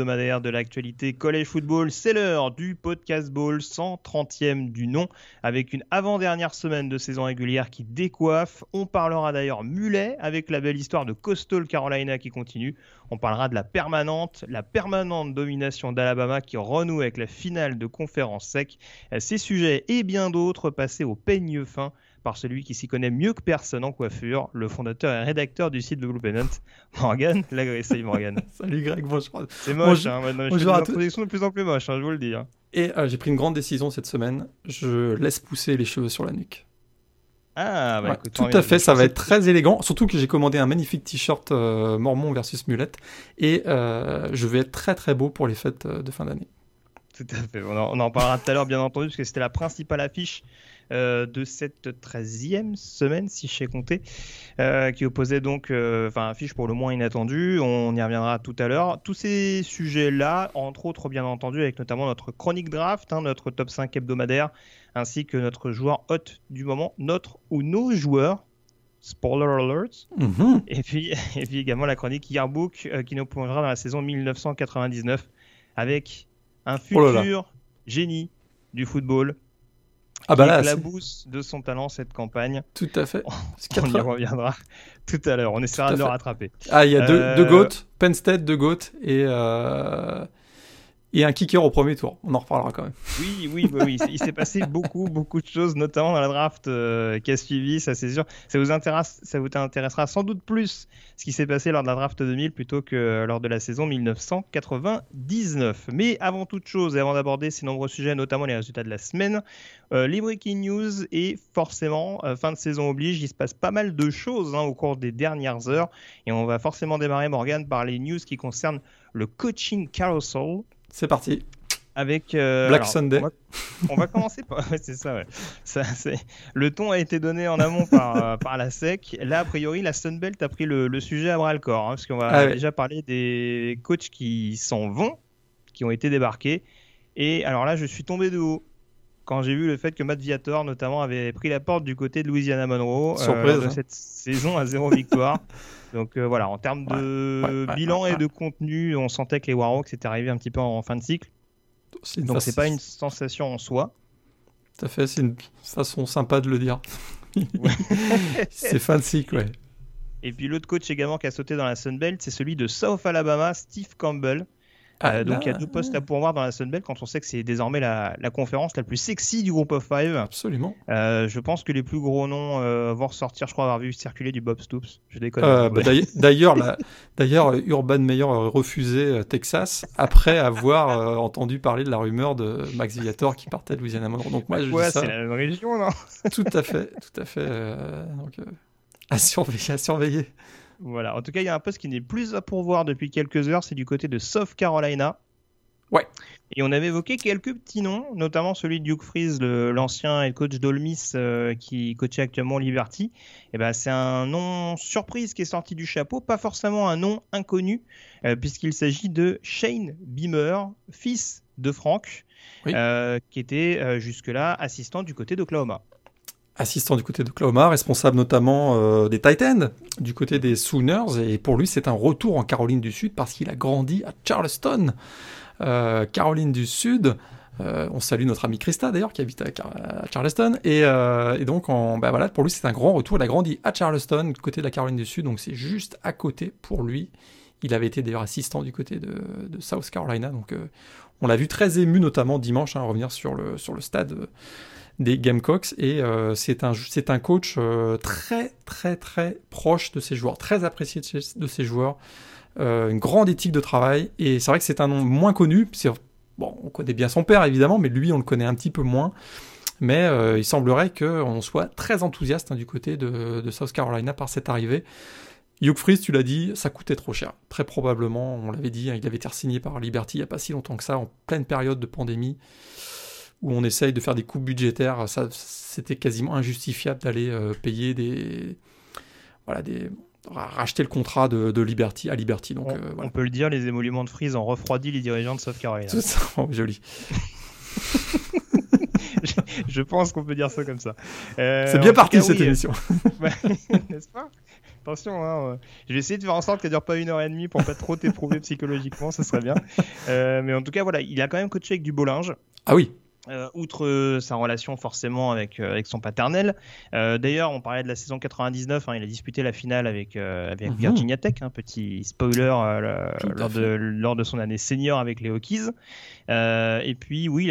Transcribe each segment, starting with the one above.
de l'actualité collège football. C'est l'heure du podcast ball 130e du nom avec une avant-dernière semaine de saison régulière qui décoiffe. On parlera d'ailleurs mulet avec la belle histoire de Coastal Carolina qui continue. On parlera de la permanente, la permanente domination d'Alabama qui renoue avec la finale de conférence sec. Ces sujets et bien d'autres passés au peigne fin par celui qui s'y connaît mieux que personne en coiffure, le fondateur et rédacteur du site de Blue Pennant, Morgan. Salut Morgan. Salut Greg, bonjour. C'est moche, Bonjour- hein, maintenant, je bonjour à de plus en plus moches, hein, je vous le dis. hein. Et euh, j'ai pris une grande décision cette semaine. Je laisse pousser les cheveux sur la nuque. Ah, bah Ouais, écoute, tout à fait, ça va être très élégant. Surtout que j'ai commandé un magnifique t-shirt euh, Mormon versus Mulette. Et euh, je vais être très très beau pour les fêtes de fin d'année. Tout à fait. On en, on en parlera tout à l'heure, bien entendu, parce que c'était la principale affiche euh, de cette 13e semaine, si je sais compter, euh, qui opposait donc, euh, enfin, affiche pour le moins inattendue. On y reviendra tout à l'heure. Tous ces sujets-là, entre autres, bien entendu, avec notamment notre chronique draft, hein, notre top 5 hebdomadaire, ainsi que notre joueur hot du moment, notre ou nos joueurs. Spoiler alert. Mhm. Et puis, et puis également la chronique Yearbook euh, qui nous plongera dans la saison 1999 avec un Oh là là. futur génie du football Ah bah là, éclabousse de son talent cette campagne. tout à fait. On y 80 reviendra tout à l'heure. On essaiera de le rattraper. Ah, il y a deux, Euh, deux GOAT, Penn State, deux GOAT et, euh, et un kicker au premier tour. On en reparlera quand même. Oui, oui, oui, oui. Il s'est passé beaucoup, beaucoup de choses, notamment dans la draft euh, qui a suivi, ça c'est sûr. Ça vous, intéresse, ça vous intéressera sans doute plus ce qui s'est passé lors de la draft 2000 plutôt que lors de la saison 1999. Mais avant toute chose, et avant d'aborder ces nombreux sujets, notamment les résultats de la semaine, euh, les breaking news et forcément, euh, fin de saison oblige, il se passe pas mal de choses hein, au cours des dernières heures. Et on va forcément démarrer, Morgan, par les news qui concernent le coaching carousel C'est parti. avec euh, Black alors, Sunday. On va, on va commencer par ouais, c'est ça, ouais. ça le ton a été donné en amont par euh, par la SEC. Là a priori la Sunbelt a pris le, le sujet à bras le corps hein, parce qu'on va Ah ouais. déjà parler des coachs qui s'en vont, qui ont été débarqués. Et alors là je suis tombé de haut quand j'ai vu le fait que Matt Viator notamment avait pris la porte du côté de Louisiana Monroe euh, Surprise, de hein. cette saison à zéro victoire. Donc euh, voilà, en termes de Ouais, ouais, ouais, bilan ouais, et ouais. de contenu, on sentait que les Warhawks étaient arrivés un petit peu en fin de cycle. Donc c'est pas une sensation en soi. Tout à fait, c'est une façon sympa de le dire. c'est fin de cycle, ouais. Et puis l'autre coach également qui a sauté dans la Sunbelt, c'est celui de South Alabama, Steve Campbell. Ah, Euh, donc il y a deux postes à pourvoir dans la Sunbelt quand on sait que c'est désormais la, la conférence la plus sexy du groupe of five. Absolument. Euh, je pense que les plus gros noms euh, vont ressortir. Je crois avoir vu circuler du Bob Stoops. Je déconne. Bah, d'ailleurs- D'ailleurs, Urban Meyer euh, Texas après avoir entendu parler de la rumeur de Max Viator qui partait de Louisiana Monroe. Donc moi, je Ouais, dis ça c'est la même région, non? Tout à fait, tout à fait. donc, à surveiller, à surveiller. Voilà. En tout cas, il y a un poste qui n'est plus à pourvoir depuis quelques heures. C'est du côté de South Carolina. Ouais. Et on avait évoqué quelques petits noms, notamment celui de Duke Freeze, l'ancien head coach d'Ole Miss euh, qui coachait actuellement Liberty. Et ben, c'est un nom surprise qui est sorti du chapeau, pas forcément un nom inconnu, euh, puisqu'il s'agit de Shane Beamer, fils de Frank, Oui. euh, qui était jusque-là assistant du côté d'Oklahoma. Assistant du côté d'Oklahoma, responsable notamment euh, des Titans, du côté des Sooners. Et pour lui, c'est un retour en Caroline du Sud parce qu'il a grandi à Charleston, euh, Caroline du Sud. Euh, on salue notre ami Christa d'ailleurs qui habite à, Charleston et, donc en, voilà pour lui c'est un grand retour. Il a grandi à Charleston, côté de la Caroline du Sud, donc c'est juste à côté pour lui. Il avait été d'ailleurs assistant du côté de, de South Carolina, donc on l'a vu très ému notamment dimanche hein, revenir sur le stade des Gamecocks et euh, c'est un c'est un coach euh, très très très proche de ses joueurs, très apprécié de ses, joueurs, euh, une grande éthique de travail et c'est vrai que c'est un nom moins connu. Bon, on connaît bien son père évidemment, mais lui on le connaît un petit peu moins. Mais il semblerait qu'on soit très enthousiaste hein, du côté de, de South Carolina par cette arrivée. Hugh Freeze, tu l'as dit, ça coûtait trop cher. Très probablement, on l'avait dit, hein, il avait été signé par Liberty il n'y a pas si longtemps que ça, en pleine période de pandémie. Où on essaye de faire des coupes budgétaires, ça, c'était quasiment injustifiable d'aller payer des, voilà, des, racheter le contrat de, Liberty à Liberty. Donc, on, peut le dire, les émoluments de Freeze ont refroidi les dirigeants de South Carolina. Oh, joli. je pense qu'on peut dire ça comme ça. Euh, c'est bien parti cette émission. N'est-ce pas? Attention, hein, euh, je vais essayer de faire en sorte qu'elle dure pas une heure et demie pour pas trop t'éprouver psychologiquement, ça serait bien. Euh, mais en tout cas, voilà, il a quand même coaché avec du beau linge. Ah oui. Euh, outre euh, sa relation forcément avec, euh, avec son paternel. D'ailleurs, on parlait de la saison 99, hein, il a disputé la finale avec, avec mhm. Virginia Tech, un petit spoiler lors, de, lors de son année senior avec les Hokies. et puis, oui,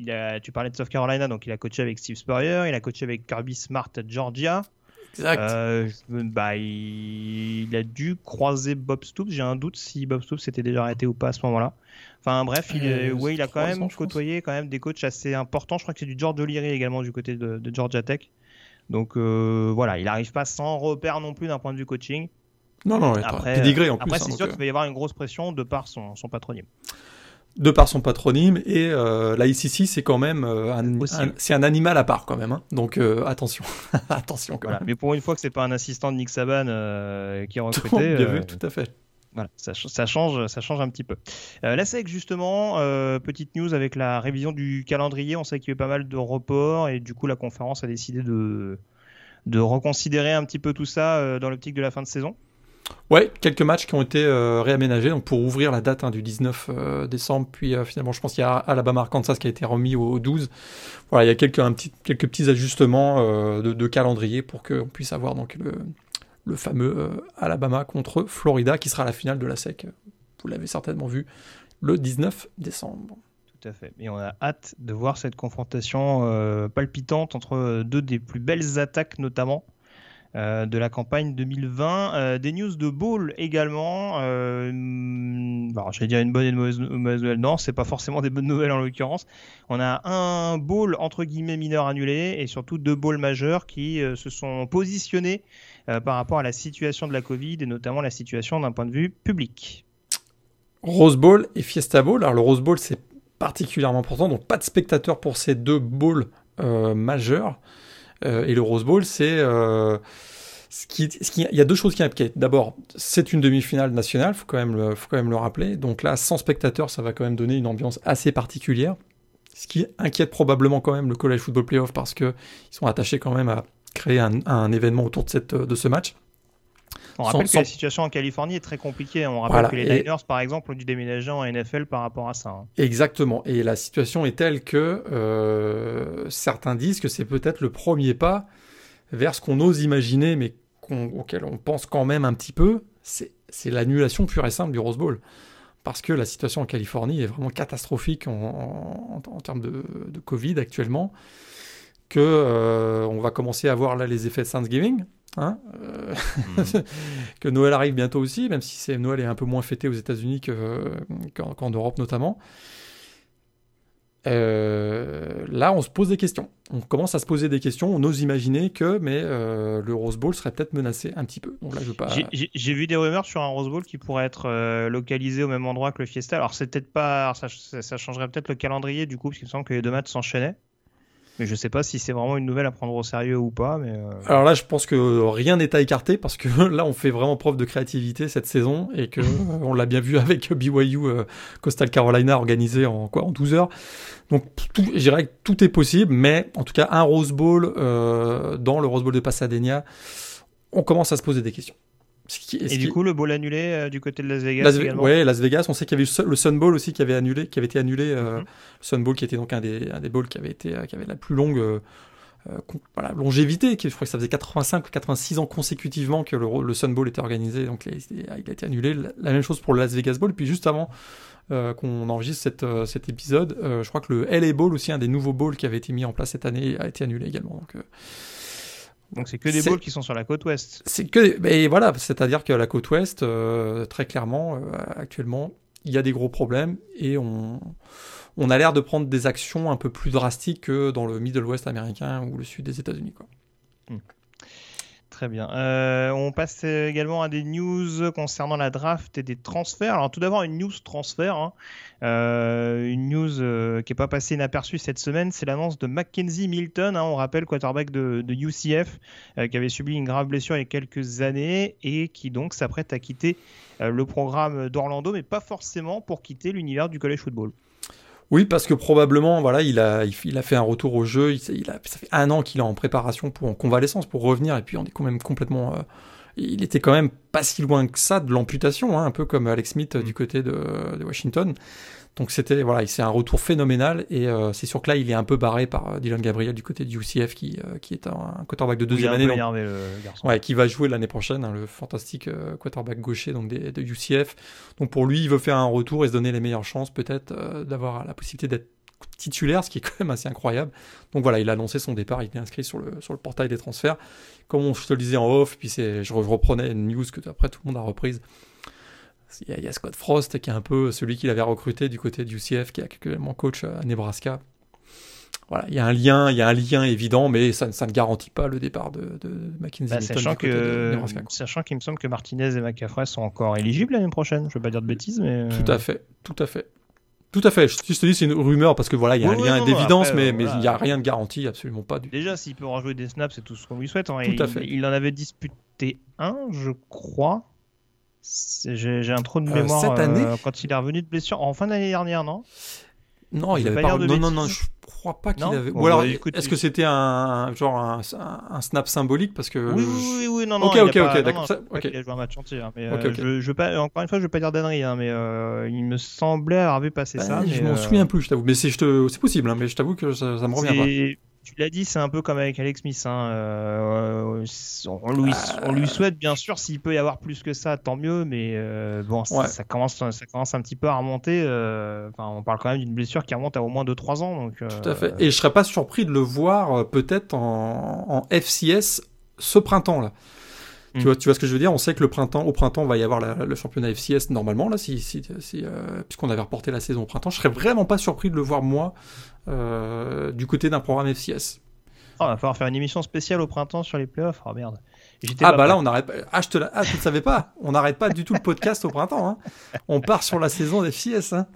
il a, tu parlais de South Carolina, donc il a coaché avec Steve Spurrier, il a coaché avec Kirby Smart Georgia. Exact. bah, il, a dû croiser Bob Stoops. J'ai un doute si Bob Stoops s'était déjà arrêté ou pas à ce moment-là. Enfin bref, il, euh, il a quand même côtoyé quand même des coachs assez importants. Je crois que c'est du George O'Leary également du côté de, Georgia Tech. Donc euh, voilà, il n'arrive pas sans repère non plus d'un point de vue coaching. Non, non, après, pédigré en plus. Après, c'est sûr qu'il va y avoir une grosse pression de par son, son patronyme. De par son patronyme et euh, la ICC c'est quand même un, c'est un animal à part quand même, hein. donc attention, attention. Quand Mais pour une fois que c'est pas un assistant de Nick Saban qui est recruté. Bien vu, tout à fait. Voilà, ça, change, ça change un petit peu. Euh, la SEC, justement, euh, petite news avec la révision du calendrier. On sait qu'il y a eu pas mal de reports et du coup, la conférence a décidé de, de reconsidérer un petit peu tout ça euh, dans l'optique de la fin de saison. Ouais, quelques matchs qui ont été réaménagés donc pour ouvrir la date hein, du 19 décembre. Puis finalement, je pense qu'il y a Alabama-Arkansas qui a été remis au, 12. Voilà, il y a quelques, un quelques petits ajustements de, calendrier pour qu'on puisse avoir donc le, le fameux euh, Alabama contre Florida, qui sera la finale de la SEC. Vous l'avez certainement vu le 19 décembre. Tout à fait. Et on a hâte de voir cette confrontation euh, palpitante entre deux des plus belles attaques, notamment. Euh, de la campagne 2020. des news de Bowl également. J'allais dire une bonne et une mauvaise, nouvelle. Non, c'est pas forcément des bonnes nouvelles en l'occurrence. On a un Bowl entre guillemets mineur annulé et surtout deux Bowls majeurs qui se sont positionnés euh, par rapport à la situation de la Covid et notamment la situation d'un point de vue public. Rose Bowl et Fiesta Bowl. Alors le Rose Bowl c'est particulièrement important, donc pas de spectateurs pour ces deux bowls euh, majeurs. Euh, et le Rose Bowl c'est ce qui, il y a deux choses qui inquiètent. D'abord, c'est une demi-finale nationale, faut quand même faut quand même le rappeler. Donc là, sans spectateurs, ça va quand même donner une ambiance assez particulière. Ce qui inquiète probablement quand même le College Football Playoff parce que ils sont attachés quand même à, créer un, événement autour de, cette, de ce match. On rappelle que la situation en Californie est très compliquée. On rappelle que les Niners, par exemple, ont dû déménager en NFL par rapport à ça. Hein. Exactement. Et la situation est telle que euh, certains disent que c'est peut-être le premier pas vers ce qu'on ose imaginer, mais auquel on pense quand même un petit peu. C'est l'annulation pure et simple du Rose Bowl. Parce que la situation en Californie est vraiment catastrophique en, termes de, de, Covid actuellement que euh, on va commencer à voir là les effets de Thanksgiving. Hein euh, hmm. que Noël arrive bientôt aussi, même si Noël est un peu moins fêté aux États-Unis qu'en Europe notamment. Euh, là, on se pose des questions. On commence à se poser des questions. On ose imaginer que, mais le Rose Bowl serait peut-être menacé un petit peu. Donc là, je pas. J'ai vu des rumeurs sur un Rose Bowl qui pourrait être localisé au même endroit que le Fiesta. Alors c'est peut-être pas, ça, ça, changerait peut-être le calendrier du coup, parce qu'il me semble que les deux matchs s'enchaînaient. Mais je sais pas si c'est vraiment une nouvelle à prendre au sérieux ou pas. Mais euh. Alors là, je pense que rien n'est à écarter parce que là, on fait vraiment preuve de créativité cette saison et que on l'a bien vu avec BYU euh, Coastal Carolina organisé en quoi en 12 heures. Donc, je dirais que tout est possible, mais en tout cas, un Rose Bowl euh, dans le Rose Bowl de Pasadena, on commence à se poser des questions et du coup, le bowl annulé euh, du côté de Las Vegas Las, également. Ouais, Las Vegas. On sait qu'il y avait eu le Sun Bowl aussi qui avait annulé, qui avait été annulé. Euh, mhm. Le Sun Bowl qui était donc un des, un des bowls qui avait été, euh, qui avait la plus longue voilà, longévité. Qui, je crois que ça faisait 85 ou 86 ans consécutivement que le, le, Sun Bowl était organisé, donc il a, il a, été annulé. La même chose pour le Las Vegas Bowl. Puis juste avant qu'on enregistre cette, cet épisode, je crois que le LA Bowl aussi, un des nouveaux bowls qui avait été mis en place cette année, a été annulé également. Donc donc c'est que des bowls qui sont sur la côte ouest. C'est que, mais voilà, c'est-à-dire que la côte ouest, euh, très clairement, euh, actuellement, il y a des gros problèmes et on, on a l'air de prendre des actions un peu plus drastiques que dans le Middle West américain ou le sud des États-Unis, quoi. Hmm. Très bien. Euh, on passe également à des news concernant la draft et des transferts. Alors tout d'abord une news transfert, hein. euh, une news euh, qui n'est pas passée inaperçue cette semaine, c'est l'annonce de Mackenzie Milton. Hein. on rappelle quarterback de, de UCF qui avait subi une grave blessure il y a quelques années et qui donc s'apprête à quitter le programme d'Orlando, mais pas forcément pour quitter l'univers du college football. Oui, parce que probablement, voilà, il a, il, a fait un retour au jeu. Il, a, ça fait un an qu'il est en préparation pour en convalescence pour revenir. Et puis on est quand même complètement. Euh, il était quand même pas si loin que ça de l'amputation, hein, un peu comme Alex Smith euh, du côté de, de Washington. Donc c'était voilà, c'est un retour phénoménal et euh, c'est sûr que là il est un peu barré par euh, Dylan Gabriel du côté du UCF qui, euh, qui est un, quarterback de deuxième année, ouais, qui va jouer l'année prochaine, hein, le fantastique quarterback gaucher donc des, de UCF. Donc pour lui il veut faire un retour et se donner les meilleures chances peut-être d'avoir la possibilité d'être titulaire, ce qui est quand même assez incroyable. Donc voilà, il a annoncé son départ, il est inscrit sur le, sur le portail des transferts. Comme je te le disais en off, puis je, je reprenais une news que après tout le monde a reprise. Il y, a, Scott Frost qui est un peu celui qu'il avait recruté du côté du UCF, qui est actuellement coach à Nebraska. Voilà, il y a un lien, il y a un lien évident, mais ça, ça ne garantit pas le départ de, de McKinsey. Bah, sachant que, sachant qu'il me semble que Martinez et McCaffrey sont encore éligibles l'année prochaine. Je ne veux pas dire de bêtises, mais tout à fait, tout à fait. Tout à fait. Je, te dis, c'est une rumeur parce que voilà, il y a un lien d'évidence, mais mais il n'y a rien de garanti, absolument pas. Du... Déjà, s'il peut rejouer des snaps, c'est tout ce qu'on lui souhaite. Hein. Tout à fait. Il en avait disputé un, je crois. J'ai un trou de euh, mémoire cette année euh, quand il est revenu de blessure en fin d'année dernière, non? Non, il avait pas. non, non, non, je crois pas qu'il avait. Ou alors, bah, est-ce que c'était un genre un, snap symbolique parce que Oui, oui, oui, non, non. Ok, ok, ok, d'accord. Il a joué un match entier. Hein, mais, euh, je, je pas, encore une fois, je veux pas dire d'annerie, hein, mais il me semblait avoir vu passer bah, ça. Je m'en souviens plus, je t'avoue. Mais c'est possible, hein, mais je t'avoue que ça, ça me revient pas tu l'as dit, c'est un peu comme avec Alex Smith. Hein. Euh, on, lui, on, lui, souhaite bien sûr s'il peut y avoir plus que ça, tant mieux. Mais euh, bon, ça, commence, ça commence un petit peu à remonter. Euh, enfin, on parle quand même d'une blessure qui remonte à au moins 2-3 ans. Donc, Tout à fait. Et je serais pas surpris de le voir peut-être en, en, FCS ce printemps là. Tu, mm. vois, tu vois ce que je veux dire? On sait que le printemps, au printemps, va y avoir le championnat FCS normalement, là, si, si, euh, puisqu'on avait reporté la saison au printemps. Je serais vraiment pas surpris de le voir, moi, euh, du côté d'un programme FCS. Oh, il va falloir faire une émission spéciale au printemps sur les playoffs. Oh merde. Ah bah là on arrête. Ah je te la... ah, tu ne savais pas. On n'arrête pas du tout le podcast au printemps. Hein. On part sur la saison des FCS. Hein.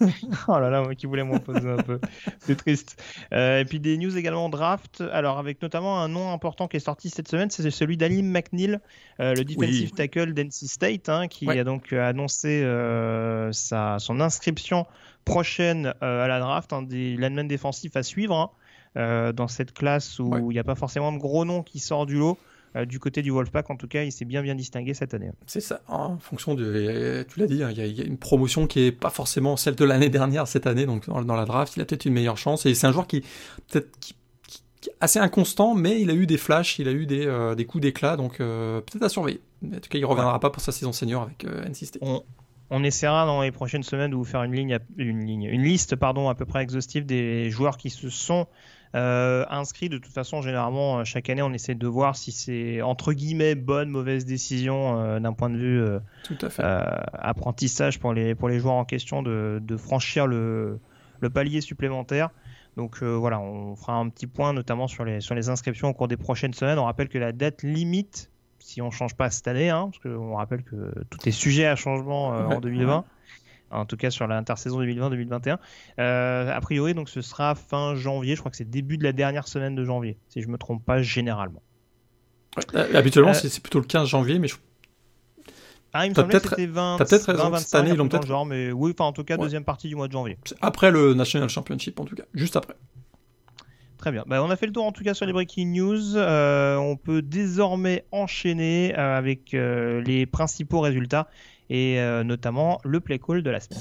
oh là là, moi qui voulais m'en poser un peu. C'est triste. Euh, et puis des news également draft. Alors avec notamment un nom important qui est sorti cette semaine, c'est celui d'Alim McNeil, euh, le defensive tackle d'NC State, hein, qui a donc annoncé euh, sa, son inscription prochaine à la draft, un des linemen défensifs à suivre. Hein, dans cette classe où il n'y a pas forcément de gros noms qui sortent du lot. Euh, du côté du Wolfpack, en tout cas, il s'est bien bien distingué cette année. C'est ça, en fonction de. Tu l'as dit, hein, il y, a une promotion qui est pas forcément celle de l'année dernière cette année, donc dans, la draft, il a peut-être une meilleure chance. Et c'est un joueur qui peut-être qui, assez inconstant, mais il a eu des flashs, il a eu des, euh, des coups d'éclat, donc euh, peut-être à surveiller. En tout cas, il reviendra pas pour sa saison senior avec NC State. On, essaiera dans les prochaines semaines de vous faire une ligne, une ligne, une liste pardon à peu près exhaustive des joueurs qui se sont euh, inscrit, de toute façon, généralement, euh, chaque année, on essaie de voir si c'est entre guillemets bonne, mauvaise décision euh, d'un point de vue Tout à fait. apprentissage pour les, pour les joueurs en question de, de franchir le, le, palier supplémentaire. Donc voilà, on fera un petit point notamment sur les, sur les inscriptions au cours des prochaines semaines. On rappelle que la date limite, si on ne change pas cette année, hein, parce qu'on rappelle que tout est sujet à changement en 2020, en tout cas sur l'intersaison 2020-2021. Euh, a priori, donc ce sera fin janvier. Je crois que c'est début de la dernière semaine de janvier, si je me trompe pas généralement. habituellement, euh, c'est plutôt le 15 janvier, mais je... Ah, il me semblait que c'était 20, as peut-être raison, cette année, ils l'ont peut-être. Genre, mais oui, enfin, en tout cas, deuxième partie du mois de janvier. Après le National Championship, en tout cas, juste après. Très bien. Bah, on a fait le tour en tout cas sur les breaking news. Euh, on peut désormais enchaîner avec les principaux résultats et euh, notamment le play call de la semaine.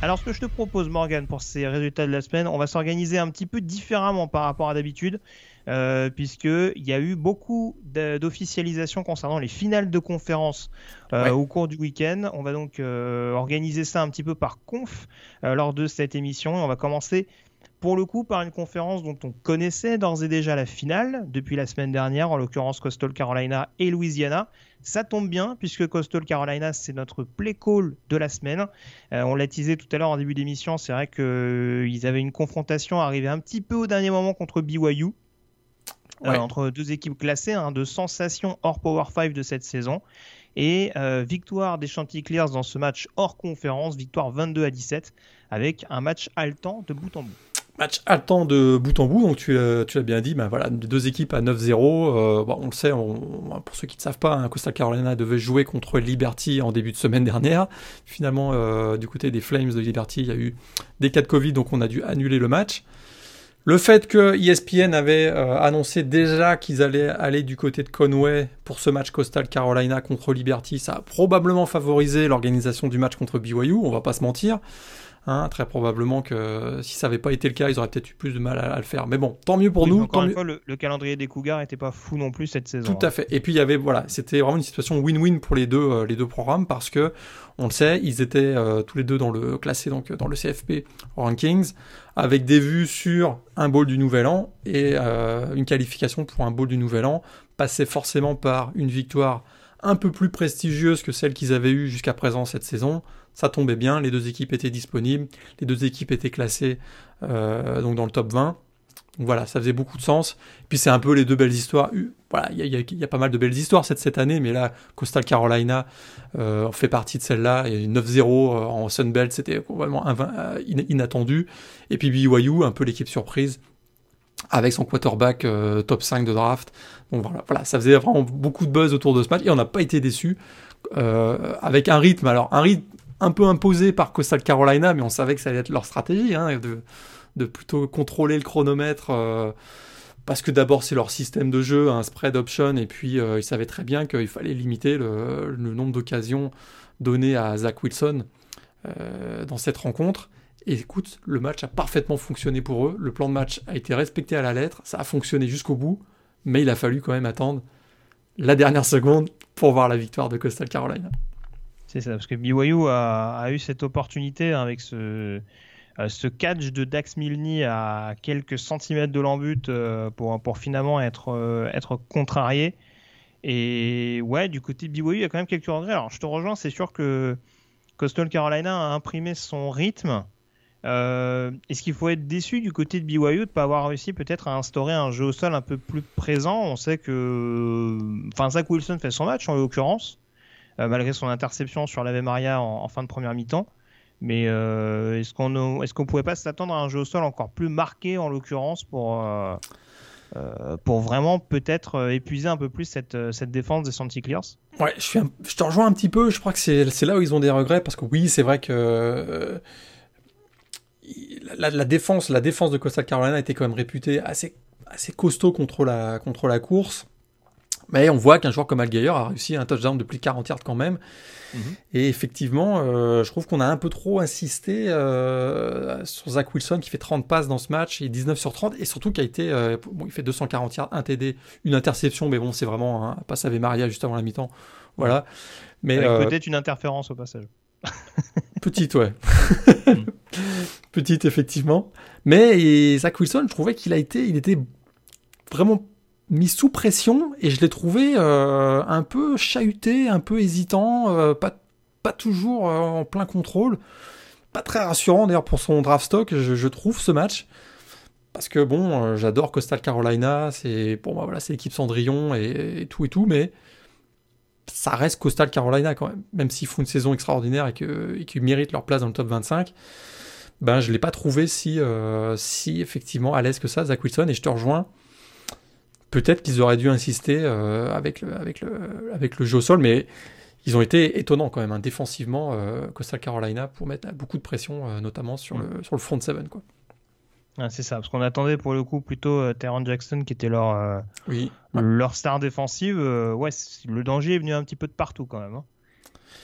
Alors ce que je te propose Morgan pour ces résultats de la semaine, on va s'organiser un petit peu différemment par rapport à d'habitude. Euh, puisqu'il y a eu beaucoup d'officialisation concernant les finales de conférence euh, au cours du week-end. On va donc euh, organiser ça un petit peu par conf lors de cette émission. on va commencer pour le coup par une conférence dont on connaissait d'ores et déjà la finale depuis la semaine dernière, en l'occurrence Coastal Carolina et Louisiana. Ça tombe bien puisque Coastal Carolina, c'est notre play call de la semaine. Euh, on l'a teasé tout à l'heure en début d'émission. C'est vrai qu'ils euh, avaient une confrontation arrivée un petit peu au dernier moment contre BYU. Euh, entre deux équipes classées, hein, de sensation hors Power 5 de cette saison. Et victoire des Chanticleers dans ce match hors conférence, victoire 22 à 17, avec un match haletant de bout en bout. Match haletant de bout en bout, donc tu, l'as bien dit, ben voilà, deux équipes à 9-0. Euh, on le sait, pour ceux qui ne savent pas, hein, Costa Carolina devait jouer contre Liberty en début de semaine dernière. Finalement, euh, du côté des Flames de Liberty, il y a eu des cas de Covid, donc on a dû annuler le match. Le fait que ESPN avait euh, annoncé déjà qu'ils allaient aller du côté de Conway pour ce match Coastal Carolina contre Liberty, ça a probablement favorisé l'organisation du match contre BYU, on va pas se mentir. Hein, très probablement que si ça n'avait pas été le cas, ils auraient peut-être eu plus de mal à, le faire. Mais bon, tant mieux pour nous. Encore une fois, le, calendrier des Cougars n'était pas fou non plus cette saison. Tout à hein. fait. Et puis il y avait voilà, c'était vraiment une situation win-win pour les deux euh, les deux programmes parce que on le sait, ils étaient euh, tous les deux dans le classé donc dans le CFP rankings avec des vues sur un bowl du Nouvel An et euh, une qualification pour un bowl du Nouvel An passait forcément par une victoire un peu plus prestigieuse que celle qu'ils avaient eue jusqu'à présent cette saison ça tombait bien, les deux équipes étaient disponibles, les deux équipes étaient classées euh, donc dans le top 20. Donc voilà, ça faisait beaucoup de sens. Puis c'est un peu les deux belles histoires. Voilà, il y, a pas mal de belles histoires cette, cette année, mais là, Coastal Carolina euh, fait partie de celle-là. Et 9-0 euh, en Sunbelt, c'était vraiment inattendu. Et puis BYU, un peu l'équipe surprise, avec son quarterback top 5 de draft. Donc voilà, voilà, ça faisait vraiment beaucoup de buzz autour de ce match et on n'a pas été déçus. avec un rythme, alors un rythme un peu imposé par Coastal Carolina, mais on savait que ça allait être leur stratégie, hein, de, plutôt contrôler le chronomètre. Euh, parce que d'abord c'est leur système de jeu, un spread option, et puis euh, ils savaient très bien qu'il fallait limiter le, nombre d'occasions données à Zach Wilson euh, dans cette rencontre. Et écoute, le match a parfaitement fonctionné pour eux, le plan de match a été respecté à la lettre, ça a fonctionné jusqu'au bout, mais il a fallu quand même attendre la dernière seconde pour voir la victoire de Coastal Carolina. C'est ça, parce que BYU a, eu cette opportunité avec ce, euh, ce catch de Dax Milne à quelques centimètres de l'embut euh, pour, finalement être, euh, être contrarié. Et ouais, du côté de BYU, il y a quand même quelques regrets. Alors, je te rejoins, c'est sûr que Coastal Carolina a imprimé son rythme. Est-ce qu'il faut être déçu du côté de BYU de ne pas avoir réussi peut-être à instaurer un jeu au sol un peu plus présent? On sait que. Enfin, Zach Wilson fait son match en l'occurrence. Euh, malgré son interception sur l'Ave Maria en, fin de première mi-temps. Mais euh, est-ce qu'on est-ce qu'on pouvait pas s'attendre à un jeu au sol encore plus marqué en l'occurrence pour euh, pour vraiment peut-être épuiser un peu plus cette, cette défense des Santicleers Ouais, je, te rejoins un petit peu. Je crois que c'est là où ils ont des regrets parce que oui, c'est vrai que la, la, défense, la défense de Costa Carolina était quand même réputée assez, assez costaud contre la, contre la course. Mais on voit qu'un joueur comme Al a réussi un touchdown de plus de 40 yards quand même. Mhm. Et effectivement, euh, je trouve qu'on a un peu trop insisté euh, sur Zach Wilson qui fait 30 passes dans ce match et 19 sur 30 et surtout qui a été, euh, bon, il fait 240 yards, un TD, une interception, mais bon, c'est vraiment un passe à Maria juste avant la mi-temps. Voilà. Mais peut-être une interférence au passage. Petite, ouais. Mm. Petite, effectivement. Mais Zach Wilson, je trouvais qu'il a été, il était vraiment mis sous pression et je l'ai trouvé euh, un peu chahuté, un peu hésitant, euh, pas, pas toujours euh, en plein contrôle. Pas très rassurant d'ailleurs pour son draft stock, je, trouve ce match. Parce que bon, j'adore Coastal Carolina, c'est bon, bah, voilà, c'est l'équipe Cendrillon et, tout et tout, mais ça reste Coastal Carolina quand même. Même s'ils font une saison extraordinaire et qu'ils méritent leur place dans le top 25, ben je l'ai pas trouvé si, si effectivement à l'aise que ça, Zach Wilson, et je te rejoins peut-être qu'ils auraient dû insister euh, avec, le, avec, le, avec le jeu au sol, mais ils ont été étonnants quand même, hein, défensivement, euh, Coastal Carolina, pour mettre beaucoup de pression, euh, notamment sur, le, sur le front 7. Quoi. Ah, c'est ça, parce qu'on attendait pour le coup plutôt euh, Terran Jackson qui était leur, oui. leur star défensive. ouais, le danger est venu un petit peu de partout quand même. Hein.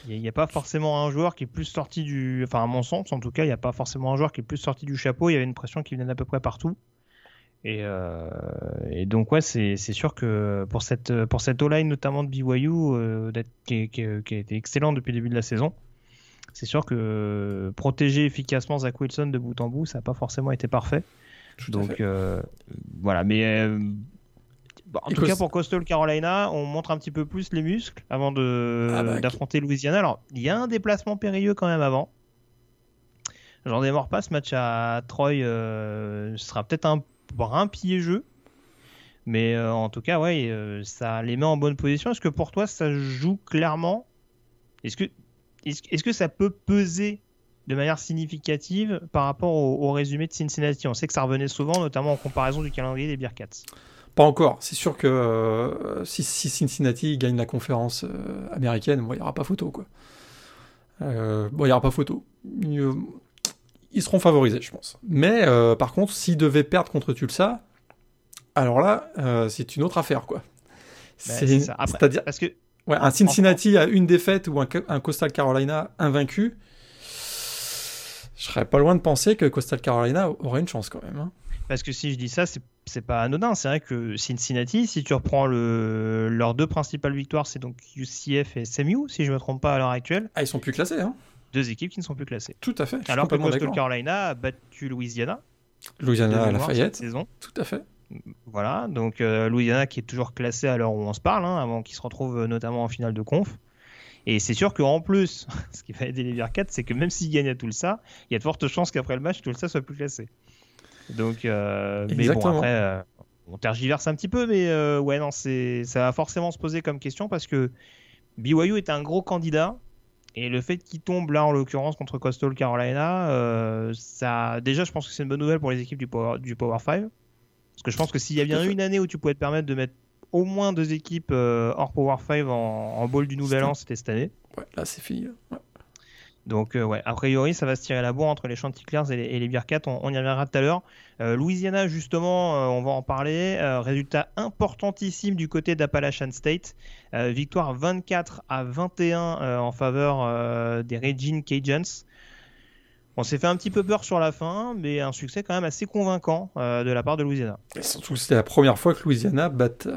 Il n'y a, pas forcément un joueur qui est plus sorti du. Enfin, à mon sens, en tout cas, il n'y a pas forcément un joueur qui est plus sorti du chapeau. Il y avait une pression qui venait d'à peu près partout. Et, euh, et, donc ouais, c'est sûr que pour cette pour cette O-line notamment de BYU, euh, qui, qui, qui, a été excellent depuis le début de la saison, c'est sûr que protéger efficacement Zach Wilson de bout en bout, ça n'a pas forcément été parfait. donc euh, voilà, mais Bah, en tout cas, pour Coastal Carolina, on montre un petit peu plus les muscles avant de ah bah, d'affronter Louisiana. Alors, il y a un déplacement périlleux quand même avant. J'en démords pas, ce match à Troy euh, sera peut-être un brin piégeux. Mais euh, en tout cas, ouais, euh, ça les met en bonne position. Est-ce que pour toi, ça joue clairement? Est-ce que, ça peut peser de manière significative par rapport au, résumé de Cincinnati? On sait que ça revenait souvent, notamment en comparaison du calendrier des Bearcats. Pas encore. C'est sûr que si, Cincinnati gagne la conférence américaine, il n'y aura pas photo. Il n'y aura pas photo ils seront favorisés, je pense. Mais euh, par contre, s'ils devaient perdre contre Tulsa, alors là, euh, c'est une autre affaire, quoi. Bah, c'est-à-dire parce que ouais, un Cincinnati à une défaite ou un, Coastal Carolina invaincu, je serais pas loin de penser que Coastal Carolina aurait une chance quand même. Hein. Parce que si je dis ça, c'est pas anodin. C'est vrai que Cincinnati, si tu reprends le, leurs deux principales victoires, c'est donc UCF et SMU, si je me trompe pas à l'heure actuelle. Ah, ils sont plus classés, hein deux équipes qui ne sont plus classées. Tout à fait. Alors que Coastal Carolina a battu Louisiana. Louisiana à Lafayette. saison. Tout à fait. Voilà, donc euh, Louisiana qui est toujours classé à l'heure où on se parle, hein, avant qu'il se retrouve euh, notamment en finale de conf. Et c'est sûr qu'en plus, ce qui va aider les Bearcats, c'est que même s'ils gagnent à Tulsa, il y a de fortes chances qu'après le match, Tulsa soit plus classé. Donc, euh, mais bon, après, on tergiverse un petit peu, mais ouais, non, c'est, ça va forcément se poser comme question parce que BYU est un gros candidat et le fait qu'il tombe là, en l'occurrence, contre Coastal Carolina, euh, ça, déjà, je pense que c'est une bonne nouvelle pour les équipes du Power, du Power 5. Parce que je pense que s'il y a bien une année où tu pouvais te permettre de mettre au moins deux équipes euh, hors Power 5 en, en bowl du Nouvel An, c'était cette année. Ouais, là, c'est fini. Ouais. Donc, euh, a priori, ça va se tirer la bourre entre les Chanticleers et les, et les Bearcats. On, y reviendra tout à l'heure. Euh, Louisiana, justement, euh, on va en parler. résultat importantissime du côté d'Appalachian State. victoire 24 à 21 en faveur des Regine Cajuns. On s'est fait un petit peu peur sur la fin, mais un succès quand même assez convaincant de la part de Louisiana. Et surtout, c'était la première fois que Louisiana battait,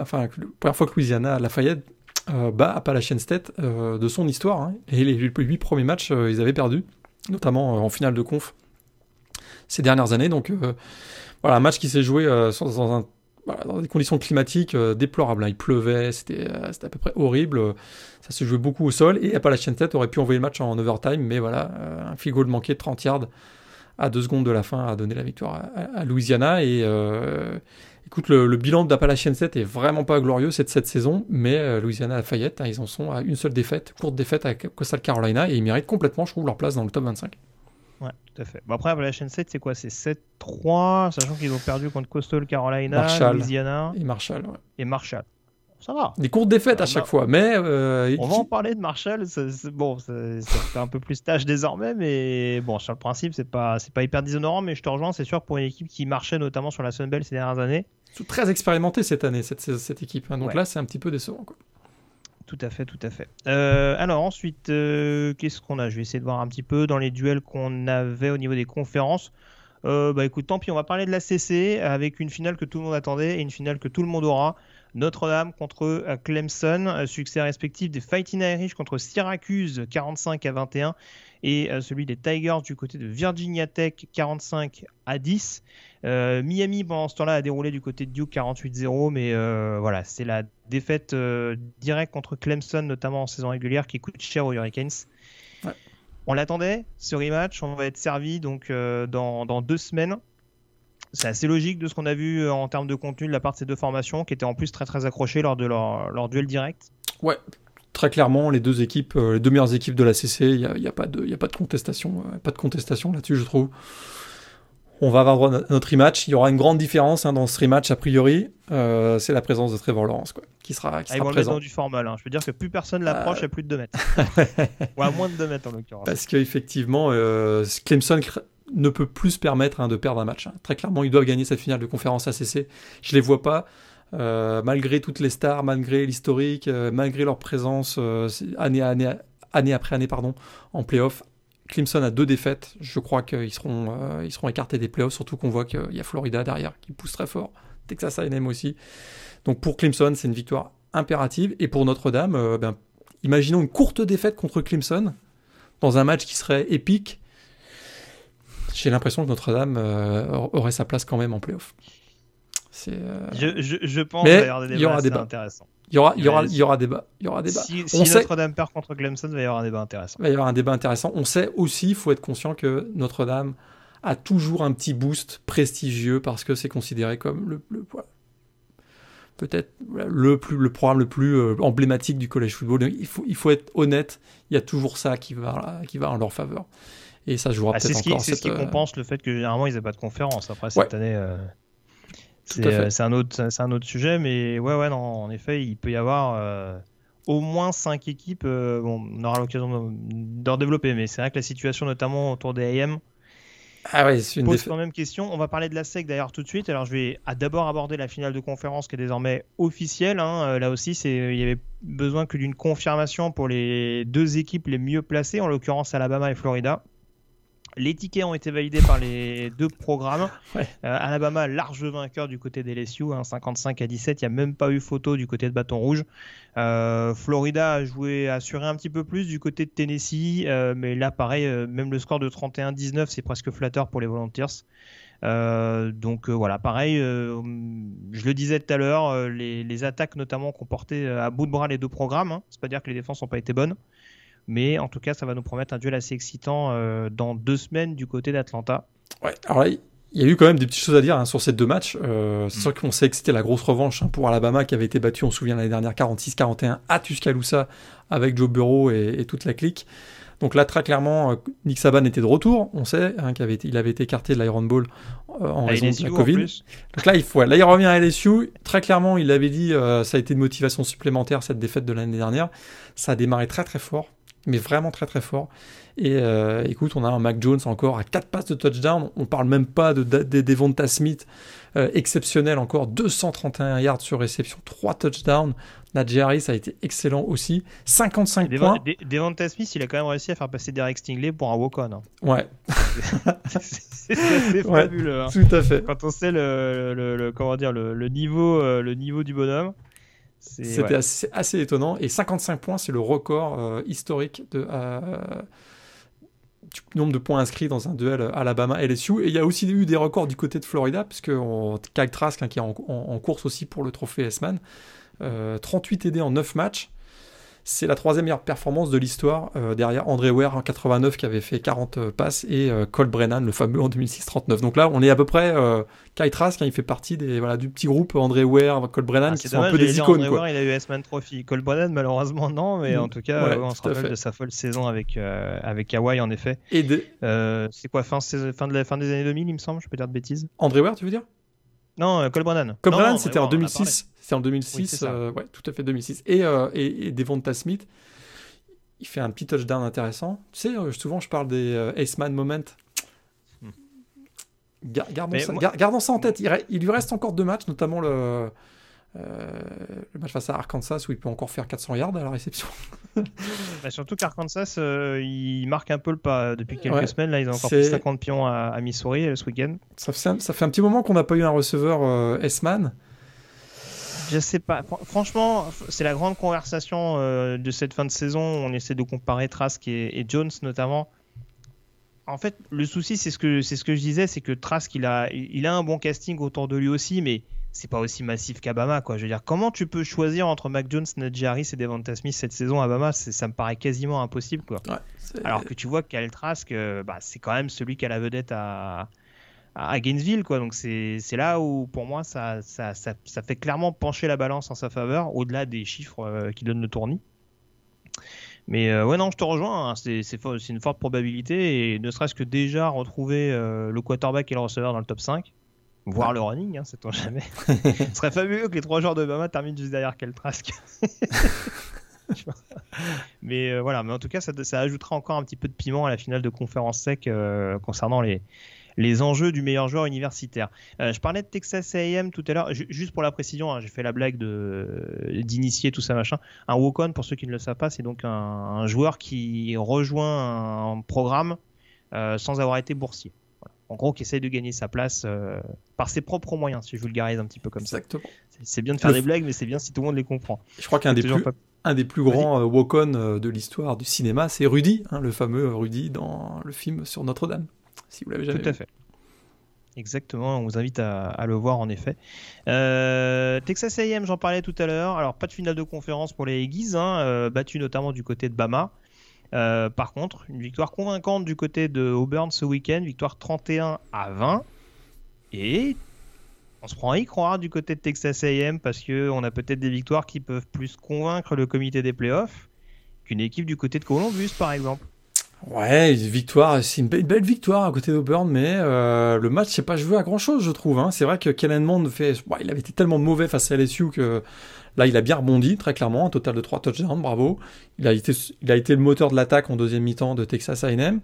enfin, la première fois que Louisiana, Lafayette euh, bat Appalachian State euh, de son histoire. Hein. Et les huit premiers matchs, euh, ils avaient perdu, notamment en finale de conf ces dernières années. Donc voilà, un match qui s'est joué dans, des conditions climatiques déplorables. Hein. Il pleuvait, c'était à peu près horrible. Ça se jouait beaucoup au sol. Et Appalachian State aurait pu envoyer le match en overtime, mais voilà, un field goal manqué de 30 yards à deux secondes de la fin a donné la victoire à, Louisiana. Et, Écoute, le, bilan d'Appalachian 7 est vraiment pas glorieux cette, cette saison, mais euh, Louisiana Lafayette, hein, ils en sont à une seule défaite, courte défaite à Coastal Carolina, et ils méritent complètement, je trouve, leur place dans le top 25. Ouais, tout à fait. Bon, après, Appalachian 7, c'est quoi? C'est 7-3, sachant qu'ils ont perdu contre Coastal Carolina, Louisiana. Et Marshall, ouais. Et Marshall. Ça va. Des courtes défaites à chaque fois, mais. Euh, on va en parler de Marshall. Bon, ça, fait un peu plus tâche désormais, mais bon, sur le principe, c'est pas, pas hyper déshonorant, mais je te rejoins, c'est sûr, pour une équipe qui marchait notamment sur la Sunbelt ces dernières années très expérimenté cette année, cette, cette équipe. Hein. Donc là, c'est un petit peu décevant. Quoi. Tout à fait, tout à fait. Euh, alors ensuite, euh, qu'est-ce qu'on a? Je vais essayer de voir un petit peu dans les duels qu'on avait au niveau des conférences. Euh, bah écoute, tant pis, on va parler de la CC avec une finale que tout le monde attendait et une finale que tout le monde aura. Notre-Dame contre Clemson, succès respectif des Fighting Irish contre Syracuse 45 à 21 et celui des Tigers du côté de Virginia Tech 45 à 10. Euh, Miami, pendant ce temps-là, a déroulé du côté de Duke 48-0, mais euh, voilà, c'est la défaite euh, directe contre Clemson, notamment en saison régulière, qui coûte cher aux Hurricanes. On l'attendait, ce rematch, on va être servi donc dans, deux semaines. C'est assez logique de ce qu'on a vu en termes de contenu de la part de ces deux formations, qui étaient en plus très très accrochées lors de leur, duel direct. Ouais, très clairement, les deux équipes, les deux meilleures équipes de la CC, il n'y a, y a, pas de, a pas de contestation, pas de contestation là-dessus, je trouve on va avoir notre rematch. Il y aura une grande différence hein, dans ce rematch, a priori. Euh, c'est la présence de Trevor Lawrence, quoi, qui sera, qui ah, sera présent. du formal. Hein. Je veux dire que plus personne l'approche à plus de 2 mètres. Ou à moins de 2 mètres, en l'occurrence. Parce qu'effectivement, euh, Clemson ne peut plus se permettre hein, de perdre un match. Très clairement, ils doivent gagner cette finale de conférence ACC. Je les vois pas. Euh, malgré toutes les stars, malgré l'historique, malgré leur présence année, année, après année pardon, en playoff, Clemson a deux défaites. Je crois qu'ils seront, euh, ils seront écartés des playoffs, surtout qu'on voit qu'il y a Florida derrière qui pousse très fort. Texas A&M aussi. Donc pour Clemson, c'est une victoire impérative. Et pour Notre-Dame, euh, ben, imaginons une courte défaite contre Clemson dans un match qui serait épique. J'ai l'impression que Notre-Dame euh, aurait sa place quand même en playoff. Euh, Je, je, je pense qu'il y avoir des débats aura intéressants. Il y aura, il y aura, il y aura débat. Il y aura débat. Si, si sait- Notre-Dame perd contre Clemson, il va y avoir un débat intéressant. Il va y avoir un débat intéressant. On sait aussi, il faut être conscient que Notre-Dame a toujours un petit boost prestigieux parce que c'est considéré comme le, le- voilà, peut-être le plus le programme le plus euh, emblématique du college football. Donc, Il faut il faut être honnête. Il y a toujours ça qui va qui va en leur faveur. Et ça jouera Ah, peut-être encore. c'est ce qui euh, compense le fait que généralement ils n'aient pas de conférence. Après cette année, euh, c'est euh, c'est un autre, un autre sujet, mais ouais, ouais, non, en effet, il peut y avoir au moins cinq équipes. euh, bon, on aura l'occasion de- d'en développer, mais c'est vrai que la situation, notamment autour des AM, Ah ouais, une pose quand même question. On va parler de la SEC d'ailleurs tout de suite. Alors je vais d'abord aborder la finale de conférence qui est désormais officielle. hein. Là aussi, il y avait besoin que d'une confirmation pour les deux équipes les mieux placées, en l'occurrence Alabama et Florida. Les tickets ont été validés par les deux programmes. Ouais. Euh, Alabama, large vainqueur du côté des LSU, hein, 55 à 17. Il n'y a même pas eu photo du côté de Bâton Rouge. Euh, Florida a joué, a assuré un petit peu plus du côté de Tennessee, euh, mais là, pareil, même le score de 31-19, c'est presque flatteur pour les Volunteers. Euh, donc euh, voilà, pareil, euh, je le disais tout à l'heure, les, les attaques notamment qu'on portait à bout de bras les deux programmes. Hein. C'est pas dire que les défenses n'ont pas été bonnes, mais en tout cas, ça va nous promettre un duel assez excitant euh, dans deux semaines du côté d'Atlanta. Ouais, alors là, il y a eu quand même des petites choses à dire hein, sur ces deux matchs. Euh, c'est Mm. sûr qu'on sait que c'était la grosse revanche hein, pour Alabama qui avait été battu, on se souvient l'année dernière, 46-41 à Tuscaloosa avec Joe Burrow et, et toute la clique. Donc là, très clairement, euh, Nick Saban était de retour. On sait hein, qu'il avait été, il avait été écarté de l'Iron Bowl euh, en À raison LSU, de la Covid. Donc là, il faut, là, il revient à LSU. Très clairement, il avait dit, euh, ça a été une motivation supplémentaire cette défaite de l'année dernière. Ça a démarré très très fort, mais vraiment très très fort. Et euh, écoute, on a un Mac Jones encore à 4 passes de touchdown. On parle même pas de, de, de Devonta Smith, euh, exceptionnel encore, 231 yards sur réception, 3 touchdowns. Najee Harris a été excellent aussi, 55 Devon- points. De- Devonta Smith, il a quand même réussi à faire passer Derek Stingley pour un walk-on. hein. Ouais, c'est assez Ouais. fabuleux. hein. tout à fait. Quand on sait le, le- le- comment dire le, le niveau euh, le niveau du bonhomme, C'était ouais. assez, assez étonnant. Et 55 points, c'est le record euh, historique de, euh, du nombre de points inscrits dans un duel Alabama-LSU. Et il y a aussi eu des records du côté de Florida, puisque on, Kyle Trask, hein, qui est en, en- en course aussi pour le trophée S-Man, euh, 38 TD en 9 matchs. C'est la troisième meilleure performance de l'histoire, euh, derrière André Ware en 89 qui avait fait 40 passes et euh, Cole Brennan, le fameux en 2006-39. Donc là, on est à peu près. Euh, Kyle Trask, hein, il fait partie des, voilà, du petit groupe André Ware, Cole Brennan, Ah, qui sont un peu des icônes. André quoi. Ware, il a eu S-Man Trophy. Cole Brennan, malheureusement, non, mais Mm. en tout cas, Ouais, on se tout rappelle de sa folle saison avec, euh, avec Hawaii, en effet. Et de... Euh, c'est quoi, fin, fin, de la, fin des années 2000, il me semble, je peux dire de bêtises André Ware, tu veux dire? Non, euh, Cole Brennan. Cole Non, Brennan, c'était en Ware, on en a parlé. 2006. C'était en 2006, Oui, c'est ça. euh, ouais, tout à fait 2006. Et, euh, et, et Devonta Smith, il fait un petit touchdown intéressant. Tu sais, euh, souvent je parle des euh, Ace-Man moment. Hmm. Gar- gardons, ça, moi- gar- gardons ça en tête. Il, lui reste encore deux matchs, notamment le, euh, le match face à Arkansas où il peut encore faire 400 yards à la réception. Bah, surtout qu'Arkansas, euh, il marque un peu le pas depuis quelques Ouais. semaines. Là, ils ont encore C'est- pris 50 pions à, à Missouri ce week-end. Ça fait, un- ça fait un petit moment qu'on n'a pas eu un receveur euh, S-Man. Je sais pas. Fran- Franchement, c'est la grande conversation euh, de cette fin de saison. On essaie de comparer Trask et, et Jones notamment. En fait, le souci, c'est ce que c'est ce que je disais, c'est que Trask, il a il a un bon casting autour de lui aussi, mais c'est pas aussi massif qu'Abama, quoi. Je veux dire, comment tu peux choisir entre Mac Jones, Najee Harris et Devonta Smith cette saison à Bama? C'est- Ça me paraît quasiment impossible, quoi. Ouais, Alors que tu vois qu'Al Trask, euh, bah, c'est quand même celui qui a la vedette à, à Gainesville. Quoi. Donc c'est là où, pour moi, ça, ça, ça, ça fait clairement pencher la balance en sa faveur, au-delà des chiffres euh, qui donnent le tournis. Mais euh, ouais, non, je te rejoins. hein. C'est une forte probabilité. Et ne serait-ce que déjà retrouver euh, le quarterback et le receveur dans le top 5, voire Ouais. le running, hein, sait-on jamais. Ce serait fabuleux que les trois joueurs de Bama terminent juste derrière Kel Trask. Tu vois. mais euh, voilà, mais en tout cas, ça, ça ajoutera encore un petit peu de piment à la finale de conférence sec concernant les, les enjeux du meilleur joueur universitaire. Euh, je parlais de Texas A&M tout à l'heure, ju- juste pour la précision, hein, j'ai fait la blague de d'initier tout ça machin. Un walk-on, pour ceux qui ne le savent pas, c'est donc un, un joueur qui rejoint un programme euh, sans avoir été boursier. Voilà. En gros, qui essaye de gagner sa place euh, par ses propres moyens, si je vulgarise un petit peu comme ça. Exactement. C'est- C'est bien de faire Le des blagues, mais c'est bien si tout le monde les comprend. Je crois qu'un des, plus, pas- un des plus grands walk-on de l'histoire du cinéma, c'est Rudy, hein, le fameux Rudy dans le film sur Notre-Dame. Si vous l'avez jamais Tout à fait. Exactement, on vous invite à, le voir en effet. Euh, Texas A&M, j'en parlais tout à l'heure. Alors pas de finale de conférence pour les Aggies, hein, euh, battu notamment du côté de Bama. Euh, par contre, une victoire convaincante du côté de Auburn ce week-end, victoire 31 à 20. Et on se prend à y croire du côté de Texas A&M parce qu'on a peut-être des victoires qui peuvent plus convaincre le comité des playoffs qu'une équipe du côté de Columbus par exemple. Ouais, victoire, c'est une belle, victoire à côté d'Auburn, mais euh, le match s'est pas joué à grand chose, je trouve. Hein. C'est vrai que Kellen Mond fait, il avait été tellement mauvais face à LSU que là, il a bien rebondi très clairement, un total de 3 touchdowns, bravo. Il a été, il a été le moteur de l'attaque en deuxième mi-temps de Texas A&M.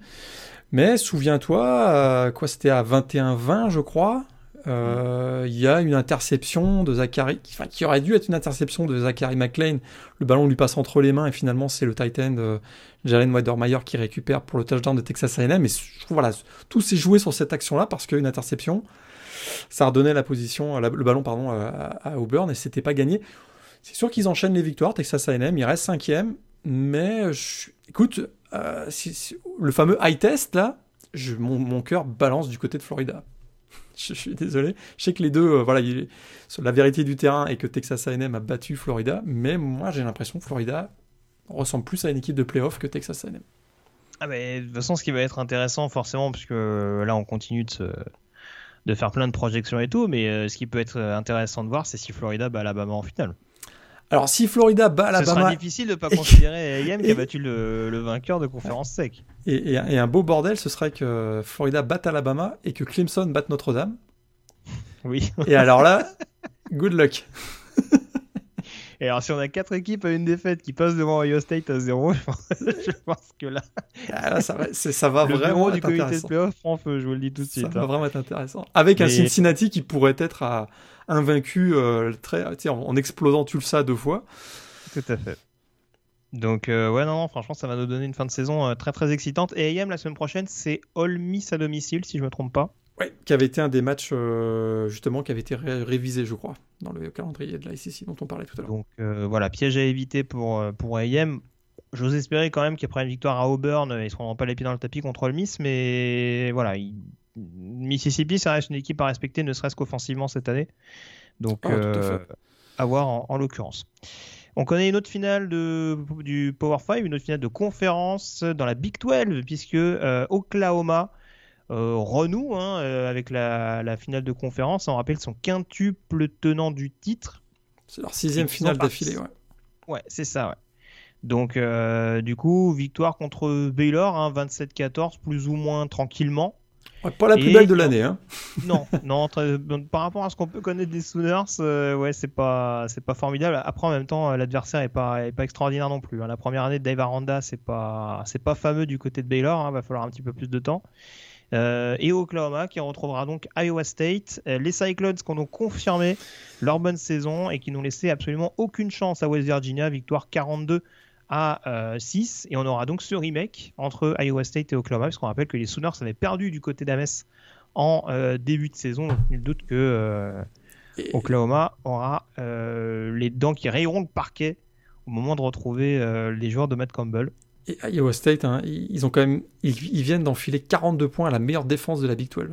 Mais souviens-toi, euh, quoi, c'était à 21-20, je crois. Euh, il y a une interception de Zachary, qui aurait dû être une interception de Zachary McLean. Le ballon lui passe entre les mains et finalement c'est le tight end euh, Jalen Weidermeyer qui récupère pour le touchdown de Texas A&M. Et voilà, tout s'est joué sur cette action-là parce qu'une interception, ça redonnait la position, le ballon pardon à, Auburn et c'était pas gagné. C'est sûr qu'ils enchaînent les victoires. Texas A&M, il reste cinquième, mais écoute, euh, le fameux high test là, mon, mon cœur balance du côté de Florida. je, suis désolé. Je sais que les deux, euh, voilà, la vérité du terrain est que Texas A&M a battu Florida, mais moi j'ai l'impression que Florida ressemble plus à une équipe de playoff que Texas A&M. Ah de toute façon, ce qui va être intéressant forcément, puisque euh, là on continue de, de faire plein de projections et tout, mais euh, ce qui peut être intéressant de voir, c'est si Florida bat Alabama en finale. Alors, si Florida bat Alabama. Ce sera difficile de ne pas considérer AM qui a battu le, vainqueur de conférence sec. Et, un beau bordel, ce serait que Florida batte Alabama et que Clemson batte Notre-Dame. Oui. Et alors là, good luck. Et alors, si on a quatre équipes à une défaite qui passent devant Ohio State à zéro, je pense, que là. Ah, ça va, ça va le vraiment être du comité de playoff prend feu, je vous le dis tout de suite. Ça va hein. vraiment être intéressant. Avec un Cincinnati qui pourrait être à invaincu euh, très, en explosant Tulsa deux fois. Tout à fait. Donc euh, ouais non, non franchement ça va nous donner une fin de saison euh, très très excitante et AM la semaine prochaine c'est All Miss à domicile si je me trompe pas. Qui avait été un des matchs justement qui avait été révisé je crois dans le calendrier de la SEC dont on parlait tout à l'heure. Donc voilà piège à éviter pour pour AM. J'ose espérer quand même qu'après une victoire à Auburn ils se prendront pas les pieds dans le tapis contre All Miss mais voilà Mississippi, ça reste une équipe à respecter, ne serait-ce qu'offensivement cette année. Donc, ah, euh, à voir en, l'occurrence. On connaît une autre finale de, du Power 5, une autre finale de conférence dans la Big 12, puisque euh, Oklahoma euh, renoue hein, avec la, finale de conférence. On rappelle son quintuple tenant du titre. C'est leur sixième finale d'affilée, ouais. Ouais, c'est ça, ouais. Donc, du coup, victoire contre Baylor, 27-14, hein, plus ou moins tranquillement pas la plus belle de l'année, hein. Non, non. par rapport à ce qu'on peut connaître des Sooners, euh, ouais, c'est pas, c'est pas formidable. Après, en même temps, l'adversaire est pas, est pas extraordinaire non plus. Hein. La première année de Dave Aranda, c'est pas, c'est pas fameux du côté de Baylor. Hein. Va falloir un petit peu plus de temps. Euh, et Oklahoma qui retrouvera donc Iowa State. Euh, les Cyclones qui ont donc confirmé leur bonne saison et qui n'ont laissé absolument aucune chance à West Virginia. Victoire 42 à 6 euh, et on aura donc ce remake entre Iowa State et Oklahoma puisqu'on rappelle que les Sooners avaient perdu du côté d'Ames en euh, début de saison donc nul doute que euh, Oklahoma aura les dents qui rayeront le parquet au moment de retrouver les joueurs de Matt Campbell. Et Iowa State, hein, ils ont quand même, ils, viennent d'enfiler 42 points à la meilleure défense de la Big 12.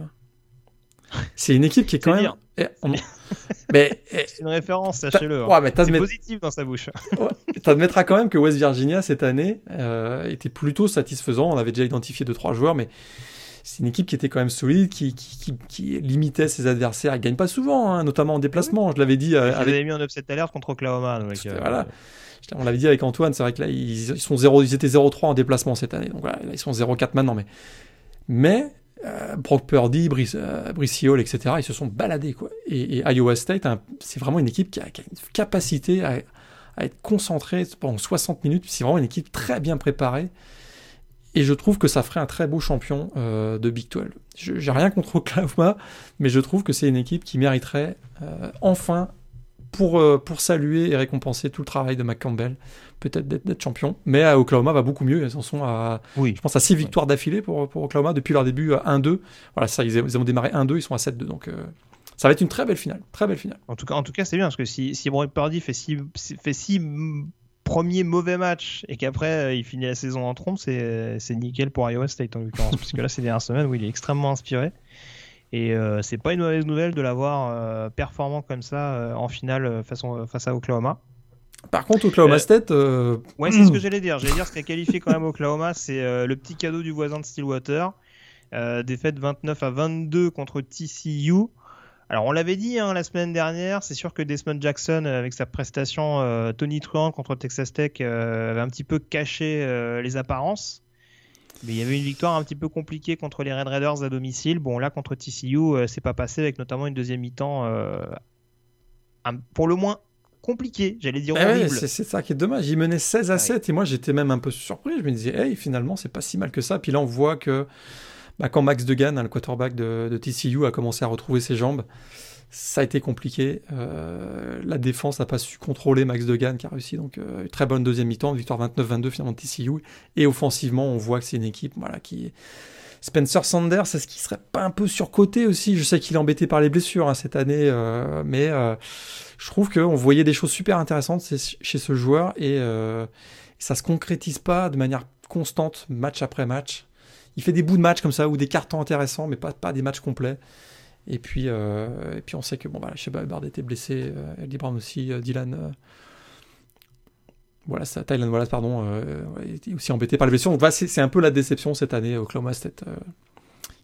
C'est une équipe qui est quand même. Eh, mais eh, c'est une référence, sachez-le. Hein. c'est positif dans sa bouche. Tu admettras quand même que West Virginia cette année euh, était plutôt satisfaisant. On avait déjà identifié deux trois joueurs, mais c'est une équipe qui était quand même solide, qui, qui, qui, limitait ses adversaires. Elle gagne pas souvent, hein, notamment en déplacement. Je l'avais dit. Euh, avec... mis en upset alert contre Oklahoma. Donc, euh, voilà. On l'avait dit avec Antoine. C'est vrai que là ils, sont 0, ils étaient 0-3 en déplacement cette année. Donc voilà, ils sont 0-4 maintenant, mais euh, Brock Purdy, Brice, euh, etc. Ils se sont baladés. Et, Iowa State, c'est vraiment une équipe qui a, une capacité à, être concentrée pendant 60 minutes. C'est vraiment une équipe très bien préparée. Et je trouve que ça ferait un très beau champion euh, de Big 12. J'ai rien contre Oklahoma, mais je trouve que c'est une équipe qui mériterait euh, enfin pour, euh, pour saluer et récompenser tout le travail de McCampbell, peut-être d'être champion. Mais à Oklahoma va beaucoup mieux. Ils en sont à, oui. je pense, à 6 victoires d'affilée pour, pour Oklahoma depuis leur début 1-2. Voilà, ça, ils, ont démarré 1-2, ils sont à 7-2. Donc euh, ça va être une très belle finale. Très belle finale. En tout cas, en tout cas c'est bien parce que si, si Brock Purdy fait 6 fait six premiers mauvais matchs et qu'après euh, il finit la saison en trompe, c'est nickel pour Iowa State en l'occurrence. parce que là, c'est les dernières semaines où il est extrêmement inspiré. Et c'est pas une mauvaise nouvelle de l'avoir performant comme ça en finale face à Oklahoma. Par contre, Oklahoma State. Ouais, c'est ce que j'allais dire. J'allais dire ce qui a qualifié quand même Oklahoma, c'est le petit cadeau du voisin de Stillwater. défaite 29 à 22 contre TCU. Alors on l'avait dit hein, la semaine dernière, c'est sûr que Desmond Jackson, euh, avec sa prestation euh, Tony Truant contre Texas Tech, euh, avait un petit peu caché les apparences. Mais il y avait une victoire un petit peu compliquée contre les Red Raiders à domicile. Bon là contre TCU, c'est pas passé avec notamment une deuxième mi-temps pour le moins compliqué, j'allais dire eh c'est ça qui est dommage. Il menait 16 à 7 et moi j'étais même un peu surpris. Je me disais, hey, finalement c'est pas si mal que ça. Puis là on voit que bah, quand Max Degan, hein, le quarterback de, TCU, a commencé à retrouver ses jambes, ça a été compliqué. Euh, la défense n'a pas su contrôler Max Degan qui a réussi. Donc, euh, une très bonne deuxième mi-temps, victoire 29-22 finalement de TCU. Et offensivement, on voit que c'est une équipe voilà, qui. Spencer Sanders, est-ce qu'il serait pas un peu surcoté aussi Je sais qu'il est embêté par les blessures hein, cette année, euh, mais je trouve qu'on voyait des choses super intéressantes chez ce joueur et ça se concrétise pas de manière constante, match après match il fait des bouts de match comme ça ou des cartons intéressants, mais pas, pas des matchs complets. Et puis, euh, et puis on sait que bon, bah, Sheba Bard était blessé, euh, Eddie Brown aussi, euh, Dylan. voilà, ça, Thailand Wallace, pardon, était aussi embêté par les blessures. Donc c'est un peu la déception cette année au Oklahoma State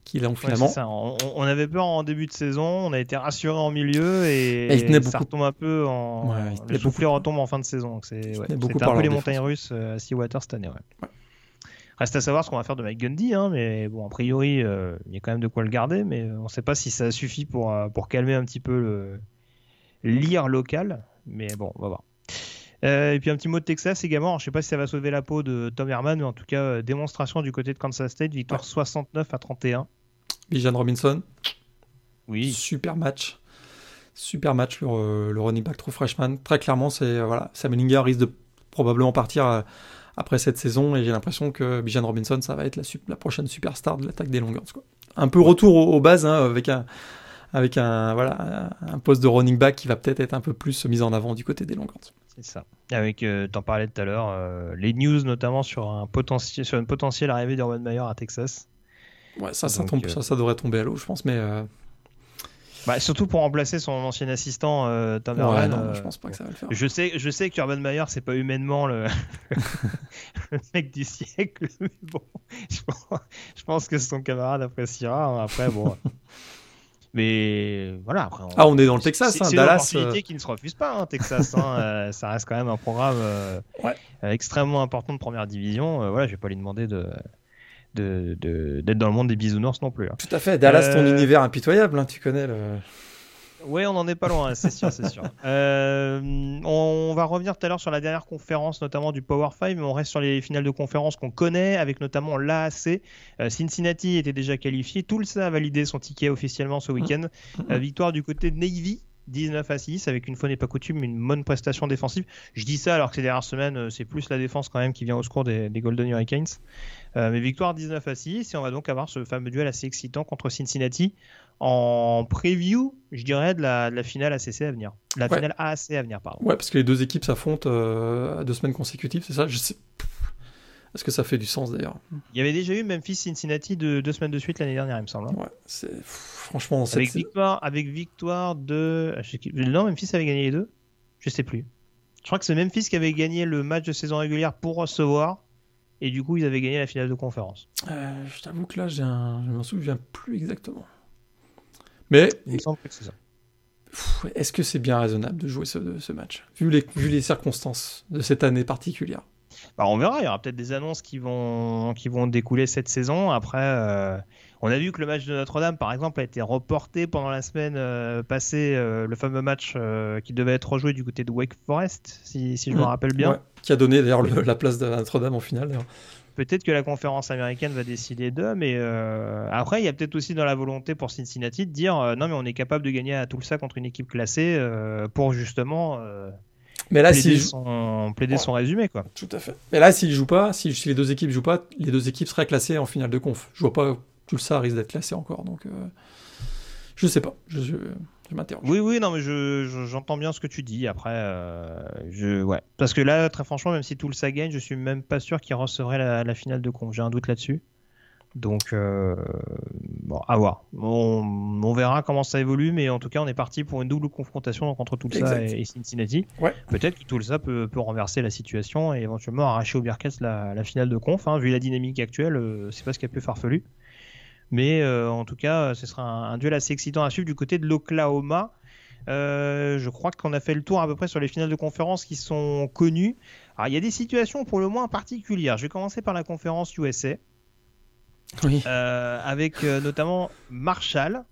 qu'il a finalement. On, avait peur en début de saison, on a été rassuré en milieu et, ça retombe un peu en. Ouais, le soufflet retombe en fin de saison. C'est un peu les montagnes russes à Seawater cette année. Ouais. Reste à savoir ce qu'on va faire de Mike Gundy, hein, mais bon, a priori, euh, il y a quand même de quoi le garder, mais on ne sait pas si ça suffit pour, euh, pour calmer un petit peu le lire local, mais bon, on va voir. Euh, et puis un petit mot de Texas également. je ne sais pas si ça va sauver la peau de Tom Herman, mais en tout cas, démonstration du côté de Kansas State, victoire 69 à 31. Bijan Robinson. Oui. Super match. Super match, le, le running back true freshman. Très clairement, c'est voilà, Sam Ellinger risque de probablement partir après cette saison et j'ai l'impression que Bijan Robinson ça va être la, la prochaine superstar de l'attaque des Longhorns quoi. Un peu retour aux, bases hein, avec un avec un voilà un poste de running back qui va peut-être être un peu plus mis en avant du côté des Longhorns. C'est ça. Avec euh, t'en parlais tout à l'heure euh, les news notamment sur un potentiel sur une potentielle arrivée d'Urban Meyer à Texas. Ouais, ça ça, tombe, euh, ça ça devrait tomber à l'eau je pense mais bah, surtout pour remplacer son ancien assistant euh, Tom ouais, non, je pense pas que ça va le faire. Je sais, je sais qu'Urban Meyer c'est pas humainement le... mec du siècle, mais bon, je pense, que son camarade appréciera. Hein. Après, bon. Mais voilà, après. On... Ah, on est dans le Texas, hein, Dallas. C'est une opportunité euh. qui ne se refuse pas, hein, Texas. Hein, euh, ça reste quand même un programme euh, ouais. extrêmement important de première division. voilà, je vais pas lui demander de d'être de, dans le monde des bisounours non plus. Hein. Tout à fait. Dallas, ton euh, univers impitoyable, hein, tu connais le. Oui, on n'en est pas loin, c'est sûr, c'est sûr. Euh, on va revenir tout à l'heure sur la dernière conférence, notamment du Power 5, mais on reste sur les finales de conférence qu'on connaît, avec notamment l'AAC. Euh, Cincinnati était déjà qualifié, Tulsa a validé son ticket officiellement ce week-end. Mm. victoire du côté de Navy, 19 à 6 avec une fois n'est pas coutume une bonne prestation défensive. Je dis ça alors que ces dernières semaines c'est plus la défense quand même qui vient au secours des, des Golden Hurricanes. Euh, mais victoire 19 à 6 et on va donc avoir ce fameux duel assez excitant contre Cincinnati en preview, je dirais, de la, de la finale ACC à venir. La finale AAC à venir, pardon. Ouais, parce que les deux équipes s'affrontent euh, à deux semaines consécutives, c'est ça? Je sais... Est-ce que ça fait du sens d'ailleurs Il y avait déjà eu Memphis-Cincinnati de deux semaines de suite l'année dernière, il me semble. Hein. Ouais, c'est franchement. Avec victoire, avec victoire de. Non, Memphis avait gagné les deux. Je sais plus. Je crois que c'est Memphis qui avait gagné le match de saison régulière pour recevoir et du coup ils avaient gagné la finale de conférence. Euh, je t'avoue que là j'ai un... je m'en souviens plus exactement. Mais il semble que c'est ça. Est-ce que c'est bien raisonnable de jouer ce, ce match vu les, vu les circonstances de cette année particulière? Bah, on verra, il y aura peut-être des annonces qui vont, qui vont découler cette saison. Après, euh, on a vu que le match de Notre-Dame, par exemple, a été reporté pendant la semaine euh, passée, euh, le fameux match qui devait être rejoué du côté de Wake Forest, si, si je me mmh. rappelle bien. qui a donné d'ailleurs la place de Notre-Dame en finale. Peut-être que la conférence américaine va décider d'eux, mais après, il y a peut-être aussi dans la volonté pour Cincinnati de dire non, mais on est capable de gagner à Tulsa contre une équipe classée pour justement mais là, plaider, son, plaider son résumé, quoi. Tout à fait. Mais là, s'il joue pas, si, les deux équipes jouent pas, les deux équipes seraient classées en finale de conf. Je vois pas tout ça risque d'être classé encore, donc euh, je sais pas. Je, je, m'interroge. Oui, oui, non, mais j'entends bien ce que tu dis. Après, euh, je, ouais, parce que là, très franchement, même si tout le ça gagne, je suis même pas sûr qu'il recevrait la, finale de conf. J'ai un doute là-dessus. Donc, euh, bon, à voir. On, on, verra comment ça évolue, mais en tout cas, on est parti pour une double confrontation donc, entre Tulsa et, et, Cincinnati. Ouais. Peut-être que Tulsa peut, peut, renverser la situation et éventuellement arracher au Bearcats la, la, finale de conf. Hein. Vu la dynamique actuelle, euh, c'est pas ce qui a pu farfelu. Mais euh, en tout cas, ce sera un, un, duel assez excitant à suivre du côté de l'Oklahoma. Je crois qu'on a fait le tour à peu près sur les finales de conférence qui sont connues. Alors, il y a des situations pour le moins particulières. Je vais commencer par la conférence USA. Oui. Euh, avec euh, notamment Marshall,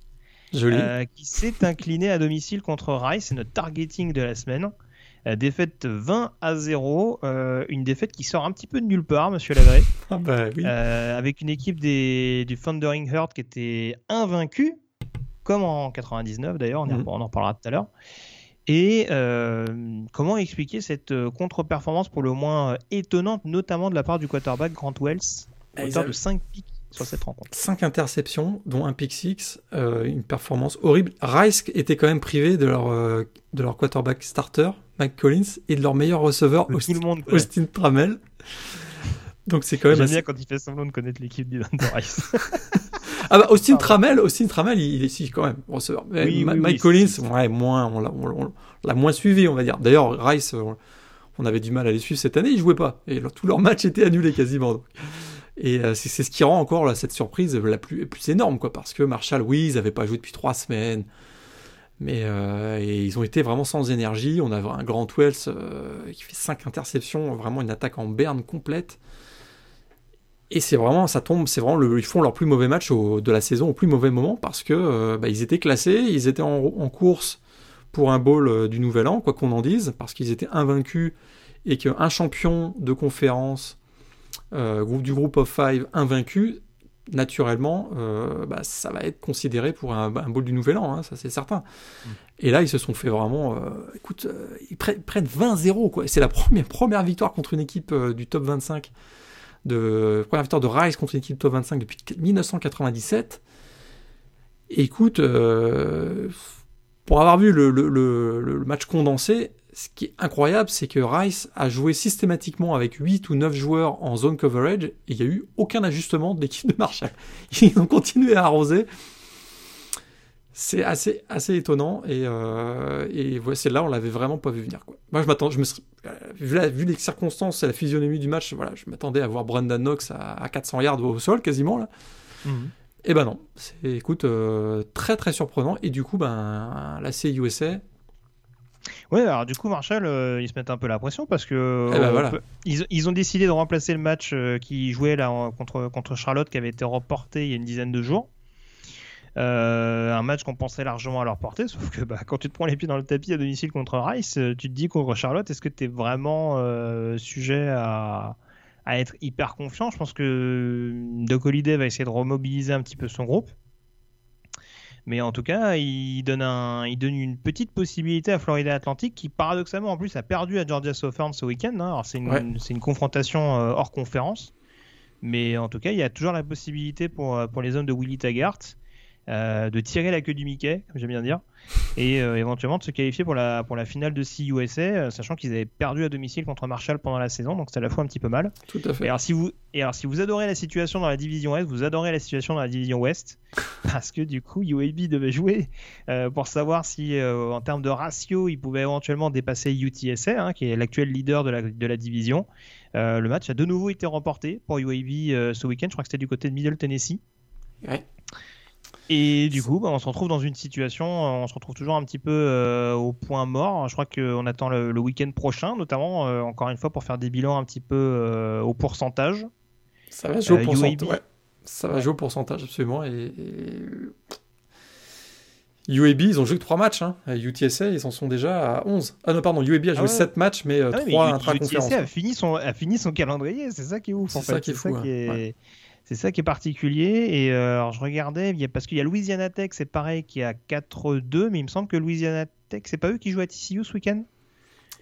euh, qui s'est incliné à domicile contre Rice. C'est notre targeting de la semaine. Euh, défaite 20 à 0, une défaite qui sort un petit peu de nulle part, monsieur Lagré. Ah bah oui. avec une équipe des, du Thundering Herd qui était invaincue, comme en 99 d'ailleurs, on, Mhm. on, en reparlera tout à l'heure. Et euh, comment expliquer cette contre-performance pour le moins étonnante, notamment de la part du quarterback Grant Wells, auteur avaient- de 5 pics sur cette rencontre 5 interceptions, dont un pick six, euh, une performance horrible. Rice était quand même privé de leur, euh, de leur quarterback starter, Mike Collins, et de leur meilleur receveur, tout Austin, le monde. Austin Trammell. Donc c'est quand même J'aime assez- bien quand il fait semblant de connaître l'équipe de Rice. Ah bah Austin. Trammell, Austin Trammell, il, il est si quand même receveur. Oui, oui, Mike oui, Collins, ouais, moins, on l'a, moins suivi, on va dire. D'ailleurs, Rice, on, on avait du mal à les suivre cette année, ils jouaient pas. Et leur- tous leurs matchs étaient annulés quasiment. donc. Et euh, c'est, ce qui rend encore cette surprise la plus, énorme, quoi. Parce que Marshall, oui, ils n'avaient pas joué depuis trois semaines. Mais euh, ils ont été vraiment sans énergie. On a un Grant Wells euh, qui fait 5 interceptions, vraiment une attaque en berne complète. Et c'est vraiment, ça tombe, c'est vraiment, ils font leur plus mauvais match de la saison au plus mauvais moment parce que bah, ils étaient classés, ils étaient en, en course pour un bowl du Nouvel An, quoi qu'on en dise, parce qu'ils étaient invaincus et qu'un champion de conférence euh, groupe du groupe of five invaincu, naturellement, euh, bah, ça va être considéré pour un, un bowl du Nouvel An, hein, ça c'est certain. Et là, ils se sont fait vraiment, euh, écoute, euh, ils prennent, prennent 20-0, quoi. C'est la première, première victoire contre une équipe du top 25 de première victoire de Rice contre une équipe top 25 depuis 1997. Et écoute, pour avoir vu le, le- le- le match condensé, ce qui est incroyable, c'est que Rice a joué systématiquement avec 8 ou 9 joueurs en zone coverage et il n'y a eu aucun ajustement de l'équipe de Marshall. Ils ont continué à arroser. C'est assez, assez étonnant et, euh, et ouais, c'est là on l'avait vraiment pas vu venir. Quoi. Moi je m'attends, je me serais- euh, vu, la- vu les circonstances et la physionomie du match, voilà, je m'attendais à voir Brandon Knox à, à 400 yards au sol quasiment là. Et ben non, c'est écoute euh, très très surprenant et du coup ben la CUSA Ouais, alors du coup, Marshall, euh, ils se mettent un peu la pression parce que Eh ben, euh, voilà. peut- ils, ils ont décidé de remplacer le match euh, qui jouait là en- contre, contre Charlotte qui avait été reporté il y a une dizaine de jours. Euh, un match qu'on pensait largement à leur portée, sauf que bah, quand tu te prends les pieds dans le tapis à domicile contre Rice, tu te dis contre Charlotte, est-ce que tu es vraiment sujet à, à être hyper confiant? Je pense que Doc Holliday va essayer de remobiliser un petit peu son groupe. Mais en tout cas, il donne, un, il donne une petite possibilité à Florida Atlantic qui, paradoxalement, en plus, a perdu à Georgia Southern ce week-end. hein. Alors, c'est une, Ouais. c'est une confrontation euh, hors conférence. Mais en tout cas, il y a toujours la possibilité pour, euh, pour les hommes de Willy Taggart euh, de tirer la queue du Mickey, comme j'aime bien dire, et euh, éventuellement de se qualifier pour la, pour la finale de CUSA, euh, sachant qu'ils avaient perdu à domicile contre Marshall pendant la saison, donc c'était à la fois un petit peu mal. tout à Et fait. alors, si vous, et alors, si vous adorez la situation dans la division Est, vous adorez la situation dans la division Ouest, parce que du coup, UAB devait jouer euh, pour savoir si, en termes de ratio, il pouvait éventuellement dépasser UTSA, hein, qui est l'actuel leader de la, de la division. Le match a de nouveau été remporté pour UAB ce week-end. Je crois que c'était du côté de Middle Tennessee. Ouais. Et du coup, bah, on se retrouve dans une situation, euh, on se retrouve toujours un petit peu euh, au point mort. Je crois qu'on attend le, le week-end prochain, notamment, euh, encore une fois, pour faire des bilans un petit peu euh, au pourcentage. Ça va jouer au pourcentage. UAB. ouais. Ça va jouer au pourcentage absolument et, et- UAB, ils ont joué que 3 matchs. Hein. UTSA, ils en sont déjà à 11. Ah non, pardon, UAB a joué ouais. 7 matchs, mais Ah oui, 3 mais intra-conférences. UTSA a fini son a fini son calendrier, c'est ça qui est ouf C'est ça fait. qui est fou, ça qui est Ouais. C'est ça qui est particulier et euh, alors je regardais il y a- parce qu'il y a Louisiana Tech, c'est pareil qui est à 4-2 mais il me semble que Louisiana Tech, c'est pas eux qui jouent à TCU ce week-end?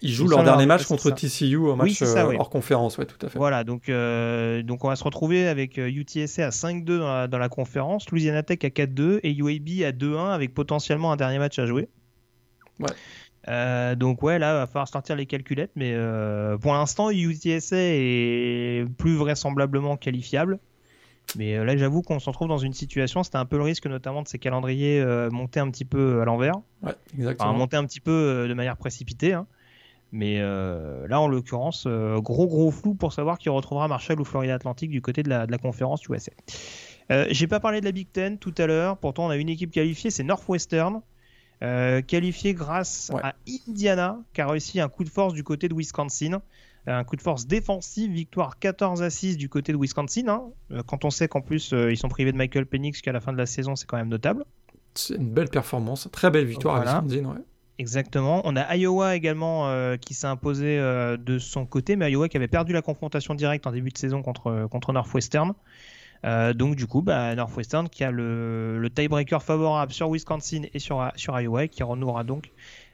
Ils Il jouent leur dernier match contre ça. TCU, un match c'est ça, euh, oui. hors conférence, ouais, tout à fait. Voilà, donc, euh, donc on va se retrouver avec UTSA à 5-2 dans la, dans la conférence, Louisiana Tech à 4-2 et UAB à 2-1 avec potentiellement un dernier match à jouer. Ouais. Euh, donc ouais, là, va falloir sortir les calculettes, mais euh, pour l'instant, UTSA est plus vraisemblablement qualifiable. Mais euh, là, j'avoue qu'on s'en trouve dans une situation, c'était un peu le risque notamment de ces calendriers euh, montés un petit peu à l'envers. Ouais, exactement. Enfin, monter un petit peu euh, de manière précipitée. hein. Mais euh, là, en l'occurrence, euh, gros gros flou pour savoir qui retrouvera Marshall ou Florida Atlantic du côté de la, de la conférence USA. Euh, J'ai pas parlé de la Big Ten tout à l'heure. Pourtant, on a une équipe qualifiée, c'est Northwestern. Euh, qualifiée grâce Ouais. à Indiana, qui a réussi un coup de force du côté de Wisconsin. Un coup de force défensif, victoire 14 à 6 du côté de Wisconsin. hein. Euh, Quand on sait qu'en plus euh, ils sont privés de Michael Penix jusqu'à la fin de la saison, c'est quand même notable. C'est une belle performance, très belle victoire Voilà. à Wisconsin. Ouais. Exactement. On a Iowa également euh, qui s'est imposé euh, de son côté, mais Iowa qui avait perdu la confrontation directe en début de saison contre, contre Northwestern. Euh, donc du coup, bah, Northwestern qui a le, le tiebreaker favorable sur Wisconsin et sur, sur Iowa, qui renouera donc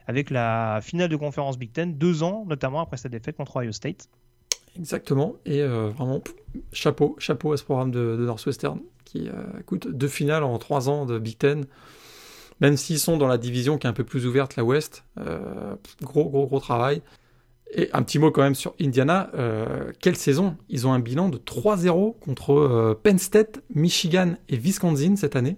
avec la finale de conférence Big Ten, deux ans notamment après sa défaite contre Ohio State. Exactement. Et euh, vraiment, chapeau, chapeau à ce programme de, Northwestern qui euh, écoute deux finales en trois ans de Big Ten. Même s'ils sont dans la division qui est un peu plus ouverte, la West, euh, gros, gros, gros travail. Et un petit mot quand même sur Indiana. euh, quelle saison? Ils ont un bilan de 3-0 contre euh, Penn State, Michigan et Wisconsin cette année.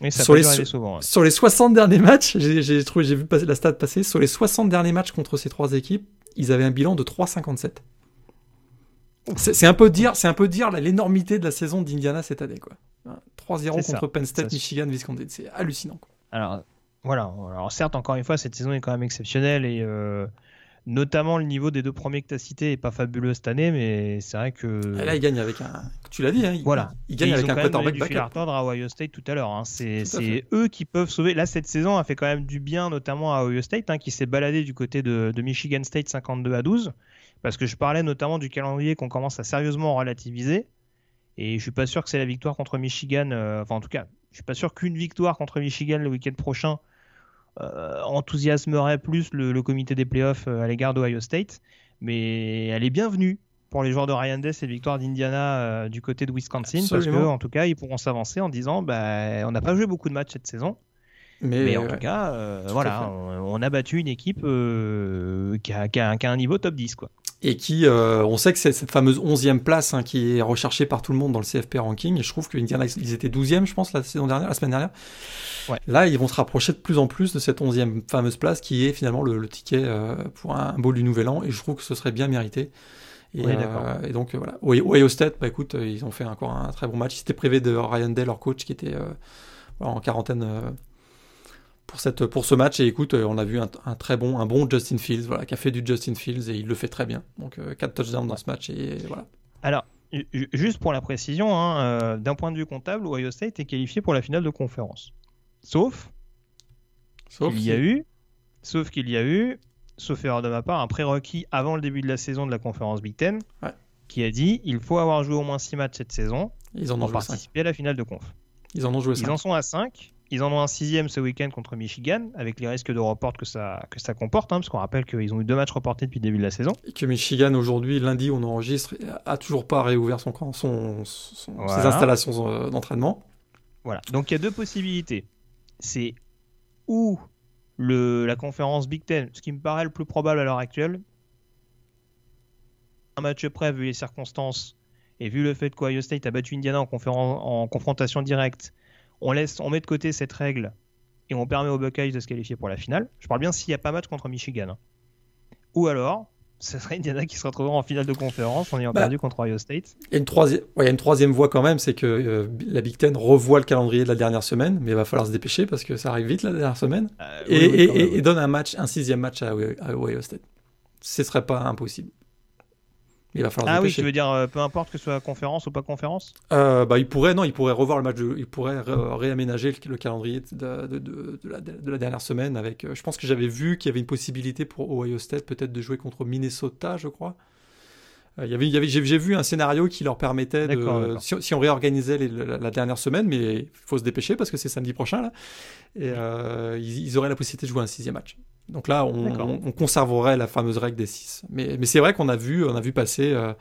Mais ça Sur peut les souvent. ouais. Sur les 60 derniers matchs, j'ai j'ai trouvé, j'ai vu la stat passer. Sur les 60 derniers matchs contre ces trois équipes, ils avaient un bilan de 3,57. C'est un peu dire, c'est un peu dire l'énormité de la saison d'Indiana cette année, quoi. Hein, 3-0 C'est ça. contre Penn State, Michigan, Wisconsin, c'est hallucinant. Quoi. Alors voilà. Alors certes, encore une fois, cette saison est quand même exceptionnelle et euh, notamment le niveau des deux premiers que tu as cités est pas fabuleux cette année, mais c'est vrai que Et là, ils gagnent avec un. Tu l'as dit, hein, Voilà. gagnent ils avec un quarterback fil à backup. retordre à Ohio State tout à l'heure. hein. C'est eux qui peuvent sauver. Là, cette saison a fait quand même du bien, notamment à Ohio State, hein, qui s'est baladé du côté de, de Michigan State 52 à 12. Parce que je parlais notamment du calendrier qu'on commence à sérieusement relativiser. Et je suis pas sûr que c'est la victoire contre Michigan. euh, enfin, en tout cas, je suis pas sûr qu'une victoire contre Michigan le week-end prochain enthousiasmerait plus le, le comité des playoffs euh, à l'égard d'Ohio State. Mais elle est bienvenue pour les joueurs de Ryan Day, cette victoire d'Indiana euh, du côté de Wisconsin, parce que en tout cas, ils pourront s'avancer en disant bah, on n'a pas joué beaucoup de matchs cette saison, Mais, mais en ouais. tout cas, euh, Tout voilà, on, on a battu une équipe euh, qui, a, qui a un- qui a un niveau top 10. Quoi. Et qui, euh, on sait que c'est cette fameuse 11e place hein, qui est recherchée par tout le monde dans le CFP ranking. Et je trouve que Indiana, ils étaient 12e, je pense, la saison dernière, la semaine dernière. Ouais. Là, ils vont se rapprocher de plus en plus de cette 11e fameuse place qui est finalement le, le ticket euh, pour un, un bowl du Nouvel An. Et je trouve que ce serait bien mérité. Et, Oui, euh, et donc euh, voilà. Ohio State, bah écoute, euh, ils ont fait encore un très bon match. Ils s'étaient privés de Ryan Day, leur coach, qui était euh, en quarantaine euh, pour cette pour ce match. Et écoute, euh, on a vu un, un très bon, un bon Justin Fields, voilà, qui a fait du Justin Fields et il le fait très bien. Donc 4 touchdowns dans ce match et voilà. Alors, ju- ju- juste pour la précision, hein, euh, d'un point de vue comptable, Ohio State est qualifié pour la finale de conférence. Sauf Sauf qu'il y a eu, sauf qu'il y a eu, sauf erreur de ma part, un prérequis avant le début de la saison de la conférence Big Ten, Ouais. qui a dit il faut avoir joué au moins 6 matchs cette saison ils en ont pour joué 5. participer à la finale de conf. Ils en ont joué Ils 5. en sont à 5. Ils en ont un sixième ce week-end contre Michigan, avec les risques de report que ça, que ça comporte, hein, parce qu'on rappelle qu'ils ont eu deux matchs reportés depuis le début de la saison. Et que Michigan aujourd'hui, lundi, on enregistre, a toujours pas réouvert son, camp- son, son- ses installations euh, d'entraînement. Voilà. Donc il y a deux possibilités. C'est ou le, la conférence Big Ten, ce qui me paraît le plus probable à l'heure actuelle. Un match près, vu les circonstances, et vu le fait qu'Ohio State a battu Indiana en confrontation directe, on, laisse, on met de côté cette règle et on permet aux Buckeyes de se qualifier pour la finale. Je parle bien s'il n'y a pas match contre Michigan. hein. Ou alors, ce serait Indiana qui se retrouvera en finale de conférence en ayant Bah, perdu contre Ohio State. Il y a une troisième, ouais, il y a une troisième voie quand même, c'est que euh, la Big Ten revoit le calendrier de la dernière semaine, mais il va falloir se dépêcher parce que ça arrive vite la dernière semaine, Euh, et, oui, oui, et- quand même, et- et donne un match, un sixième match à, à Ohio State. Ce serait pas impossible. Mais il va falloir se Ah oui, tu veux dire euh, peu importe que ce soit conférence ou pas conférence Euh, bah, il pourrait, non, il pourrait revoir le match, de- il pourrait ré- réaménager le, le calendrier de, de- de- de la, de la dernière semaine avec. euh, je pense que j'avais vu qu'il y avait une possibilité pour Ohio State peut-être de jouer contre Minnesota, je crois. Euh, il y avait, il y avait, j'ai, vu un scénario qui leur permettait de, si, si on réorganisait les- la, la dernière semaine, mais il faut se dépêcher parce que c'est samedi prochain là, et euh, ils, ils auraient la possibilité de jouer un sixième match. Donc là, on, D'accord. on- on conserverait la fameuse règle des six. Mais, mais c'est vrai qu'on a vu, on a vu passer. euh,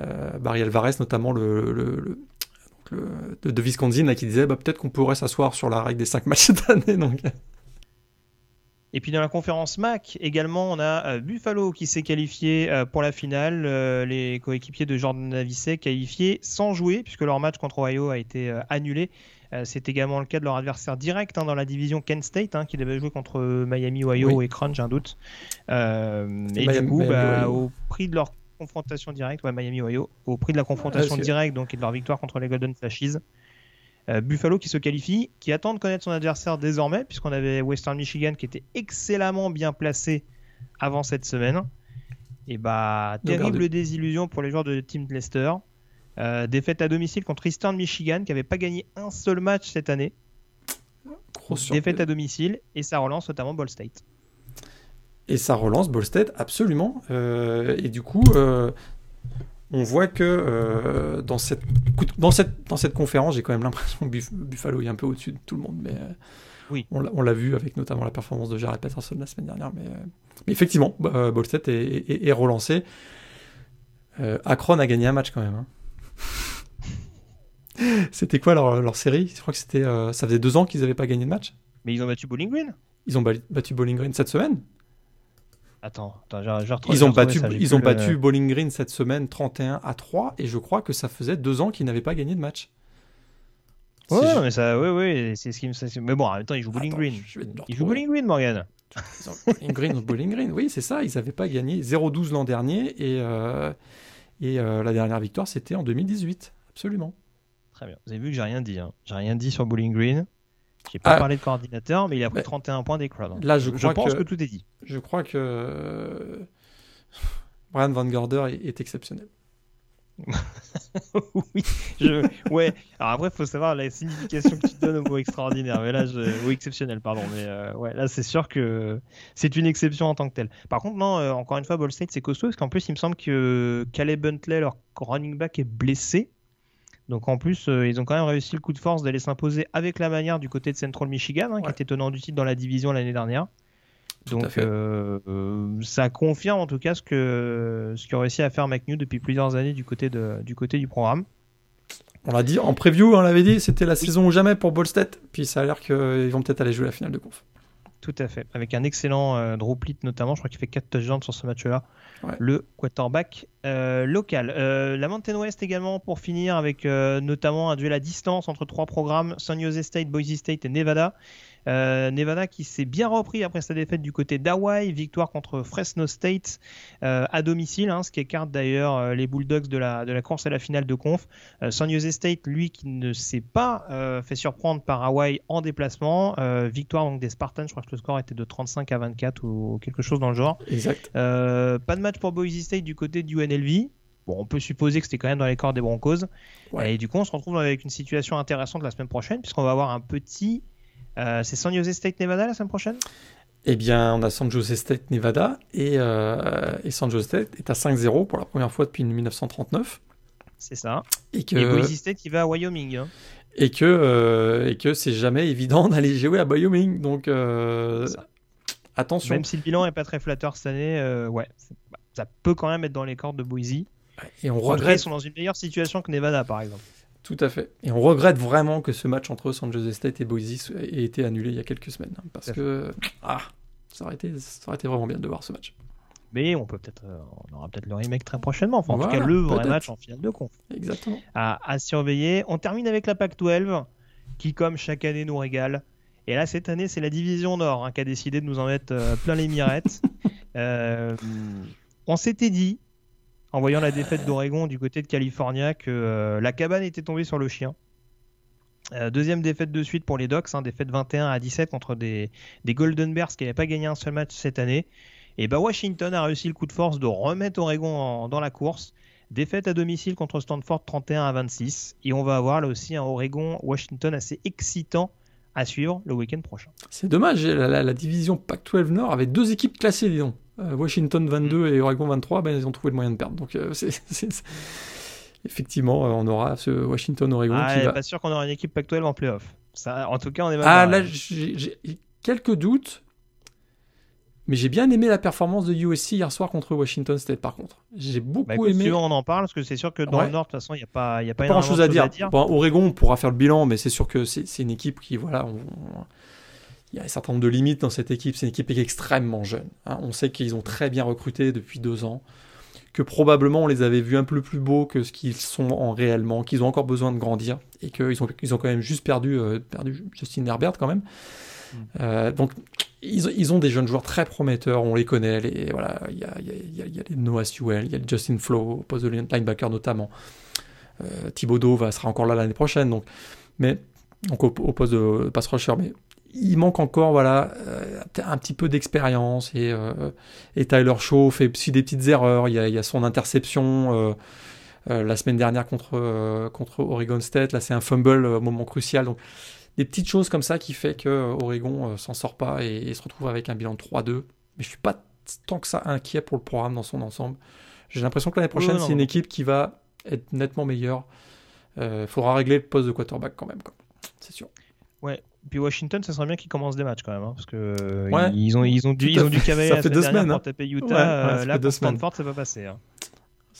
euh, Barry Alvarez, notamment le, le- le- donc le- de, de là, qui disait bah, peut-être qu'on pourrait s'asseoir sur la règle des 5 matchs cette année. Donc. Et puis dans la conférence MAC également, on a Buffalo qui s'est qualifié pour la finale. les coéquipiers de Jordan Navissé qualifiés sans jouer puisque leur match contre Ohio a été annulé. C'est également le cas de leur adversaire direct hein, dans la division Kent State hein, qui devait jouer contre Miami, Ohio et Crunch, j'ai un doute. et du coup, bah, au prix de leur confrontation directe, ouais, Miami, Ohio, au prix de la confrontation directe donc, et de leur victoire contre les Golden Flashes. Euh, Buffalo qui se qualifie, qui attend de connaître son adversaire désormais, puisqu'on avait Western Michigan qui était excellemment bien placé avant cette semaine. Et bah, terrible désillusion pour les joueurs de Team Leicester. Euh, défaite à domicile contre Eastern Michigan qui n'avait pas gagné un seul match cette année. défaite à domicile et ça relance notamment Ball State. Et ça relance Ball State absolument. Euh, et du coup, on voit que euh, dans, cette, dans, cette, dans cette conférence, j'ai quand même l'impression que Buffalo est un peu au-dessus de tout le monde. Mais euh, oui. on l'a vu avec notamment la performance de Jared Patterson la semaine dernière. Mais, euh, effectivement, State est, relancé. Akron a gagné un match quand même. Hein. c'était quoi leur, leur, série? Je crois que c'était, ça faisait deux ans qu'ils n'avaient pas gagné de match. Mais ils ont battu Bowling Green? Ils ont battu Bowling Green cette semaine Attends, ils ont battu, ils ont battu Bowling Green cette semaine 31 à 3 et je crois que ça faisait deux ans qu'ils n'avaient pas gagné de match. Ouais, mais ça, oui, oui, c'est ce qui me. Mais bon, en même temps, ils jouent Bowling Green. Ils jouent Bowling Green, Morgan. Bowling Green, Bowling Green, oui, c'est ça. Ils n'avaient pas gagné 0-12 l'an dernier et, euh, et euh, la dernière victoire, c'était en 2018. Absolument. Très bien. Vous avez vu que j'ai rien dit. Hein. J'ai rien dit sur Bowling Green. J'ai pas ah. parlé de coordinateur, mais il a pris 31 points des crowds. Là, je, pense que, tout est dit. Je crois que Brian Van Gorder est, exceptionnel. oui, je... ouais. Alors après, il faut savoir la signification que tu donnes au mot extraordinaire, mais là, je... ou exceptionnel, pardon. Mais euh, ouais, là, c'est sûr que c'est une exception en tant que telle. Par contre, non, euh, encore une fois, Ball State, c'est costaud, parce qu'en plus, il me semble que Caleb Buntley, leur running back, est blessé. Donc en plus, euh, ils ont quand même réussi le coup de force d'aller s'imposer avec la manière du côté de Central Michigan, hein, qui était tenant du titre dans la division l'année dernière. Donc euh, euh, ça confirme en tout cas ce que ce qu'a réussi à faire McNew depuis plusieurs années du côté, de, du, côté du programme. On l'a dit en preview, on l'avait dit, c'était la saison ou jamais pour Ball State. Puis ça a l'air qu'ils vont peut-être aller jouer la finale de conf. Tout à fait. Avec un excellent euh, notamment. Je crois qu'il fait 4 touchdowns sur ce match-là. Le quarterback euh, local. Euh, la Mountain West également pour finir avec euh, notamment un duel à distance entre trois programmes San Jose State, Boise State et Nevada. Euh, Nevada qui s'est bien repris après sa défaite du côté d'Hawaii, victoire contre Fresno State euh, à domicile, hein, ce qui écarte d'ailleurs euh, les Bulldogs de la, de la course à la finale de conf. San Jose State, lui, qui ne s'est pas fait surprendre par Hawaii en déplacement, victoire donc des Spartans, je crois que le score était de 35 à 24 ou, quelque chose dans le genre. Exact. pas de match pour Boise State du côté du NLV. Bon, on peut supposer que c'était quand même dans les corps des Broncos. Et du coup, on se retrouve avec une situation intéressante la semaine prochaine, puisqu'on va avoir un petit euh, c'est San Jose State Nevada la semaine prochaine? Eh bien, on a San Jose State Nevada et, euh, et San Jose State est à 5-0 pour la première fois depuis 1939. C'est ça. Et, que... Boise State qui va à Wyoming. Hein. Et que, euh, et que c'est jamais évident d'aller jouer à Wyoming. Donc, attention. Même si le bilan n'est pas très flatteur cette année, ouais, ça peut quand même être dans les cordes de Boise. Et on regrette. Ils sont dans une meilleure situation que Nevada, par exemple. Tout à fait. Et on regrette vraiment que ce match entre San Jose State et Boise ait été annulé il y a quelques semaines. Hein, parce que ah, ça, aurait été, ça aurait été vraiment bien de voir ce match. Mais on peut peut-être, euh, on aura peut-être le remake très prochainement. Enfin, en tout cas, le vrai match en finale de conf. Exactement. À, surveiller. On termine avec la PAC 12, qui, comme chaque année, nous régale. Et là, cette année, c'est la division Nord hein, qui a décidé de nous en mettre euh, plein les mirettes. Euh, on s'était dit en voyant la défaite d'Oregon du côté de California que euh, la cabane était tombée sur le chien. Euh, deuxième défaite de suite pour les Docs, hein, défaite 21 à 17 contre des, Golden Bears qui n'avaient pas gagné un seul match cette année. Et bah Washington a réussi le coup de force de remettre Oregon dans la course. Défaite à domicile contre Stanford 31 à 26. Et on va avoir là aussi un Oregon-Washington assez excitant à suivre le week-end prochain. C'est dommage, la, division Pac-12 Nord avait deux équipes classées, disons. Euh, Washington 22 mm. et Oregon 23, ben, ils ont trouvé le moyen de perdre. Donc, euh, effectivement, euh, on aura ce Washington-Oregon ah, qui va... pas sûr qu'on aura une équipe Pac-12 en playoff. Ça, en tout cas, on est Ah, là, j'ai quelques doutes. Mais j'ai bien aimé la performance de USC hier soir contre Washington State, par contre. J'ai beaucoup bah, aimé. on en parle, parce que c'est sûr que dans le Nord, de toute façon, il n'y a pas, y a pas, pas grand-chose à, dire. Bon, Oregon, on pourra faire le bilan, mais c'est sûr que c'est une équipe qui, voilà, il y a un certain nombre de limites dans cette équipe. C'est une équipe extrêmement jeune. hein. On sait qu'ils ont très bien recruté depuis deux ans, que probablement on les avait vus un peu plus beaux que ce qu'ils sont en réellement, qu'ils ont encore besoin de grandir et qu'ils ont, ils ont quand même juste perdu, euh, perdu Justin Herbert quand même. Euh, donc ils, ont des jeunes joueurs très prometteurs, on les connaît. Il y a, les Noah Sewell, il y a Justin Flo, au poste de linebacker notamment. Euh, Thibodeau sera encore là l'année prochaine, donc, mais au, poste de pass rusher, mais il manque encore euh, un petit peu d'expérience et, euh, Tyler Shaw fait aussi des petites erreurs. Il y a, son interception euh, euh, la semaine dernière contre Oregon State. Là, c'est un fumble au moment crucial. Des petites choses comme ça qui fait que euh, Oregon euh, s'en sort pas et, et se retrouve avec un bilan de 3-2. Mais je suis pas tant que ça inquiet pour le programme dans son ensemble. J'ai l'impression que l'année prochaine, Ouais, c'est une équipe qui va être nettement meilleure. Il faudra régler le poste de quarterback quand même, quoi. c'est sûr. Puis Washington, ça serait bien qu'ils commencent des matchs quand même, hein, parce que euh, Ouais. ils ont ils ont dû ils ont dû fait. cavaler Ça la fait semaine deux semaines, pour taper Utah. Ouais, ouais, euh, là pour. Stanford, c'est pas passé. hein.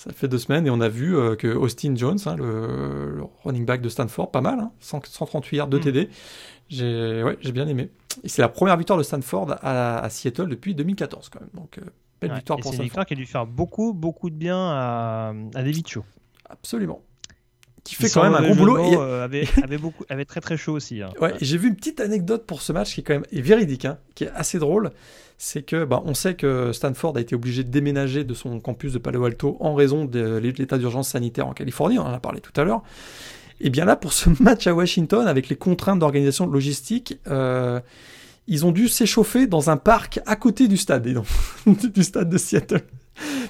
Ça fait deux semaines et on a vu euh, que Austin Jones, hein, le, le running back de Stanford, pas mal, hein, 100 138 yards de Mm. TD. J'ai ouais, j'ai bien aimé. Et c'est la première victoire de Stanford à, à Seattle depuis 2014 quand même. Donc euh, belle Ouais, victoire pour c'est une Stanford. victoire qui a dû faire beaucoup beaucoup de bien à, à David Cho. Absolument. Qui fait quand même un gros boulot. Et- euh, avait, avait beaucoup avait très très chaud aussi. hein. Ouais, j'ai vu une petite anecdote pour ce match qui est quand même est véridique, hein, qui est assez drôle. C'est que bah, on sait que Stanford a été obligé de déménager de son campus de Palo Alto en raison de l'état d'urgence sanitaire en Californie, on en a parlé tout à l'heure. Et bien là, pour ce match à Washington, avec les contraintes d'organisation logistique, euh, ils ont dû s'échauffer dans un parc à côté du stade, et donc, du stade de Seattle.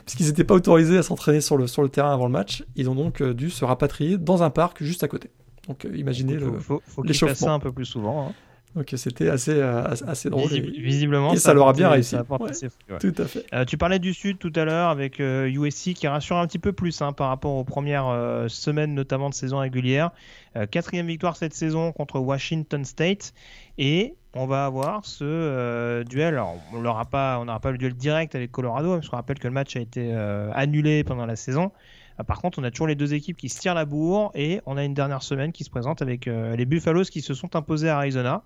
Puisqu'ils n'étaient pas autorisés à s'entraîner sur le, sur le terrain avant le match, ils ont donc euh, dû se rapatrier dans un parc juste à côté. Donc euh, imaginez faut, le. faut, faut l'échauffement. ça un peu plus souvent. hein. Donc c'était assez, euh, assez- drôle. Et- visiblement, et ça leur a bien réussi. ça Ouais. ouais. Tout à fait. Euh, tu parlais du Sud tout à l'heure avec euh, USC qui rassure un petit peu plus hein, par rapport aux premières euh, semaines, notamment de saison régulière. Euh, quatrième victoire cette saison contre Washington State. Et on va avoir ce euh, duel. Alors, on n'aura pas, on pas le duel direct avec Colorado, parce qu'on rappelle que le match a été euh, annulé pendant la saison. Euh, par contre, on a toujours les deux équipes qui se tirent la bourre et on a une dernière semaine qui se présente avec euh, les Buffaloes qui se sont imposés à Arizona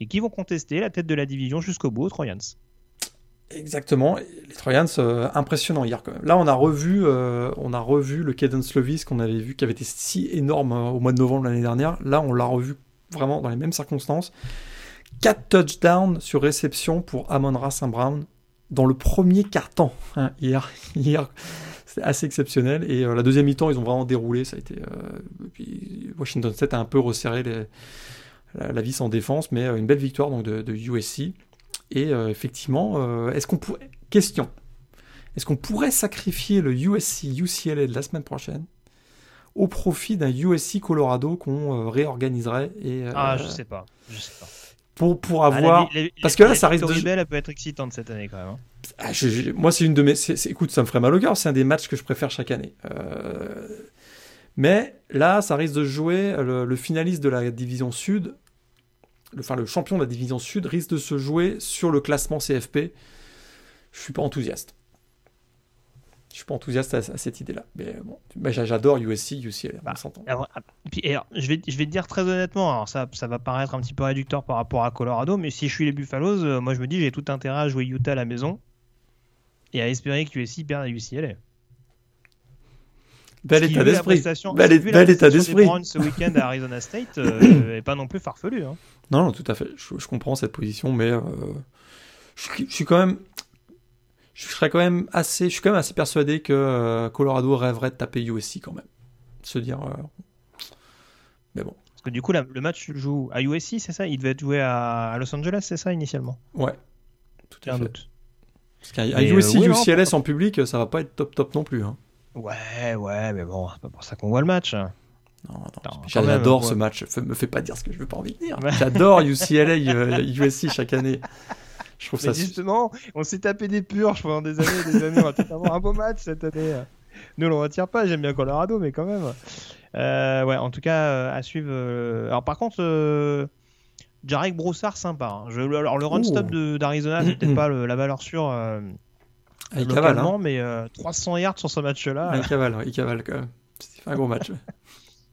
et qui vont contester la tête de la division jusqu'au bout aux Trojans. Exactement. Les Trojans, euh, impressionnant hier quand même. Là, on a revu, euh, on a revu le Cadence Levis qu'on avait vu, qui avait été si énorme euh, au mois de novembre l'année dernière. Là, on l'a revu vraiment dans les mêmes circonstances. 4 touchdowns sur réception pour Amon-Ra St. Brown dans le premier quart-temps hein, hier. hier c'était assez exceptionnel. Et euh, la deuxième mi-temps, ils ont vraiment déroulé. Ça a été, Washington State a un peu resserré les- la, la vis en défense, mais euh, une belle victoire donc, de, de USC. Et euh, effectivement, euh, est-ce qu'on pourrait. Question. Est-ce qu'on pourrait sacrifier le USC UCLA de la semaine prochaine au profit d'un USC Colorado qu'on euh, réorganiserait et, euh, Ah, je sais pas. Je sais pas. pour, pour Ah, la avoir. la- parce que là, ça risque de- Victory Bell, elle peut être excitante cette année quand même. hein. Ah, je- je- moi, c'est une de mes. écoute, ça me ferait mal au cœur. C'est un des matchs que je préfère chaque année. Euh, mais là, ça risque de jouer. Le, le finaliste de la division Sud, le, enfin le champion de la division Sud, risque de se jouer sur le classement CFP. Je suis pas enthousiaste. Je suis pas enthousiaste à, à cette idée-là. Mais bon, bah, j'a- j'adore USC, UCLA. on Bah, s'entend. Alors, ah, alors, je, vais, je vais te dire très honnêtement, alors ça, ça va paraître un petit peu réducteur par rapport à Colorado, mais si je suis les Buffaloes, euh, moi je me dis j'ai tout intérêt à jouer Utah à la maison et à espérer que USC perde à UCLA. Bel état d'esprit. Bel, état d'esprit. Ce week-end à Arizona State euh, est pas non plus farfelu. hein. Non, non, tout à fait. Je, je comprends cette position, mais euh, je, suis- je suis quand même, je serais quand même assez, je suis quand même assez persuadé que euh, Colorado rêverait de taper USC quand même. Se dire, euh, mais bon, Parce que du coup, la- le match joue à USC, c'est ça? Il devait être joué à, à Los Angeles, c'est ça initialement? Ouais, tout à un fait. doute. Parce un USC oui, non, UCLS en public, ça va pas être top top non plus. Hein. Ouais, ouais, mais bon, c'est pas pour ça qu'on voit le match. Non, Non, quand j'adore ce match. Fais- Me fais pas dire ce que je veux pas envie de dire. J'adore UCLA, euh, USC chaque année. Je trouve Mais ça. justement, on s'est tapé des purges pendant des années et des années. On va peut-être avoir un beau match cette année. Nous, on le retire pas. J'aime bien Colorado, mais quand même. Euh, ouais, en tout cas, euh, à suivre. euh, Alors, par contre, euh, Jarek Broussard, sympa. hein. Je... Alors, le run Ouh. stop de- d'Arizona, c'est peut-être pas le- la valeur sûre euh, Ah, il cavale, localement, hein. mais euh, 300 yards sur ce match-là. Il cavale, il cavale quand même. C'est un gros match.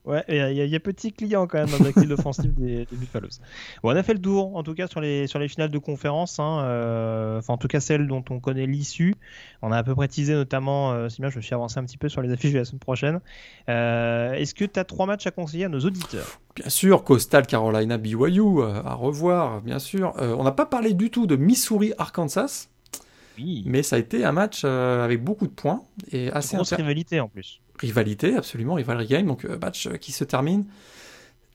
ouais. Il y, y, a petit client quand même dans la ligne offensive des, des Buffaloes. Bon, on a fait le tour, en tout cas, sur les, sur les finales de conférence. Hein, euh, enfin, en tout cas, celles dont on connaît l'issue. On a à peu près teasé, notamment, euh, si bien je me suis avancé un petit peu sur les affiches de la semaine prochaine. Euh, Est-ce que tu as trois matchs à conseiller à nos auditeurs? Bien sûr, Coastal Carolina BYU, euh, à revoir, bien sûr. On n'a pas parlé du tout de Missouri Arkansas. Oui. Mais ça a été un match avec beaucoup de points et assez grosse rivalité en plus. Rivalité, absolument, rivalry game. Donc euh, match euh, qui se termine.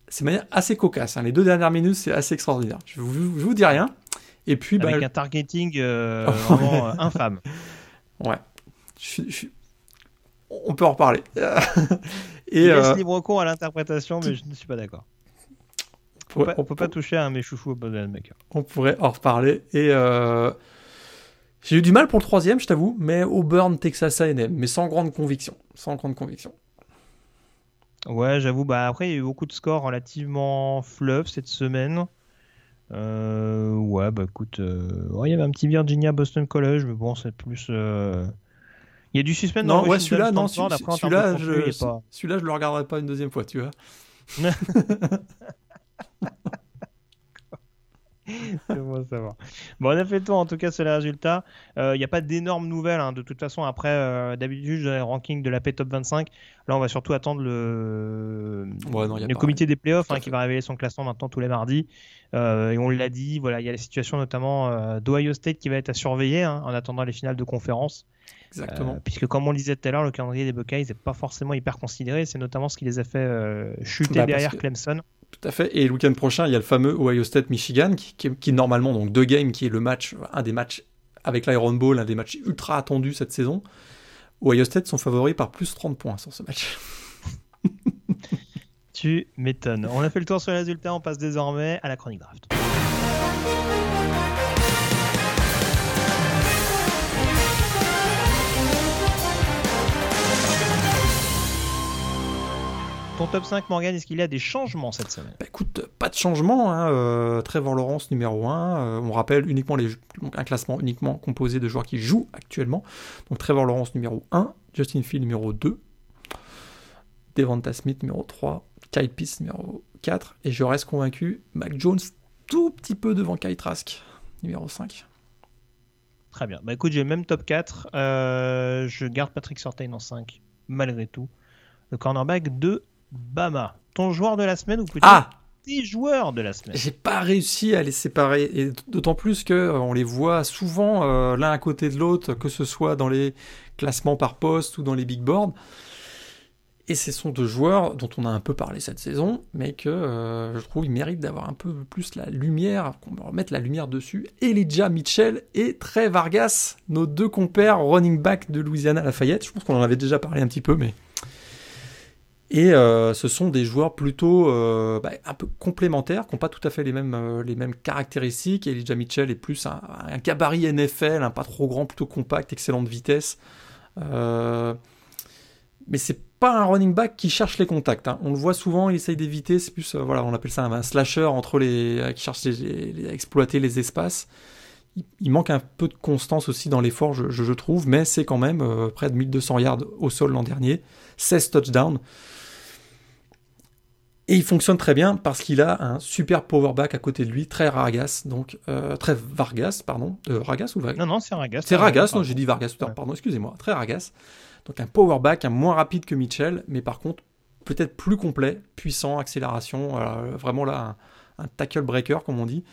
C'est de manière assez cocasse. Hein. Les deux dernières minutes, c'est assez extraordinaire. Je vous, je vous dis rien. Et puis, avec bah, un targeting euh, vraiment euh, infâme. Ouais. Je, je, on peut en reparler. et Il laisse libre cours à l'interprétation, mais je ne suis pas d'accord. On, on, peut pas toucher à un mes chouchous au Bodenmaker. On pourrait en reparler. Et euh, j'ai eu du mal pour le troisième, je t'avoue, mais Auburn, Texas A&M, mais sans grande conviction. Sans grande conviction. Ouais, j'avoue. Bah après, il y a eu beaucoup de scores relativement fleuves cette semaine. Euh, ouais, bah écoute, euh, ouais, il y avait un petit Virginia Boston College, mais bon, c'est plus. Euh... Il y a du suspense non, dans ouais, celui-là, non, celui-là, je, celui-là, je le regarderai pas une deuxième fois, tu vois. c'est bon savoir. Bon, on a fait le tour en tout cas sur les résultats. Il euh, n'y a pas d'énormes nouvelles. Hein. De toute façon, après, euh, d'habitude, dans les rankings de la P Top 25, là, on va surtout attendre le, ouais, non, le comité des playoffs hein, qui va révéler son classement maintenant tous les mardis. Euh, et on l'a dit, voilà, il y a la situation notamment d'Ohio State qui va être à surveiller hein, en attendant les finales de conférence. Exactement. puisque, comme on le disait tout à l'heure, le calendrier des Buckeyes n'est pas forcément hyper considéré. C'est notamment ce qui les a fait chuter bah, derrière que... Clemson. Tout à fait. Et le week-end prochain, il y a le fameux Ohio State-Michigan, qui, qui, qui, normalement, donc deux games, qui est le match, un des matchs avec l'Iron Bowl, un des matchs ultra attendus cette saison. Ohio State sont favoris par plus 30 points sur ce match. tu m'étonnes. On a fait le tour sur les résultats, on passe désormais à la chronique draft. Ton top 5, Morgan, est-ce qu'il y a des changements cette semaine? Bah Écoute, pas de changement. Hein. Euh, Trevor Lawrence numéro 1. Euh, on rappelle uniquement les, donc un classement uniquement composé de joueurs qui jouent actuellement. Donc Trevor Lawrence numéro 1, Justin Field numéro 2, Devonta Smith numéro 3, Kyle Pitts numéro 4. Et je reste convaincu, Mac Jones tout petit peu devant Kyle Trask numéro 5. Très bien. Bah écoute, j'ai le même top 4. Euh, je garde Patrick Sortain en 5, malgré tout. Le cornerback de Bama, ton joueur de la semaine ou peut-être ah tes joueurs de la semaine? J'ai pas réussi à les séparer, et d'autant plus que euh, on les voit souvent euh, l'un à côté de l'autre, que ce soit dans les classements par poste ou dans les big boards. Et ce sont deux joueurs dont on a un peu parlé cette saison, mais que euh, je trouve ils méritent d'avoir un peu plus la lumière, qu'on va remettre la lumière dessus. Elijah Mitchell et Trey Vargas, nos deux compères running back de Louisiana Lafayette. Je pense qu'on en avait déjà parlé un petit peu, mais et euh, ce sont des joueurs plutôt euh, bah, un peu complémentaires, qui n'ont pas tout à fait les mêmes, euh, les mêmes caractéristiques. Elijah Mitchell est plus un, gabarit NFL, un pas trop grand, plutôt compact, excellente vitesse. Mais c'est pas un running back qui cherche les contacts. Hein. On le voit souvent, il essaye d'éviter. C'est plus, voilà, on appelle ça un, slasher entre les, qui cherche à exploiter les espaces. Il, manque un peu de constance aussi dans l'effort, je, je, je, trouve, mais c'est quand même près de 1200 yards au sol l'an dernier, 16 touchdowns. Et il fonctionne très bien parce qu'il a un super powerback à côté de lui, très Vargas, donc euh, très Vargas, pardon, euh, Ragas ou Vargas Non, non, c'est Ragas. C'est Ragas, non, j'ai dit Vargas tout à l'heure, pardon, excusez-moi, très Ragas. Donc un powerback, un moins rapide que Mitchell, mais par contre peut-être plus complet, puissant, accélération, euh, vraiment là un, un, tackle breaker comme on dit.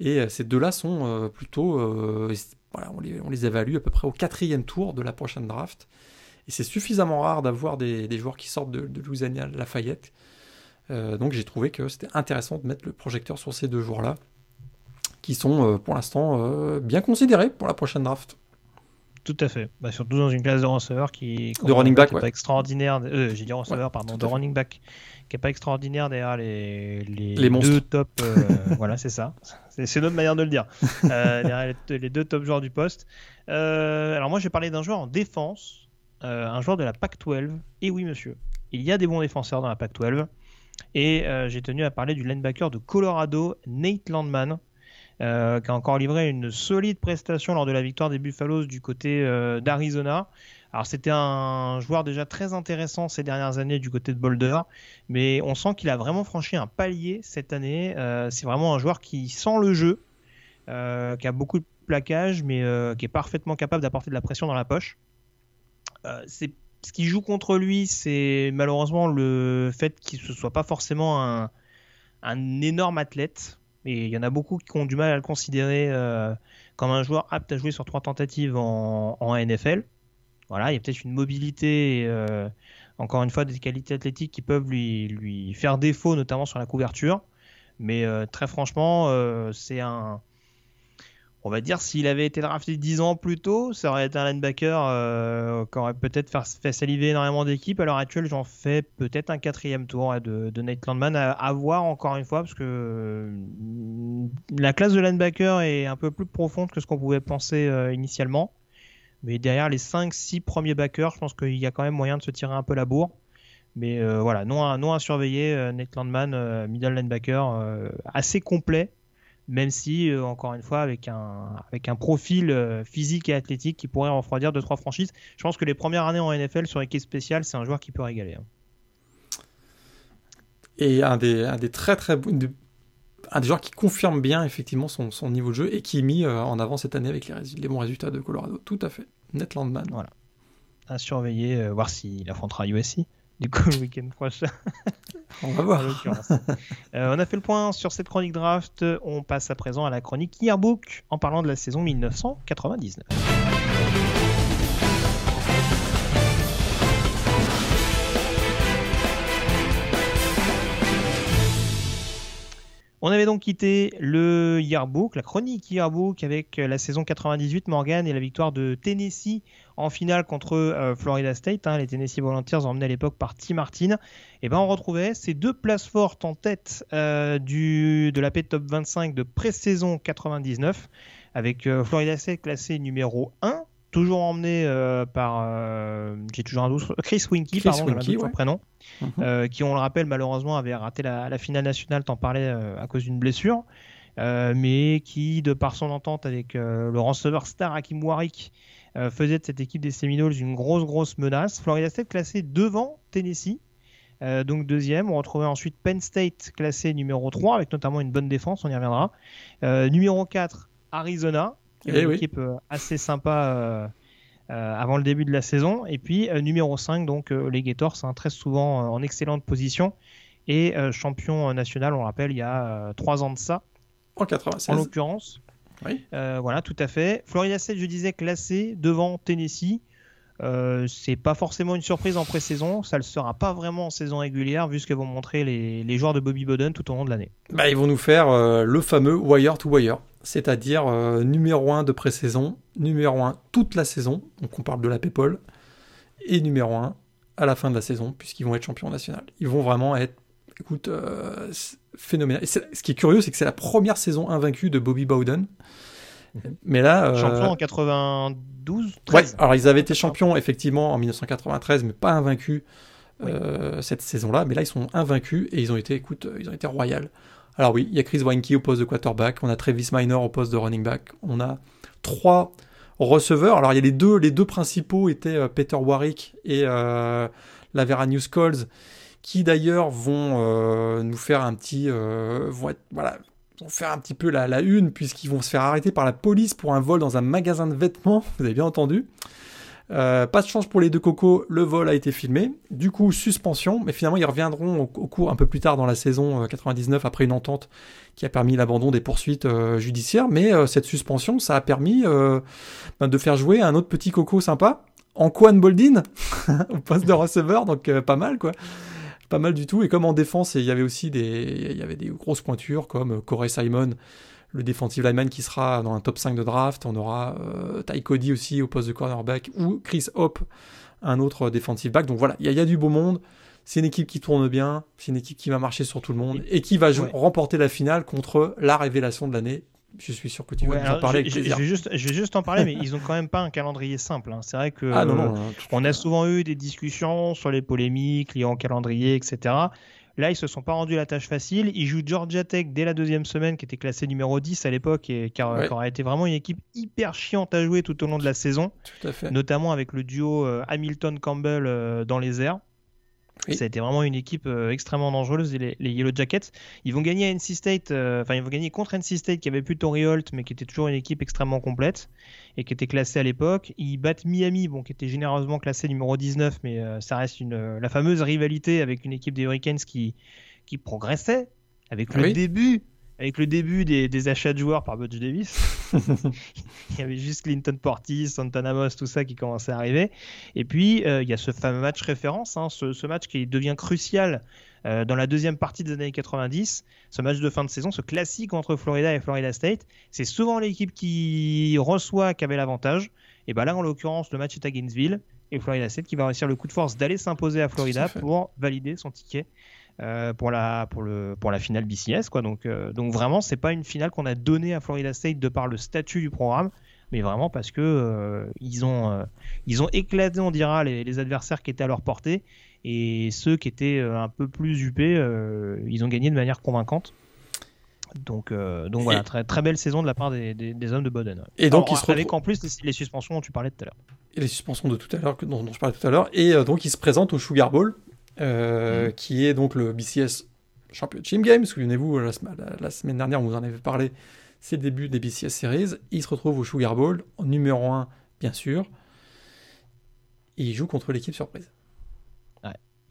Et ces deux-là sont plutôt, voilà, on les, évalue à peu près au quatrième tour de la prochaine draft. Et c'est suffisamment rare d'avoir des, joueurs qui sortent de, de Louisiana Lafayette euh, donc j'ai trouvé que c'était intéressant de mettre le projecteur sur ces deux joueurs-là, qui sont euh, pour l'instant euh, bien considérés pour la prochaine draft. Tout à fait. Bah, surtout dans une classe de receveurs qui de running back, ouais. pas extraordinaire. Euh, J'ai dit receveur, ouais, pardon, de running back qui est pas extraordinaire derrière les les, les deux top. Euh, voilà, c'est ça. C'est notre manière de le dire. Euh, derrière les, les, deux top joueurs du poste. alors moi, j'ai parlé d'un joueur en défense, un joueur de la Pac-12. Et oui, monsieur, il y a des bons défenseurs dans la Pac-12. Et euh, j'ai tenu à parler du linebacker de Colorado, Nate Landman, euh, qui a encore livré une solide prestation lors de la victoire des Buffaloes du côté euh, d'Arizona. Alors c'était un joueur déjà très intéressant ces dernières années du côté de Boulder, mais on sent qu'il a vraiment franchi un palier cette année. Euh, c'est vraiment un joueur qui sent le jeu, qui a beaucoup de plaquage, mais qui est parfaitement capable d'apporter de la pression dans la poche. ce qui joue contre lui, c'est malheureusement le fait qu'il ne soit pas forcément un, énorme athlète. Et il y en a beaucoup qui ont du mal à le considérer comme un joueur apte à jouer sur trois tentatives en, NFL. Voilà, il y a peut-être une mobilité, euh, encore une fois, des qualités athlétiques qui peuvent lui, lui faire défaut, notamment sur la couverture. Mais euh, très franchement, euh, c'est un. On va dire, s'il avait été drafté 10 ans plus tôt, ça aurait été un linebacker qui aurait peut-être fait, saliver énormément d'équipes. À l'heure actuelle, j'en fais peut-être un quatrième tour de, de, Nate Landman à, voir encore une fois, parce que la classe de linebacker est un peu plus profonde que ce qu'on pouvait penser initialement. Mais derrière les 5-6 premiers backers, je pense qu'il y a quand même moyen de se tirer un peu la bourre. Mais euh, voilà, non à, non à surveiller, euh, Nate Landman, euh, middle linebacker, assez complet, même si, encore une fois, avec un, avec un profil physique et athlétique qui pourrait refroidir 2-3 franchises. Je pense que les premières années en NFL sur équipe spéciale, c'est un joueur qui peut régaler. Hein. Et un des, un des très très un des joueurs qui confirme bien effectivement son, son, niveau de jeu et qui est mis euh, en avant cette année avec les, les, bons résultats de Colorado. Tout à fait. Net Landman. Voilà. À surveiller, euh, voir s'il affrontera USC du coup le week-end prochain. on va voir. euh, on a fait le point sur cette chronique draft. On passe à présent à la chronique Yearbook en parlant de la saison 1999. On avait donc quitté le yearbook, la chronique yearbook avec la saison 98 Morgan et la victoire de Tennessee en finale contre euh, Florida State. Hein, les Tennessee Volunteers emmenés à l'époque par Tim Martin. Et ben on retrouvait ces deux places fortes en tête euh, de la P Top 25 de pré-saison 99 avec euh, Florida State classé numéro 1 toujours emmené euh, par, euh, j'ai toujours un doute, Chris Winky, pardon, Winky, prénom, mhm. euh, qui on le rappelle malheureusement avait raté la, finale nationale, t'en parlais à cause d'une blessure, mais qui de par son entente avec le receveur star Hakim Warwick faisait de cette équipe des Seminoles une grosse grosse menace. Florida State classé devant Tennessee. donc deuxième, on retrouvait ensuite Penn State classé numéro 3 avec notamment une bonne défense, on y reviendra. numéro 4, Arizona, qui est une équipe euh, assez sympa euh, euh, avant le début de la saison. Et puis numéro 5, donc les Gators, hein, très souvent en excellente position. Et champion national, on rappelle, il y a 3 ans de ça. En 96. En l'occurrence. Oui. voilà, tout à fait. Florida State, je disais, classé devant Tennessee. Euh, c'est pas forcément une surprise en pré-saison, ça le sera pas vraiment en saison régulière vu ce que vont montrer les, les joueurs de Bobby Bowden tout au long de l'année. Bah, ils vont nous faire le fameux wire to wire c'est-à-dire euh, numéro 1 de pré-saison, numéro 1 toute la saison, donc on parle de la PayPal, et numéro 1 à la fin de la saison, puisqu'ils vont être champions nationaux. Ils vont vraiment être, écoute, euh, phénoménal. ce qui est curieux, c'est que c'est la première saison invaincue de Bobby Bowden. Mhm. Mais là. Euh, champion en 92 Ouais, alors ils avaient été champions effectivement en 1993, mais pas invaincus cette saison-là. Mais là, ils sont invaincus et ils ont été, écoute, ils ont été royales. Alors oui, il y a Chris Weinke au poste de quarterback, on a Travis Minor au poste de running back, on a trois receveurs. Alors il y a les deux, les deux principaux étaient euh, Peter Warwick et euh, la News Calls, qui d'ailleurs vont euh, nous faire un petit, vont vont faire un petit peu la une puisqu'ils vont se faire arrêter par la police pour un vol dans un magasin de vêtements. Vous avez bien entendu. Euh, pas de chance pour les deux cocos, le vol a été filmé. Du coup, suspension, mais finalement ils reviendront au, cours un peu plus tard dans la saison 99 euh, après une entente qui a permis l'abandon des poursuites euh, judiciaires. Mais cette suspension, ça a permis ben, de faire jouer un autre petit coco sympa, Anquan Boldin, au poste de receveur, donc pas mal quoi. Pas mal du tout. Et comme en défense, il y avait aussi des, il y avait des grosses pointures comme Corey Simon le defensive lineman qui sera dans un top 5 de draft. On aura euh, Ty Cody aussi au poste de cornerback ou Chris Hope, un autre defensive back. Donc voilà, il y, a du beau monde. C'est une équipe qui tourne bien, c'est une équipe qui va marcher sur tout le monde et qui va remporter la finale contre la révélation de l'année, Je suis sûr que tu vas Ouais, en parler je, vais juste, je vais juste en parler, mais ils ont quand même pas un calendrier simple. hein. C'est vrai que Ah non, euh, non, on a souvent eu des discussions sur les polémiques liées en calendrier, etc. Là, ils se sont pas rendus la tâche facile. Ils jouent Georgia Tech dès la deuxième semaine, qui était classée numéro 10 à l'époque, et qui, Ouais. aurait été vraiment une équipe hyper chiante à jouer tout au long de la saison, tout à fait. notamment avec le duo euh, Hamilton-Campbell euh, dans les airs. Oui. Ça a été vraiment une équipe euh, extrêmement dangereuse, les, les Yellow Jackets. Ils vont gagner à NC State, euh, enfin ils vont gagner contre NC State qui avait plus Torrey Holt, mais qui était toujours une équipe extrêmement complète et qui était classée à l'époque. Ils battent Miami, bon, qui était généreusement classé numéro 19, mais euh, ça reste une, la fameuse rivalité avec une équipe des Hurricanes qui, qui progressait avec le Oui. début. Avec le début des, des achats de joueurs par Butch Davis, il y avait juste Clinton Portis, Santana Moss, tout ça qui commençait à arriver. Et puis, euh, il y a ce fameux match référence, hein, ce, ce match qui devient crucial euh, dans la deuxième partie des années 90, ce match de fin de saison, ce classique entre Florida et Florida State. C'est souvent l'équipe qui reçoit qui avait l'avantage. Et ben là, en l'occurrence, le match est à Gainesville et Florida State qui va réussir le coup de force d'aller s'imposer à Florida à pour valider son ticket. Euh, pour la pour le pour la finale BCS quoi. Donc euh, donc vraiment c'est pas une finale qu'on a donnée à Florida State de par le statut du programme mais vraiment parce que euh, ils ont euh, ils ont éclaté on dira les, les adversaires qui étaient à leur portée. Et ceux qui étaient euh, un peu plus huppés ils ont gagné de manière convaincante. Donc euh, donc voilà Et- très très belle saison de la part des, des, des hommes de Boden ouais. Et donc, Alors, ils se avec en plus les, les suspensions dont tu parlais tout à l'heure. Et les suspensions de tout à l'heure dont, dont je parlais tout à l'heure. Et euh, donc il se présente au Sugar Bowl euh, Mhm. qui est donc le BCS Championship Game souvenez-vous la, sem- la- la semaine dernière on vous en avait parlé c'est le début des BCS Series. Il se retrouve au Sugar Bowl en numéro 1 bien sûr. Et il joue contre l'équipe surprise.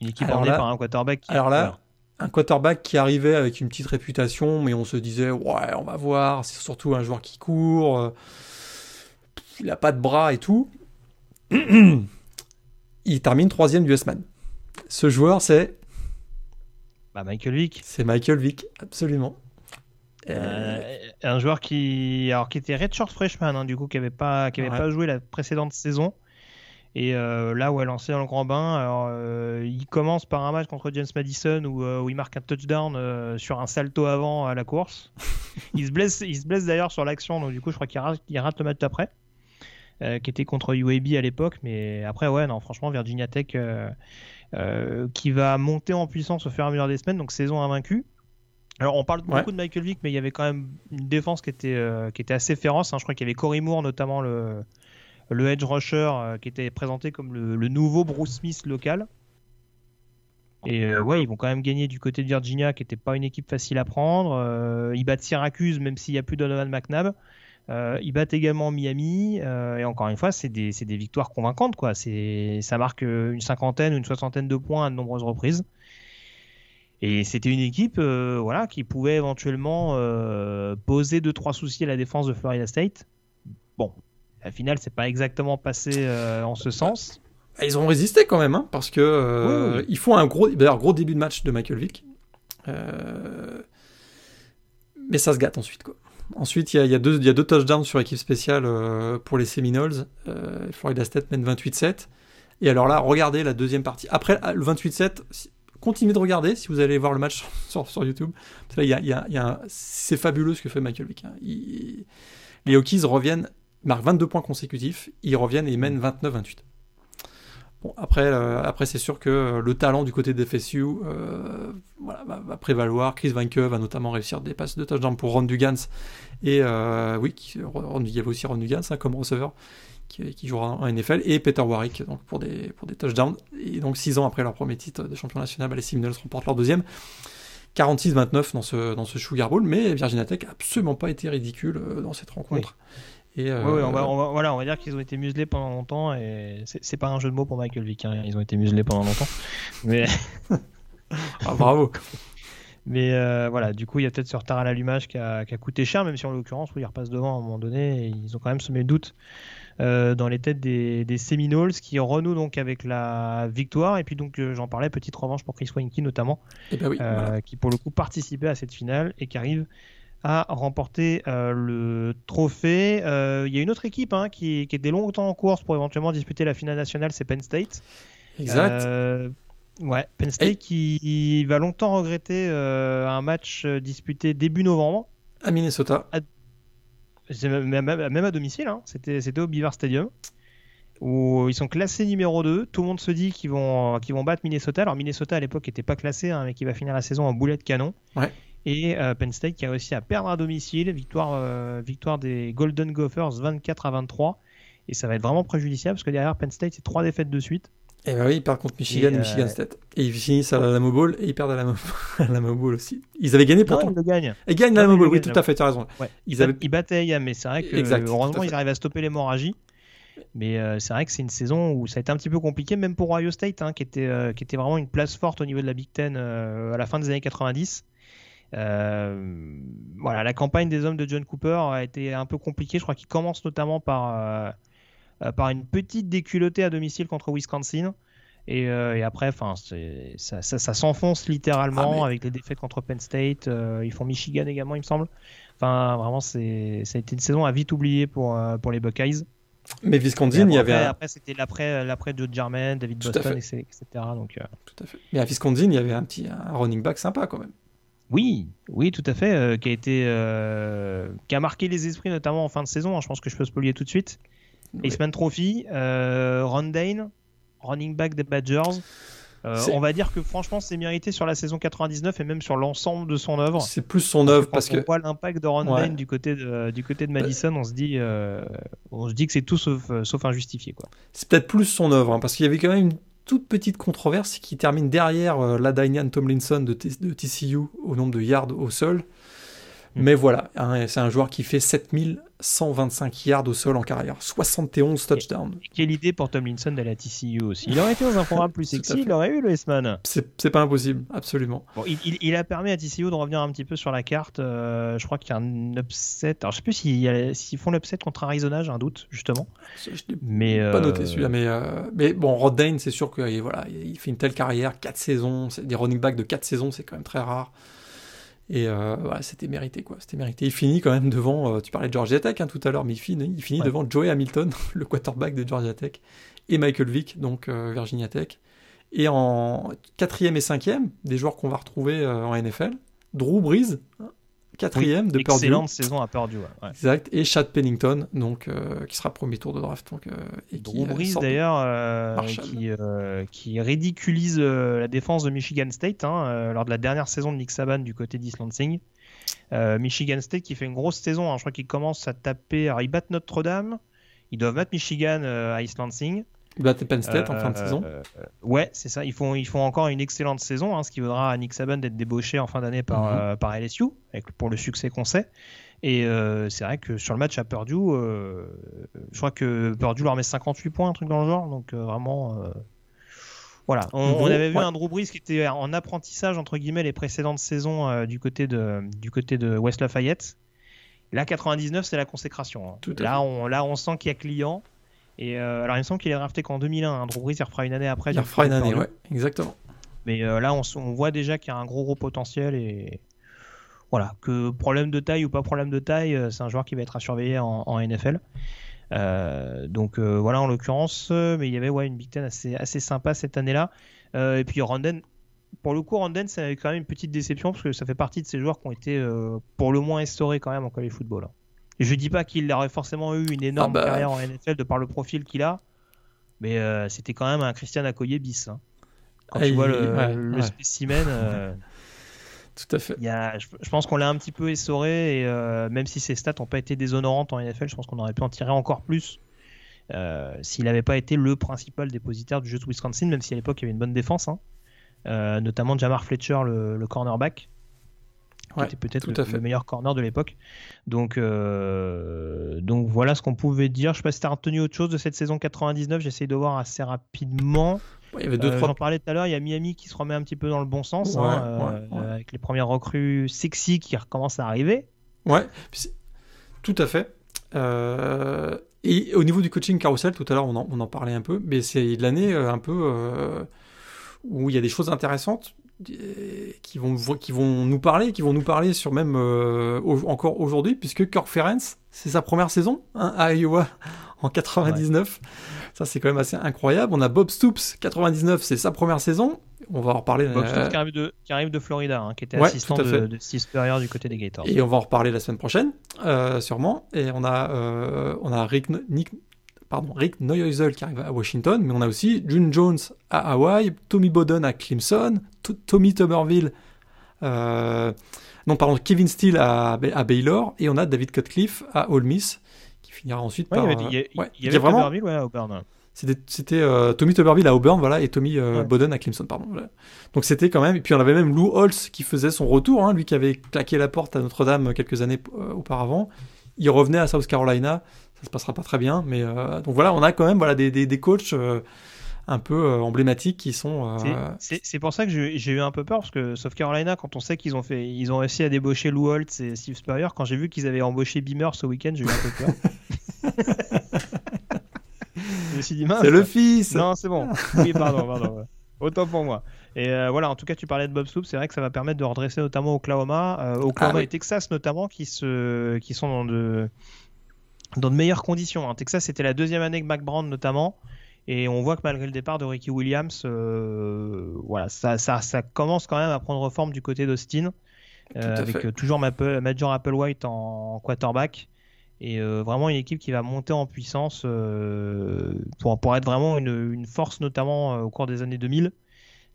Une équipe Alors emmenée là- par un quarterback qui- alors là un quarterback qui arrivait avec une petite réputation mais on se disait ouais on va voir c'est surtout un joueur qui court euh, il a pas de bras et tout. Il termine troisième du S-Man ce joueur c'est Bah, Michael Vick C'est Michael Vick, absolument. Euh, Euh, un joueur qui, alors, qui était redshirt freshman, hein, du coup, qui n'avait pas, qui avait Ouais. pas joué la précédente saison. Et euh, là où elle lancé dans le grand bain, alors, euh, il commence par un match contre James Madison où, où il marque un touchdown sur un salto avant à la course. il se blesse, il se blesse d'ailleurs sur l'action, donc du coup, je crois qu'il rate, il rate le match d'après, qui était contre UAB à l'époque. Mais après, ouais, non, franchement, Virginia Tech qui va monter en puissance au fur et à mesure des semaines, donc saison invaincue. Alors on parle Ouais. beaucoup de Michael Vick, mais il y avait quand même une défense qui était, euh, qui était assez féroce. hein. Je crois qu'il y avait Cory Moore, notamment le, le edge rusher, euh, qui était présenté comme le, le nouveau Bruce Smith local. Et euh, ouais, ils vont quand même gagner du côté de Virginia, qui n'était pas une équipe facile à prendre. Euh, ils battent Syracuse, même s'il n'y a plus Donovan McNabb. Euh, ils battent également Miami. euh, et encore une fois, c'est des, des victoires convaincantes. Quoi. Ça marque euh, une cinquantaine, une soixantaine de points à de nombreuses reprises. Et c'était une équipe euh, voilà, qui pouvait éventuellement poser deux trois soucis à la défense de Florida State. Bon, la finale, c'est pas exactement passé en ce sens. Ils ont résisté quand même, hein, parce que Oui, oui. ils font un gros, gros début de match de Michael Vick. Mais ça se gâte ensuite. Quoi. Ensuite, il y a, deux, touchdowns sur équipe spéciale euh, pour les Seminoles. Euh, Florida State mène 28-7. Et alors là, regardez la deuxième partie. Après le 28-7, si- continuez de regarder si vous allez voir le match sur, YouTube. C'est fabuleux ce que fait Michael Vick. hein. Les Hokies reviennent, marquent 22 points consécutifs. Ils reviennent et mènent 29-28. Bon, après, euh, après c'est sûr que euh, le talent du côté des FSU euh, va, va prévaloir. Chris Vanke va notamment réussir des passes de touchdown pour Ron Dugans. Et oui, il y avait aussi Ron Dugans hein, comme receveur qui, jouera en NFL. Et Peter Warwick pour, des, touchdowns. Et donc, six ans après leur premier titre de champion national, les Seminoles remportent leur deuxième. 46-29 dans ce, dans ce Sugar Bowl. Mais Virginia Tech n'a absolument pas été ridicule dans cette rencontre. Et, euh, Ouais, ouais, on, va, on va- voilà, on va dire qu'ils ont été muselés pendant longtemps et c'est c'est pas un jeu de mots pour Michael Vick. hein, Ils ont été muselés pendant longtemps. Mais, ah, bravo. mais euh, voilà, du coup, il y a peut-être ce retard à l'allumage qui a, qui a coûté cher, même si en l'occurrence, oui, ils repassent devant à un moment donné. Et ils ont quand même semé le doute euh, dans les têtes des, des Seminoles qui renouent donc avec la victoire. Et puis, donc, euh, j'en parlais, petite revanche pour Chris Weinke notamment. Et ben oui, euh, voilà. qui pour le coup participait à cette finale et qui arrive à remporter euh, le trophée. Euh, Il y a une autre équipe hein, qui, qui était longtemps en course pour éventuellement disputer la finale nationale, c'est Penn State. Exact. Euh, ouais, Penn State Et- qui va longtemps regretter un match disputé début novembre À Minnesota. même, à domicile, hein. c'était au Beaver Stadium où ils sont classés numéro 2. Tout le monde se dit qu'ils vont, qu'ils vont battre Minnesota. Alors Minnesota à l'époque n'était pas classé, hein, mais qui va finir la saison en boulet de canon. Ouais. Et euh, Penn State qui a réussi à perdre à domicile. Victoire, euh, victoire des Golden Gophers 24 à 23. Et ça va être vraiment préjudiciable parce que derrière Penn State, c'est trois défaites de suite. Et bah oui, ils perdent contre Michigan et, Michigan State. Et ils finissent à la Lamo Bowl et ils perdent à la, Lamo Bowl aussi. Ils avaient gagné pourtant. Non, ils le gagnent. Ils gagnent la Lamo Bowl, oui, tout à fait, tu as raison. Ils, avaient... ils battaient mais c'est vrai que heureusement, ils arrivent à stopper l'hémorragie. Mais euh, c'est vrai que c'est une saison où ça a été un petit peu compliqué, même pour Ohio State, hein, qui, était, euh, qui était vraiment une place forte au niveau de la Big Ten euh, à la fin des années 90. Voilà, la campagne des hommes de John Cooper a été un peu compliquée. Je crois qu'il commence notamment par, par une petite déculottée à domicile contre Wisconsin. Et, et après, enfin, ça, ça, ça s'enfonce littéralement ah, avec les défaites contre Penn State. ils font Michigan également, il me semble. Enfin, vraiment, ça a été une saison à vite oublier pour, pour les Buckeyes. Mais Wisconsin, il y avait. Après, c'était l'après, l'après Joe Jarman, David Boston, etc. Donc, euh. Tout à fait. Mais à Wisconsin, il y avait un petit un running back sympa quand même. Oui, oui, tout à fait, euh, qui a été, euh, qui a marqué les esprits notamment en fin de saison. Hein, je pense que je peux spoiler tout de suite. Oui. Trophy, Ron Dane, running back des Badgers. Euh, on va dire que franchement, c'est mérité sur la saison 99 et même sur l'ensemble de son œuvre. C'est plus son œuvre parce, que on voit l'impact de Ron du côté de du côté de Madison, on se dit euh, on se dit que c'est tout sauf euh, sauf injustifié quoi. C'est peut-être plus son œuvre hein, parce qu'il y avait quand même une toute petite controverse qui termine derrière la Danian Tomlinson de, de, TCU au nombre de yards au sol. Mm. Mais voilà, hein, c'est un joueur qui fait 7125 yards au sol en carrière, 71 touchdowns. quelle idée pour Tomlinson d'aller à TCU aussi. Il aurait été dans un programme plus sexy, il aurait eu le S-Man. C'est pas impossible, absolument. Bon, il, a permis à TCU de revenir un petit peu sur la carte. Euh, je crois qu'il y a un upset. Alors je sais plus s'ils font l'upset contre Arizona, j'ai un doute, justement. Je mais, pas noté celui-là, mais, euh, mais bon, Rod Dane, c'est sûr qu'il voilà, il fait une telle carrière, 4 saisons, des running backs de 4 saisons, c'est quand même très rare. Et euh, voilà, c'était mérité, quoi. C'était mérité. Il finit quand même devant, euh, tu parlais de Georgia Tech hein, tout à l'heure, mais il finit, il finit devant Joey Hamilton, le quarterback de Georgia Tech, et Michael Vick, donc euh, Virginia Tech. Et en quatrième et cinquième, des joueurs qu'on va retrouver en NFL, Drew Brees, quatrième de Purdue. Excellente saison à Purdue. Ouais. Exact. Et Chad Pennington, donc euh, qui sera premier tour de draft. Donc, euh, et qui, euh, d'ailleurs, qui, qui, ridiculise la défense de Michigan State hein, lors de la dernière saison de Nick Saban du côté d'East Lansing. Michigan State qui fait une grosse saison. Hein. je crois qu'ils commencent à taper. Alors, ils battent Notre-Dame. Ils doivent battre Michigan à East Lansing. Ils Penn State en fin de euh, saison. Euh, ouais, c'est ça. Ils font, ils font encore une excellente saison, hein, ce qui vaudra à Nick Saban d'être débauché en fin d'année par, mhm. euh, par LSU, avec, pour le succès qu'on sait. Et c'est vrai que sur le match à Purdue, je crois que Purdue leur met 58 points, un truc dans le genre. Donc vraiment, voilà. On, avait vu un Drew Brees qui était en apprentissage entre guillemets les précédentes saisons du côté de du côté de West Lafayette. Là, 99, c'est la consécration. Hein. Là, on, là, on sent qu'il y a client. Et euh, alors, il me semble qu'il est drafté qu'en 2001. Hein. Drew Brees, il refera une année après. Il refera une année, ouais, exactement. Mais euh, là, on, on, voit déjà qu'il y a un gros, gros potentiel. Et voilà, que problème de taille ou pas problème de taille, euh, c'est un joueur qui va être à surveiller en, NFL. donc voilà, en l'occurrence, mais il y avait ouais, une Big Ten assez, assez sympa cette année-là. et puis Randen, pour le coup, Randen, c'est quand même une petite déception parce que ça fait partie de ces joueurs qui ont été pour le moins instaurés quand même en college football. Hein. Je dis pas qu'il aurait forcément eu une énorme ah bah. carrière en NFL de par le profil qu'il a, mais euh, c'était quand même un Christian Accoyer bis. Hein. Quand tu vois le, spécimen. Euh, Tout à fait. Y a, je, pense qu'on l'a un petit peu essoré et euh, même si ses stats n'ont pas été déshonorantes en NFL, je pense qu'on aurait pu en tirer encore plus s'il n'avait pas été le principal dépositaire du jeu de Wisconsin, même si à l'époque il y avait une bonne défense, hein. notamment Jamar Fletcher, le cornerback qui était peut-être le, meilleur corner de l'époque. Donc, euh, donc voilà ce qu'on pouvait dire. Je sais pas si tu as retenu autre chose de cette saison 99. J'essaie de voir assez rapidement. il y avait deux, euh, J'en parlais tout à l'heure. Il y a Miami qui se remet un petit peu dans le bon sens, hein, euh, avec les premières recrues sexy qui recommencent à arriver. Ouais, tout à fait. et au niveau du coaching carousel, tout à l'heure on en, on en, parlait un peu, mais c'est l'année un peu où il y a des choses intéressantes qui vont, qui vont nous parler, qui vont nous parler sur même euh, encore aujourd'hui, puisque Kirk Ferenc, c'est sa première saison hein, à Iowa en 99. Ça, c'est quand même assez incroyable. On a Bob Stoops, 99, c'est sa première saison. On va en reparler. Bob euh, Stoops qui arrive de, qui arrive de Florida, hein, qui était Ouais, assistant de, de Steve Spurrier du côté des Gators. Et on va en reparler la semaine prochaine, euh, sûrement. Et on a, euh, on a Rick, Nick, pardon, Rick Neuheusel qui arrive à Washington, mais on a aussi June Jones à Hawaï, Tommy Bowden à Clemson, Tommy Tuberville, euh, non, pardon, Kevin Steele à, Ba- à Baylor, et on a David Cutcliffe à Ole Miss, qui finira ensuite Ouais, il y par. avait, il y a- euh, ouais, il y avait vraiment, ouais, à Auburn. c'était c'était, euh, Tommy Tuberville à Auburn, voilà, et Tommy euh, Ouais. Bowden à Clemson, pardon. voilà. Donc c'était quand même. Et puis on avait même Lou Holtz qui faisait son retour, hein, lui qui avait claqué la porte à Notre-Dame quelques années euh, auparavant. Il revenait à South Carolina. Ça se passera pas très bien, mais euh, donc voilà, on a quand même voilà des, des, des coachs euh, un peu euh, emblématiques qui sont. C'est- pour ça que j'ai eu un peu peur parce que South Carolina, quand on sait qu'ils ont fait, ils ont réussi à débaucher Lou Holtz et Steve Spurrier, quand j'ai vu qu'ils avaient embauché Beamer ce week-end, j'ai eu un peu peur. C'est le fils. Non, c'est bon. Oui, pardon, pardon. ouais. Autant pour moi. Et euh, voilà, en tout cas, tu parlais de Bob Stoops, c'est vrai que ça va permettre de redresser notamment Oklahoma, euh, Oklahoma Ah oui. et Texas notamment, qui se, qui sont dans de, dans de meilleures conditions. hein. Texas, c'était la deuxième année que Mac Brown notamment, et on voit que malgré le départ de Ricky Williams, euh, voilà, ça, ça, ça commence quand même à prendre forme du côté d'Austin, euh, avec euh, toujours Maple- Major Applewhite en quarterback. Et vraiment une équipe qui va monter en puissance pour, pour être vraiment une, une force, notamment au cours des années 2000.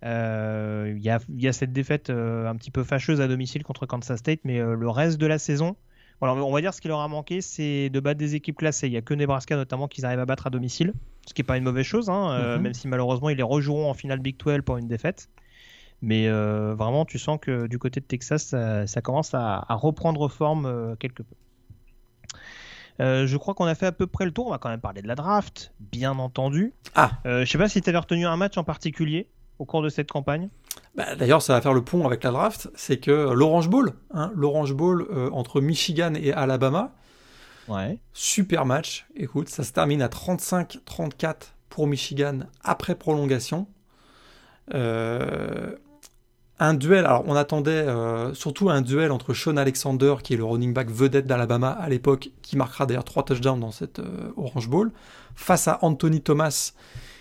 Euh, Il y, a, il y a cette défaite un petit peu fâcheuse à domicile contre Kansas State, mais le reste de la saison, voilà, on va dire ce qui leur a manqué, c'est de battre des équipes classées. Il n'y a que Nebraska notamment qu'ils arrivent à battre à domicile, ce qui n'est pas une mauvaise chose, hein, euh, Mhm. même si malheureusement ils les rejoueront en finale Big 12 pour une défaite. Mais euh, vraiment, tu sens que du côté de Texas, ça, ça commence à, à reprendre forme euh, quelque peu. Euh, je crois qu'on a fait à peu près le tour. On va quand même parler de la draft, bien entendu. Ah. Je sais pas si tu avais retenu un match en particulier au cours de cette campagne. Bah, D'ailleurs, ça va faire le pont avec la draft. C'est que l'Orange Bowl, hein, l'Orange Bowl euh, entre Michigan et Alabama, Ouais. Super match. Écoute, ça se termine à 35-34 pour Michigan après prolongation. Euh, un duel, alors on attendait euh, surtout un duel entre Sean Alexander, qui est le running back vedette d'Alabama à l'époque, qui marquera d'ailleurs trois touchdowns dans cette euh, Orange Bowl, face à Anthony Thomas,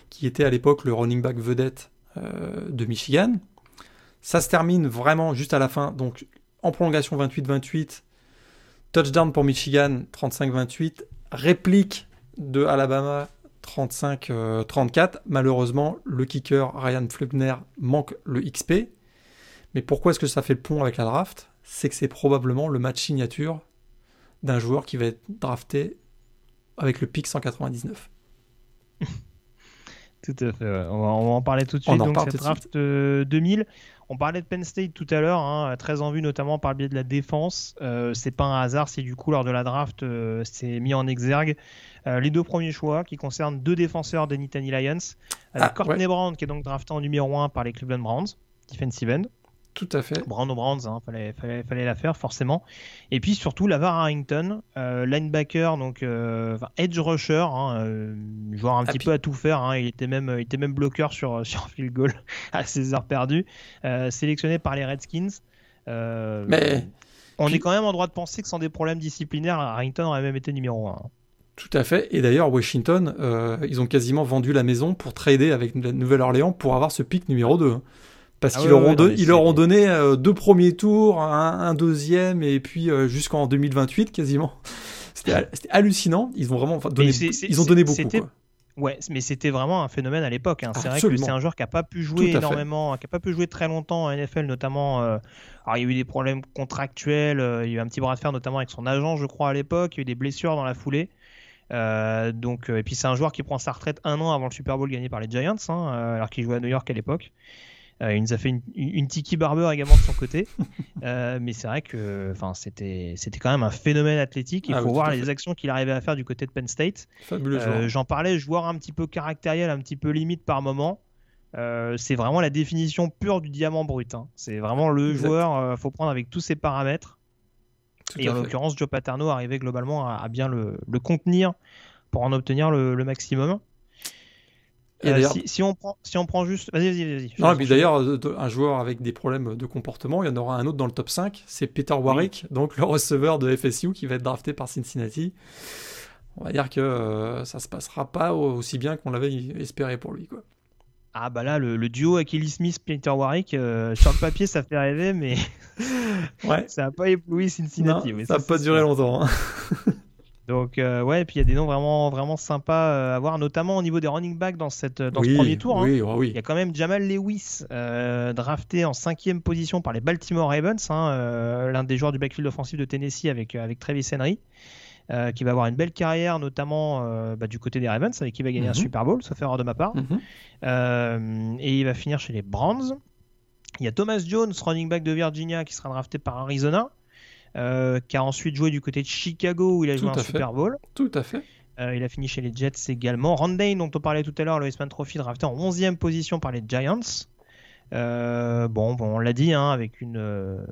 qui était à l'époque le running back vedette euh, de Michigan. Ça se termine vraiment juste à la fin, donc en prolongation 28-28, touchdown pour Michigan 35-28, réplique de Alabama 35-34. Malheureusement, le kicker Ryan Flugner manque le XP. Mais pourquoi est-ce que ça fait le pont avec la draft? C'est que c'est probablement le match signature d'un joueur qui va être drafté avec le pic 199. Tout à fait. ouais. On, va, on va en parler tout de On suite. en Donc, cette draft euh, 2000. On parlait de Penn State tout à l'heure, hein, très en vue notamment par le biais de la défense. Euh, c'est pas un hasard si du coup lors de la draft euh, c'est mis en exergue euh, les deux premiers choix qui concernent deux défenseurs des Nittany Lions. Avec Ah, Courtney ouais. Brown qui est donc drafté en numéro 1 par les Cleveland Browns, defensive end. Tout à fait. Brown aux Browns, hein, fallait, fallait, fallait la faire forcément. Et puis surtout Lavar Harrington, euh, linebacker, donc euh, enfin, edge rusher, hein, euh, joueur un Ah, petit puis- peu à tout faire. hein, il était même, il était même bloqueur sur sur field goal à ses heures perdues, euh, sélectionné par les Redskins. Euh, Mais on puis- est quand même en droit de penser que sans des problèmes disciplinaires, Harrington aurait même été numéro 1. Tout à fait. Et d'ailleurs, Washington, euh, ils ont quasiment vendu la maison pour trader avec la Nouvelle-Orléans pour avoir ce pic numéro 2. Parce Ah qu'ils ouais, leur, ont non, don- mais ils leur c'est- ont donné euh, deux premiers tours, un, un deuxième, et puis euh, jusqu'en 2028 quasiment. C'était ha- c'était hallucinant. Ils ont vraiment donné, c'est- c'est- ils ont donné beaucoup. quoi. Ouais, mais c'était vraiment un phénomène à l'époque. hein. C'est vrai que c'est un joueur qui n'a pas pu jouer fait. énormément, qui n'a pas pu jouer très longtemps en NFL, notamment. euh, alors, il y a eu des problèmes contractuels, il y a eu un petit bras de fer, notamment avec son agent, je crois, à l'époque. Il y a eu des blessures dans la foulée. Euh, donc, et puis c'est un joueur qui prend sa retraite un an avant le Super Bowl gagné par les Giants, hein, alors qu'il jouait à New York à l'époque. Euh, il nous a fait une, une tiki barber également de son côté. Euh, mais c'est vrai que enfin, c'était c'était quand même un phénomène athlétique. Il Ah faut oui, voir les actions qu'il arrivait à faire du côté de Penn State. Fabuleux Euh. J'en parlais, joueur un petit peu caractériel, un petit peu limite par moment. Euh, c'est vraiment la définition pure du diamant brut. hein. C'est vraiment le Exact. joueur, euh, faut prendre avec tous ses paramètres. Tout Et en l'occurrence, Joe Paterno arrivait globalement à, à bien le, le contenir pour en obtenir le, le maximum. Et Euh, si, si on prend, si on prend juste, vas-y, vas-y, vas-y. Non, enchaîner. d'ailleurs, euh, un joueur avec des problèmes de comportement, il y en aura un autre dans le top 5, c'est Peter Warwick, donc le receveur de FSU qui va être drafté par Cincinnati. on va dire que euh, ça se passera pas aussi bien qu'on l'avait espéré pour lui. Quoi. Ah bah là, le, duo Kelly Smith, Peter Warwick, euh, sur le papier ça fait rêver, mais ouais. ça n'a pas ébloui Cincinnati. ça n'a pas duré longtemps. Hein. Donc euh, ouais, et puis il y a des noms vraiment vraiment sympas à voir, notamment au niveau des running backs dans cette dans ce premier tour. Hein. Oh oui. Il y a quand même Jamal Lewis drafté en cinquième position par les Baltimore Ravens, hein, l'un des joueurs du backfield offensif de Tennessee avec avec Travis Henry. Euh, qui va avoir une belle carrière, notamment euh, bah, du côté des Ravens, avec qui il va gagner un mhm. Super Bowl, sauf erreur de ma part. Mhm. Euh, et il va finir chez les Browns. Il y a Thomas Jones, running back de Virginia, qui sera drafté par Arizona, qui a ensuite joué du côté de Chicago, où il a joué un Super Bowl. Tout à fait. il a fini chez les Jets également. Rondane, dont on parlait tout à l'heure, le Westman Trophy, drafté en 11e position par les Giants. bon, bon, on l'a dit, hein, avec une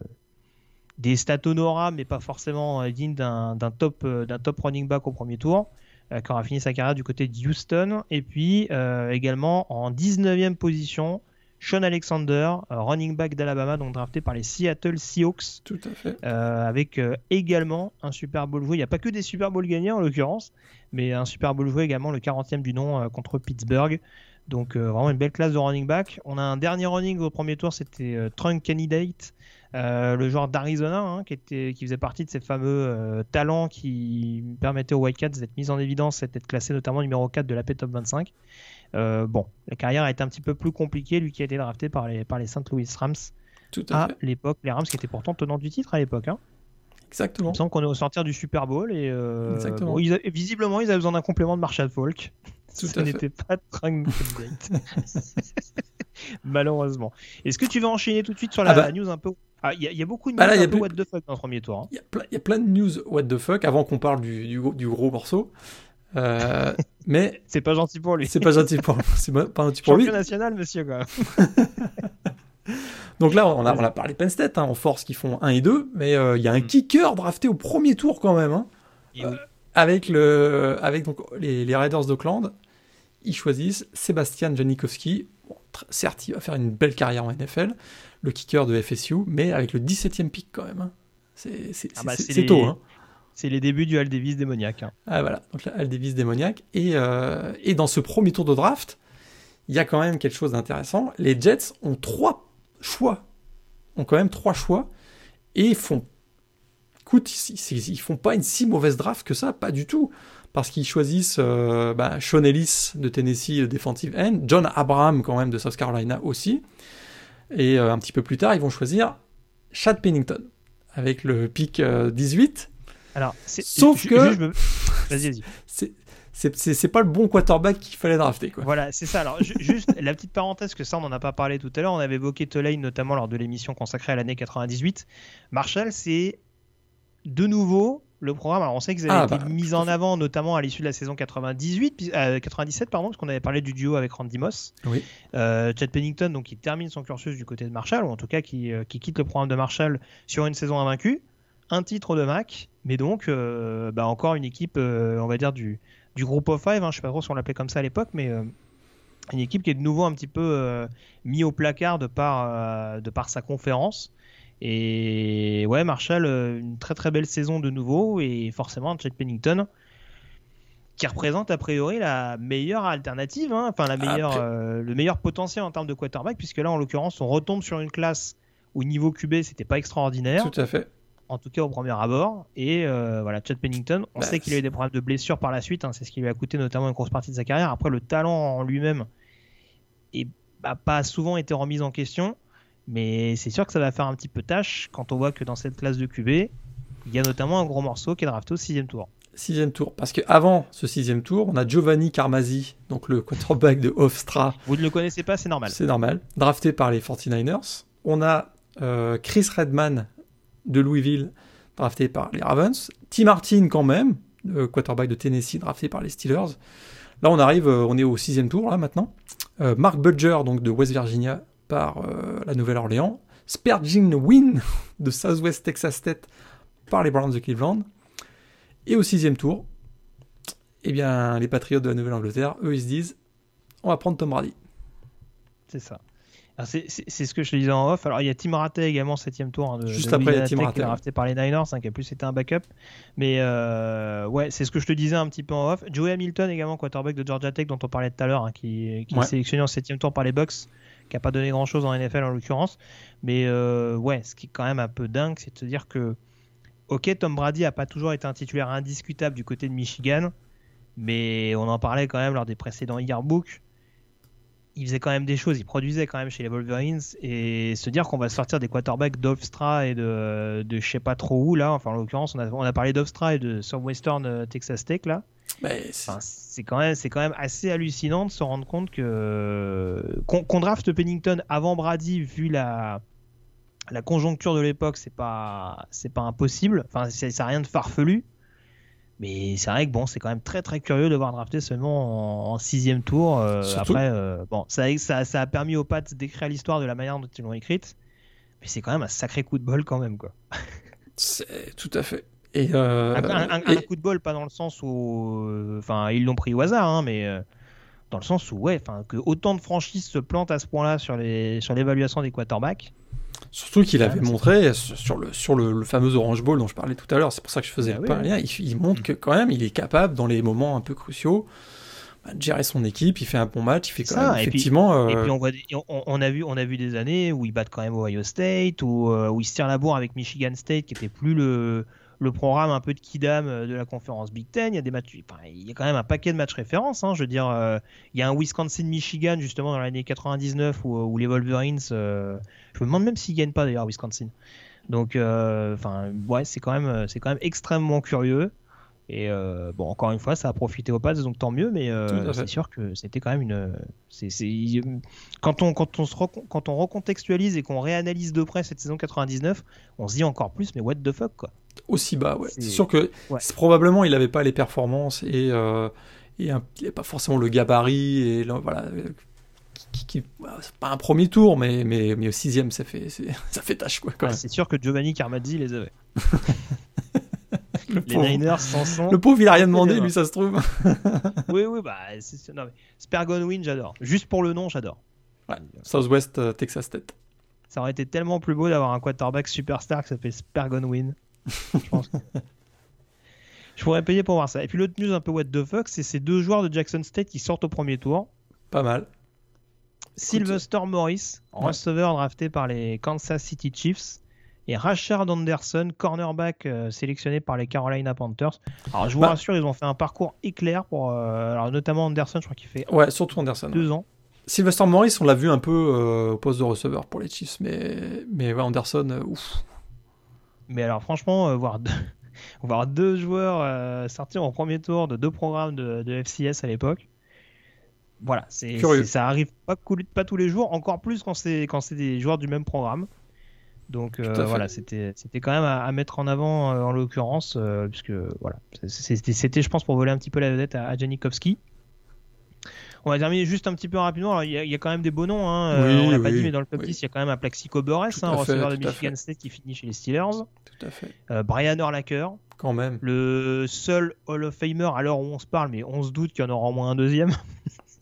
des stats honorables, mais pas forcément euh, dignes d'un top, euh, d'un top running back au premier tour, euh, qui aura fini sa carrière du côté de Houston. Et puis également en 19e position, Sean Alexander, running back d'Alabama, donc drafté par les Seattle Seahawks. Tout à fait. avec également un Super Bowl joué. Il n'y a pas que des Super Bowl gagnés en l'occurrence, mais un Super Bowl joué également le 40e du nom contre Pittsburgh. Donc vraiment une belle classe de running back. On a un dernier running au premier tour, c'était Trunk Candidate. Euh, le joueur d'Arizona, hein, qui, était, qui faisait partie de ces fameux euh, talents qui permettaient aux White d'être mis en évidence et d'être classé notamment numéro 4 de la P Top 25. Euh, bon, la carrière a été un petit peu plus compliquée, lui qui a été drafté par les, par les St. Louis Rams Tout à, l'époque. Les Rams qui étaient pourtant tenants du titre à l'époque. Hein. Exactement. Il me semble qu'on est au sortir du Super Bowl et visiblement ils avaient besoin d'un complément de Marshall Falk. Tout Ce n'était pas Trunk Malheureusement. Est-ce que tu veux enchaîner tout de suite sur la, ah bah. news un peu? Ah, il y, a beaucoup de bah news un peu what the fuck dans le premier tour. Hein. Il y, a plein de news what the fuck avant qu'on parle du, du, gros morceau. Euh, mais c'est pas gentil pour lui. C'est pas gentil pour, c'est pas gentil pour lui. national, monsieur. Quoi. Donc là, on a, on a parlé Penn State hein, en force qui font 1 et 2, mais euh, il y a un mm. kicker drafté au premier tour quand même. Hein, euh, avec le, avec donc les, les Raiders d'Oakland, ils choisissent Sébastien Janikowski. certes, il va faire une belle carrière en NFL le kicker de FSU, mais avec le 17e pick quand même. Hein. C'est ah bah, tôt. C'est les débuts du Al Davis démoniaque. Hein. Ah voilà, donc démoniaque. Et, euh, et dans ce premier tour de draft, il y a quand même quelque chose d'intéressant. Les Jets ont trois choix. Ont quand même trois choix. Et font. Écoute, ils, font pas une si mauvaise draft que ça, pas du tout. Parce qu'ils choisissent euh, bah, Sean Ellis de Tennessee, le defensive end, John Abraham quand même de South Carolina aussi. Et euh, un petit peu plus tard, ils vont choisir Chad Pennington avec le pic 18. Alors, sauf que vas-y, vas-y. C'est pas le bon quarterback qu'il fallait drafter. Quoi. Voilà, c'est ça. Alors, juste la petite parenthèse, que ça, on n'en a pas parlé tout à l'heure. On avait évoqué Tulane, notamment lors de l'émission consacrée à l'année 98. Marshall, c'est de nouveau le programme. Alors on sait qu'ils avaient ah, été bah, mis en avant, notamment à l'issue de la saison 98, 97, euh, pardon, parce qu'on avait parlé du duo avec Randy Moss. Oui. Euh, Chad Pennington, donc qui termine son cursus du côté de Marshall, ou en tout cas qui, euh, qui quitte le programme de Marshall sur une saison invaincue, un titre de Mac, mais donc bah, encore une équipe, on va dire du, du groupe of five. Hein, je sais pas trop si on l'appelait comme ça à l'époque, mais une équipe qui est de nouveau un petit peu mis au placard de par, de par sa conférence. Et ouais, Marshall, euh, une très très belle saison de nouveau, et forcément Chet Pennington, qui représente a priori la meilleure alternative, hein, enfin la meilleure, euh, le meilleur potentiel en termes de quarterback, puisque là en l'occurrence on retombe sur une classe où niveau QB c'était pas extraordinaire. Tout à fait. En tout cas au premier abord. Et euh, voilà, Chad Pennington, on bah, sait qu'il a eu des problèmes de blessure par la suite, hein, c'est ce qui lui a coûté notamment une grosse partie de sa carrière. Après le talent en lui-même n'a bah, pas souvent été remis en question. Mais c'est sûr que ça va faire un petit peu tâche quand on voit que dans cette classe de QB, il y a notamment un gros morceau qui est drafté au sixième tour. Sixième tour, parce qu'avant ce sixième tour, on a Giovanni Carmazzi, donc le quarterback de Hofstra. Vous ne le connaissez pas, c'est normal. C'est normal, drafté par les 49ers. On a euh, Chris Redman de Louisville, drafté par les Ravens. Tim Martin quand même, quarterback de Tennessee, drafté par les Steelers. Là, on arrive, euh, on est au sixième tour là maintenant. Euh, Mark Budger, donc de West Virginia, par euh, la Nouvelle-Orléans, Spurgeon Win de Southwest Texas State par les Browns de Cleveland. Et au sixième tour, eh bien, les Patriots de la Nouvelle-Angleterre, eux, ils se disent on va prendre Tom Brady. C'est ça. C'est ce que je te disais en off. Alors, il y a Tim Rattay également, septième tour. Hein, de, Juste après, il y a Tim Rattay. drafté par les Niners, hein, qui a plus été un backup. Mais euh, ouais, c'est ce que je te disais un petit peu en off. Joey Hamilton également, quarterback de Georgia Tech, dont on parlait tout à l'heure, hein, qui, qui est sélectionné en septième tour par les Bucks, qui n'a pas donné grand-chose en NFL en l'occurrence. Mais euh, ouais, ce qui est quand même un peu dingue, c'est de se dire que, ok, Tom Brady a pas toujours été un titulaire indiscutable du côté de Michigan, mais on en parlait quand même lors des précédents yearbooks il faisait quand même des choses, il produisait quand même chez les Wolverines et se dire qu'on va sortir des quarterbacks d'Ovstra et de, de je sais pas trop où là, enfin en l'occurrence on a, on a parlé d'Ovstra et de Southwestern euh, Texas Tech là. c'est quand même c'est quand même assez hallucinant de se rendre compte que qu'on draft Pennington avant Brady vu la la conjoncture de l'époque c'est pas c'est pas impossible, enfin ça rien de farfelu. Mais c'est vrai que bon, c'est quand même très très curieux de voir drafté seulement en, sixième tour. Euh, après, euh, bon, ça, ça, ça, a permis aux Pats d'écrire l'histoire de la manière dont ils l'ont écrite. Mais c'est quand même un sacré coup de bol quand même, quoi. C'est tout à fait. Et euh, un, coup de bol, pas dans le sens où, enfin, ils l'ont pris au hasard, hein, mais dans le sens où, ouais, enfin, que autant de franchises se plantent à ce point-là sur les sur l'évaluation des quarterbacks. Surtout qu'il avait montré sur, le, sur le, fameux Orange Bowl dont je parlais tout à l'heure, c'est pour ça que je faisais ah le lien, il, montre mm. que quand même il est capable dans les moments un peu cruciaux bah, de gérer son équipe, il fait un bon match, il fait quand même effectivement. Et puis, euh, on, voit on, a vu, on a vu des années où il bat quand même Ohio State, où, euh, où il se tire la bourre avec Michigan State qui était plus le, le programme un peu de Kidam euh, de la conférence Big Ten. Il y a des matchs, il y a quand même un paquet de matchs références. Hein. je veux dire, euh, il y a un Wisconsin-Michigan justement dans l'année 99 où, les Wolverines, euh, je me demande même s'ils gagnent pas d'ailleurs Wisconsin. Donc, enfin, ouais, c'est quand même, c'est quand même extrêmement curieux. Et bon, encore une fois, ça a profité aux Pats, donc tant mieux. Mais c'est sûr que c'était quand même une. quand on quand on se quand on recontextualise et qu'on réanalyse de près cette saison 99, on se dit encore plus, mais what the fuck quoi aussi bas. Ouais. C'est sûr que probablement il n'avait pas les performances et, euh, et il n'avait pas forcément le gabarit et voilà. Qui, c'est pas un premier tour, mais, mais, mais au sixième, ça fait, ça fait tâche. Quoi, c'est sûr que Giovanni Carmazzi les avait. les Niners s'en sont. Le pauvre, il a rien demandé, lui, ça se trouve. oui, oui, bah, non, mais Spergon Win, j'adore. Juste pour le nom, j'adore. Southwest euh, Texas State. Ça aurait été tellement plus beau d'avoir un quarterback superstar qui s'appelle Spergon Win. Je pense. Je pourrais payer pour voir ça. Et puis l'autre news un peu what the fuck, c'est ces deux joueurs de Jackson State qui sortent au premier tour. Pas mal. Sylvester Morris, receveur drafté par les Kansas City Chiefs, et Rashard Anderson, cornerback euh, sélectionné par les Carolina Panthers. Alors je vous bah- rassure, ils ont fait un parcours éclair pour, euh, alors notamment Anderson, je crois qu'il fait ouais, surtout Anderson, deux ans. Sylvester Morris, on l'a vu un peu euh, au poste de receveur pour les Chiefs, mais mais Anderson, ouf, mais alors franchement, euh, voir, deux, voir deux joueurs euh, sortir en premier tour de deux programmes de, FCS à l'époque, voilà, c'est, ça arrive pas, pas tous les jours, encore plus quand c'est, quand c'est des joueurs du même programme. Donc euh, voilà, c'était, c'était quand même à, mettre en avant en l'occurrence, puisque voilà, c'était, c'était, je pense, pour voler un petit peu la vedette à, à Janikowski. On va terminer juste un petit peu rapidement. Il y, a quand même des beaux noms. Hein. Euh, on l'a pas dit, mais dans le top 10, il y a quand même un Plaxico Burress, un receveur de Michigan State qui finit chez les Steelers. Tout à fait. Euh, Brian Urlacher. Quand même. Le seul Hall of Famer à l'heure où on se parle, mais on se doute qu'il y en aura au moins un deuxième.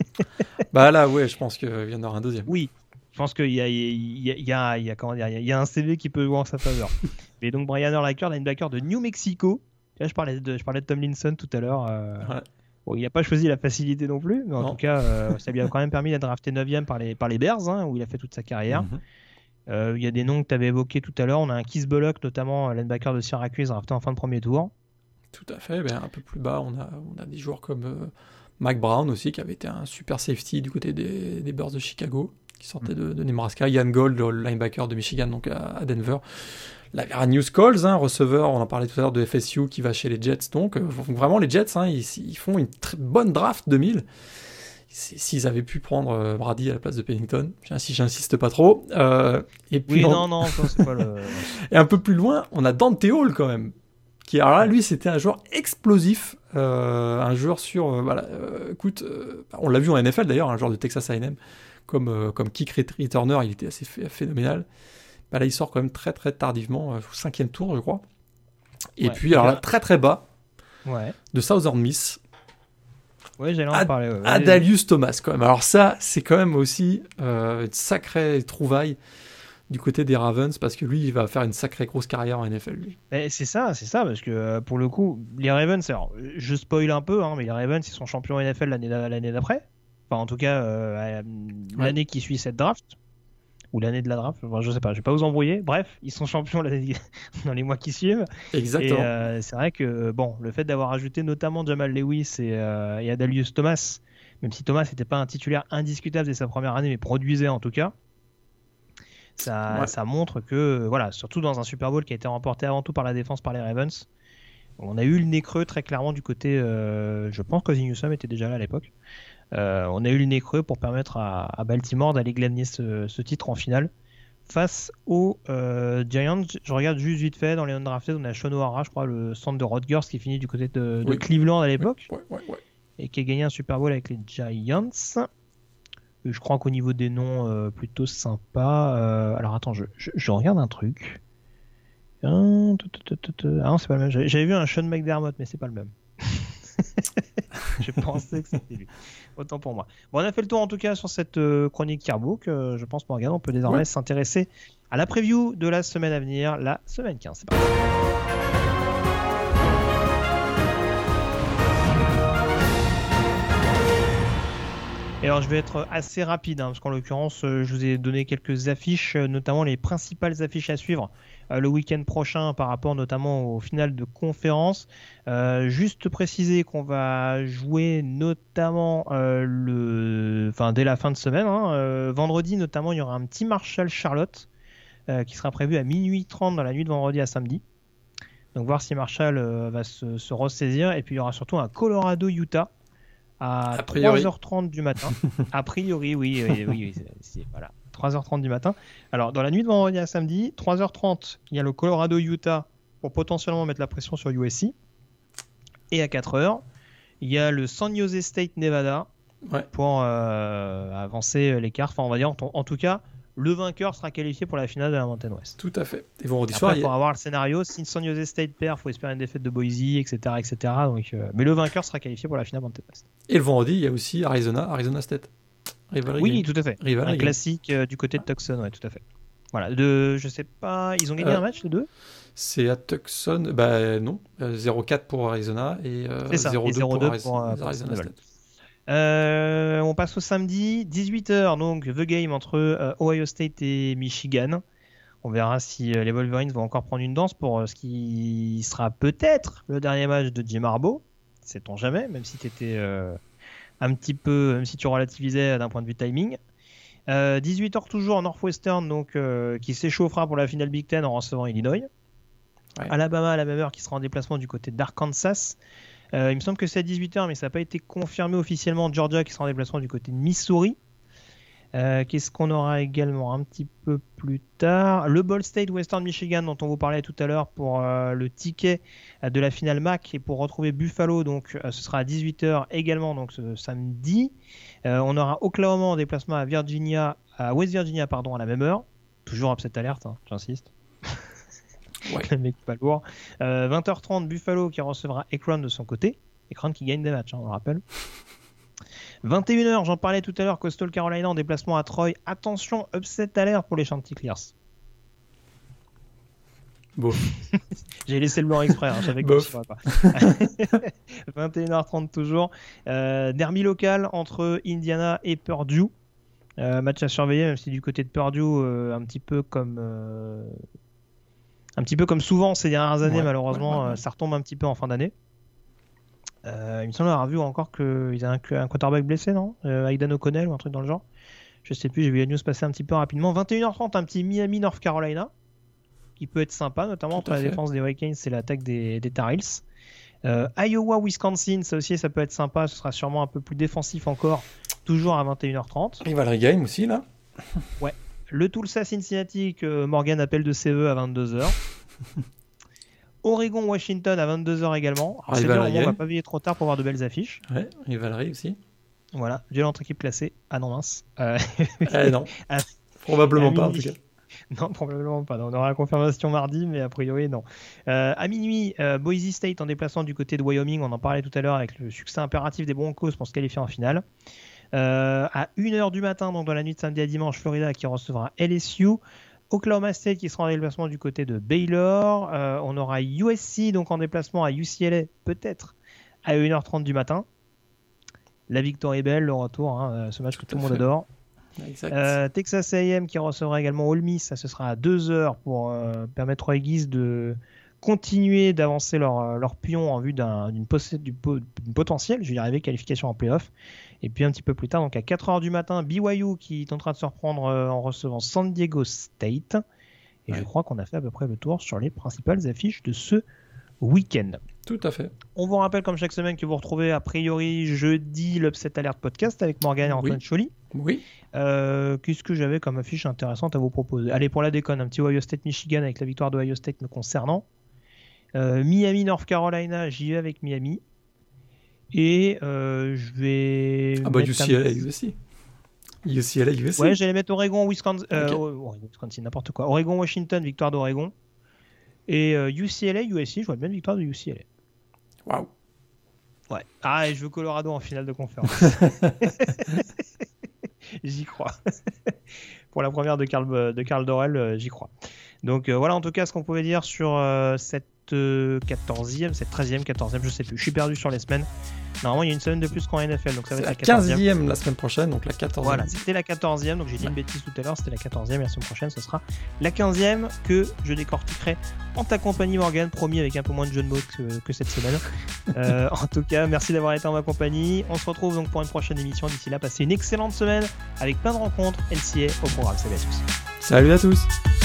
bah là, ouais, je pense qu'il y en aura un deuxième. Oui, je pense qu'il y a, il y, a, il y, a, comment dire, il y a un CV qui peut jouer en sa faveur. mais donc Brian Urlacher, linebacker de New Mexico. Là, je parlais de, je parlais de Tomlinson tout à l'heure. Euh, ouais il n'a pas choisi la facilité non plus, mais en tout cas, euh, ça lui a quand même permis d'être drafté 9 par les, par les Bears, hein, où il a fait toute sa carrière. Mhm. Euh, il y a des noms que tu avais évoqués tout à l'heure. On a un Keith Bullock, notamment linebacker de Syracuse, drafté en fin de premier tour. Tout à fait. Ben, un peu plus bas, on a, on a des joueurs comme euh, Mac Brown aussi, qui avait été un super safety du côté des, des Bears de Chicago, qui sortait mhm. de, Nebraska. Ian Gold, le linebacker de Michigan, donc à Denver. La News Calls, hein, receveur, on en parlait tout à l'heure de FSU qui va chez les Jets. Donc, euh, vraiment, les Jets, hein, ils, font une très bonne draft 2000. S'ils avaient pu prendre euh, Brady à la place de Pennington, si j'insiste pas trop. Euh, et puis, oui, non, non, c'est pas le. et un peu plus loin, on a Dante Hall quand même. Qui, alors là, lui, c'était un joueur explosif. un joueur sur. voilà, écoute, on l'a vu en NFL d'ailleurs, un joueur de Texas AM. Comme, comme kick returner, il était assez phénoménal. Bah là, il sort quand même très très tardivement, euh, au cinquième tour, je crois. Et puis, alors là, très très bas, ouais. de Southern Miss, Ouais, j'allais en parler. Ouais. Adalius Thomas, quand même. Alors ça, c'est quand même aussi euh, une sacrée trouvaille du côté des Ravens parce que lui, il va faire une sacrée grosse carrière en NFL. Lui. C'est ça, c'est ça, parce que euh, pour le coup, les Ravens, alors, je spoil un peu, hein, mais les Ravens, ils sont champions NFL l'année d'après. Enfin, en tout cas, euh, l'année qui suit cette draft ou l'année de la draft, enfin, je sais pas, je vais pas vous embrouiller. Bref, ils sont champions dans les mois qui suivent. Exactement. Et euh, c'est vrai que bon, le fait d'avoir ajouté notamment Jamal Lewis et, euh, et Adalius Thomas, même si Thomas n'était pas un titulaire indiscutable dès sa première année, mais produisait en tout cas, ça, ça montre que voilà, surtout dans un Super Bowl qui a été remporté avant tout par la défense par les Ravens, on a eu le nez creux très clairement du côté, euh, je pense que Newsom était déjà là à l'époque. Euh, on a eu le nez creux pour permettre à, Baltimore d'aller glaner ce, titre en finale face aux euh, Giants. Je regarde juste vite fait dans les undrafted, on a Sean O'Hara, je crois, le centre de Rodgers qui finit du côté de, Cleveland à l'époque et qui a gagné un Super Bowl avec les Giants. Je crois qu'au niveau des noms, euh, plutôt sympa. alors attends, je, regarde un truc. Ah, non, c'est pas le même. J'avais vu un Sean McDermott, mais c'est pas le même. je pensais que c'était lui. Autant pour moi. Bon, on a fait le tour en tout cas sur cette euh, chronique Carbook. Euh, je pense, Morgan, on peut désormais s'intéresser à la preview de la semaine à venir, la semaine 15. C'est parti. Alors je vais être assez rapide, hein, parce qu'en l'occurrence, euh, je vous ai donné quelques affiches, notamment les principales affiches à suivre euh, le week-end prochain par rapport notamment au final de conférence. Euh, juste préciser qu'on va jouer notamment euh, le, dès la fin de semaine. Hein, vendredi notamment, il y aura un petit Marshall Charlotte qui sera prévu à minuit 30 dans la nuit de vendredi à samedi. Donc voir si Marshall va se, ressaisir. Et puis il y aura surtout un Colorado Utah à 3h30 du matin. a priori, oui, oui, oui, oui voilà. 3h30 du matin. Alors, dans la nuit de vendredi à samedi, 3h30, il y a le Colorado-Utah pour potentiellement mettre la pression sur USC. Et à 4h, il y a le San Jose State Nevada pour euh, avancer l'écart. Enfin, on va dire, en, tout cas, le vainqueur sera qualifié pour la finale de la Mountain West. Tout à fait. Et vendredi soir, pour avoir le scénario, si San Jose State perd, il faut espérer une défaite de Boise, etc. etc. Donc, euh, Mais le vainqueur sera qualifié pour la finale Mountain West. Et le vendredi, il y a aussi Arizona, Arizona State oui, tout à fait. un classique euh, du côté de Tucson, ouais, tout à fait. Voilà, de, je sais pas, ils ont gagné un euh, match les deux? C'est à Tucson, bah non, 0-4 euh, pour Arizona et 0-2 pour, Arizona, on passe au samedi, 18h, donc The Game entre Ohio State et Michigan. On verra si les Wolverines vont encore prendre une danse pour ce qui sera peut-être le dernier match de Jim Harbaugh. Sait-on jamais, même si tu étais un petit peu, même si tu relativisais d'un point de vue timing. 18h euh, toujours Northwestern, donc euh, qui s'échauffera pour la finale Big Ten en recevant Illinois. Alabama à la même heure qui sera en déplacement du côté d'Arkansas. Euh, il me semble que c'est à 18h, mais ça n'a pas été confirmé officiellement. Georgia qui sera en déplacement du côté de Missouri. Euh, qu'est-ce qu'on aura également un petit peu plus tard? Le Ball State Western Michigan dont on vous parlait tout à l'heure pour euh, le ticket de la finale MAC et pour retrouver Buffalo donc ce sera à 18h également donc ce samedi. on aura Oklahoma en déplacement à Virginia à West Virginia pardon à la même heure. Toujours upset alerte, hein, j'insiste. Ouais. le mec pas lourd. 20h30 Buffalo qui recevra Ekron de son côté. Ekron qui gagne des matchs, hein, on le rappelle. 21h, j'en parlais tout à l'heure, Coastal Carolina en déplacement à Troy. Attention, upset alert pour les Chanticleers. Bon. J'ai laissé le blanc exprès, hein, j'avais pas. 21h30 toujours. Euh, derby local entre Indiana et Purdue. Euh, match à surveiller, même si du côté de Purdue, euh, un petit peu comme un petit peu comme souvent ces dernières années, malheureusement, ça retombe un petit peu en fin d'année. Euh, il me semble avoir vu encore qu'ils avaient un, un quarterback blessé, non? Euh, Aidan O'Connell ou un truc dans le genre. Je sais plus, j'ai vu la news passer un petit peu rapidement. 21h30, un petit Miami North Carolina qui peut être sympa, notamment entre la défense des Hurricanes et l'attaque des, des Tar Heels. Euh, Iowa, Wisconsin, ça aussi, ça peut être sympa. Ce sera sûrement un peu plus défensif encore, toujours à 21h30. Rivalry Game aussi, là Ouais. Le Tulsa Cincinnati que Morgan appelle de ses voeux à 22h. Oregon-Washington à 22h également. C'est bien, on va pas veiller trop tard pour voir de belles affiches. Ouais, Rivalry aussi. Voilà, violente équipe placée. Ah non, mince. Euh... Eh non. Probablement pas, en tout cas. Non, probablement pas. On aura la confirmation mardi, mais a priori, non. Euh, à minuit, euh, Boise State en déplacement du côté de Wyoming. On en parlait tout à l'heure avec le succès impératif des Broncos pour se qualifier en finale. Euh, à 1h du matin, donc dans la nuit de samedi à dimanche, Florida qui recevra LSU. Oklahoma State qui sera en déplacement du côté de Baylor. on aura USC donc en déplacement à UCLA, peut-être à 1h30 du matin. La victoire est belle, le retour, hein, ce match que tout, le monde adore. Euh, Texas AM qui recevra également Ole Miss, ça ce sera à 2 heures pour euh, permettre aux Aggies de continuer d'avancer leur, euh, leur, pion en vue d'une potentielle, je vais y arriver, qualification en playoff. Et puis un petit peu plus tard, donc à 4 heures du matin, BYU qui tentera de se reprendre en recevant San Diego State. Et je crois qu'on a fait à peu près le tour sur les principales affiches de ce week-end. Tout à fait. On vous rappelle, comme chaque semaine, que vous retrouvez a priori jeudi l'Upset Alert Podcast avec Morgan et Antoine Choli. Oui. Euh, qu'est-ce que j'avais comme affiche intéressante à vous proposer? Allez, pour la déconne, un petit Ohio State Michigan avec la victoire de Ohio State me concernant. Euh, Miami North Carolina, j'y vais avec Miami. Et euh, je vais. Ah bah UCLA aussi. UCLA USC. Ouais, j'allais mettre Oregon, Wisconsin, Wisconsin, n'importe quoi. Oregon, Washington, victoire d'Oregon. Et UCLA, USC, je vois bien une victoire de UCLA. Waouh. Ouais. Ah, et je veux Colorado en finale de conférence. j'y crois. Pour la première de Carl, de Carl Dorel, euh, j'y crois. Donc euh, voilà en tout cas ce qu'on pouvait dire sur euh, cette 14e, cette 13e, 14e, je sais plus. Je suis perdu sur les semaines. Normalement, il y a une semaine de plus qu'en NFL, donc ça va être la 15e la semaine prochaine, donc la 14e. Voilà, c'était la 14e, donc j'ai dit une bêtise tout à l'heure, c'était la 14e, et la semaine prochaine, ce sera la 15e que je décortiquerai en ta compagnie, Morgan, promis avec un peu moins de jeu de mots que, cette semaine. Euh, en tout cas, merci d'avoir été en ma compagnie. On se retrouve donc pour une prochaine émission. D'ici là, passez une excellente semaine avec plein de rencontres LCA au programme. Salut à tous. Salut à tous.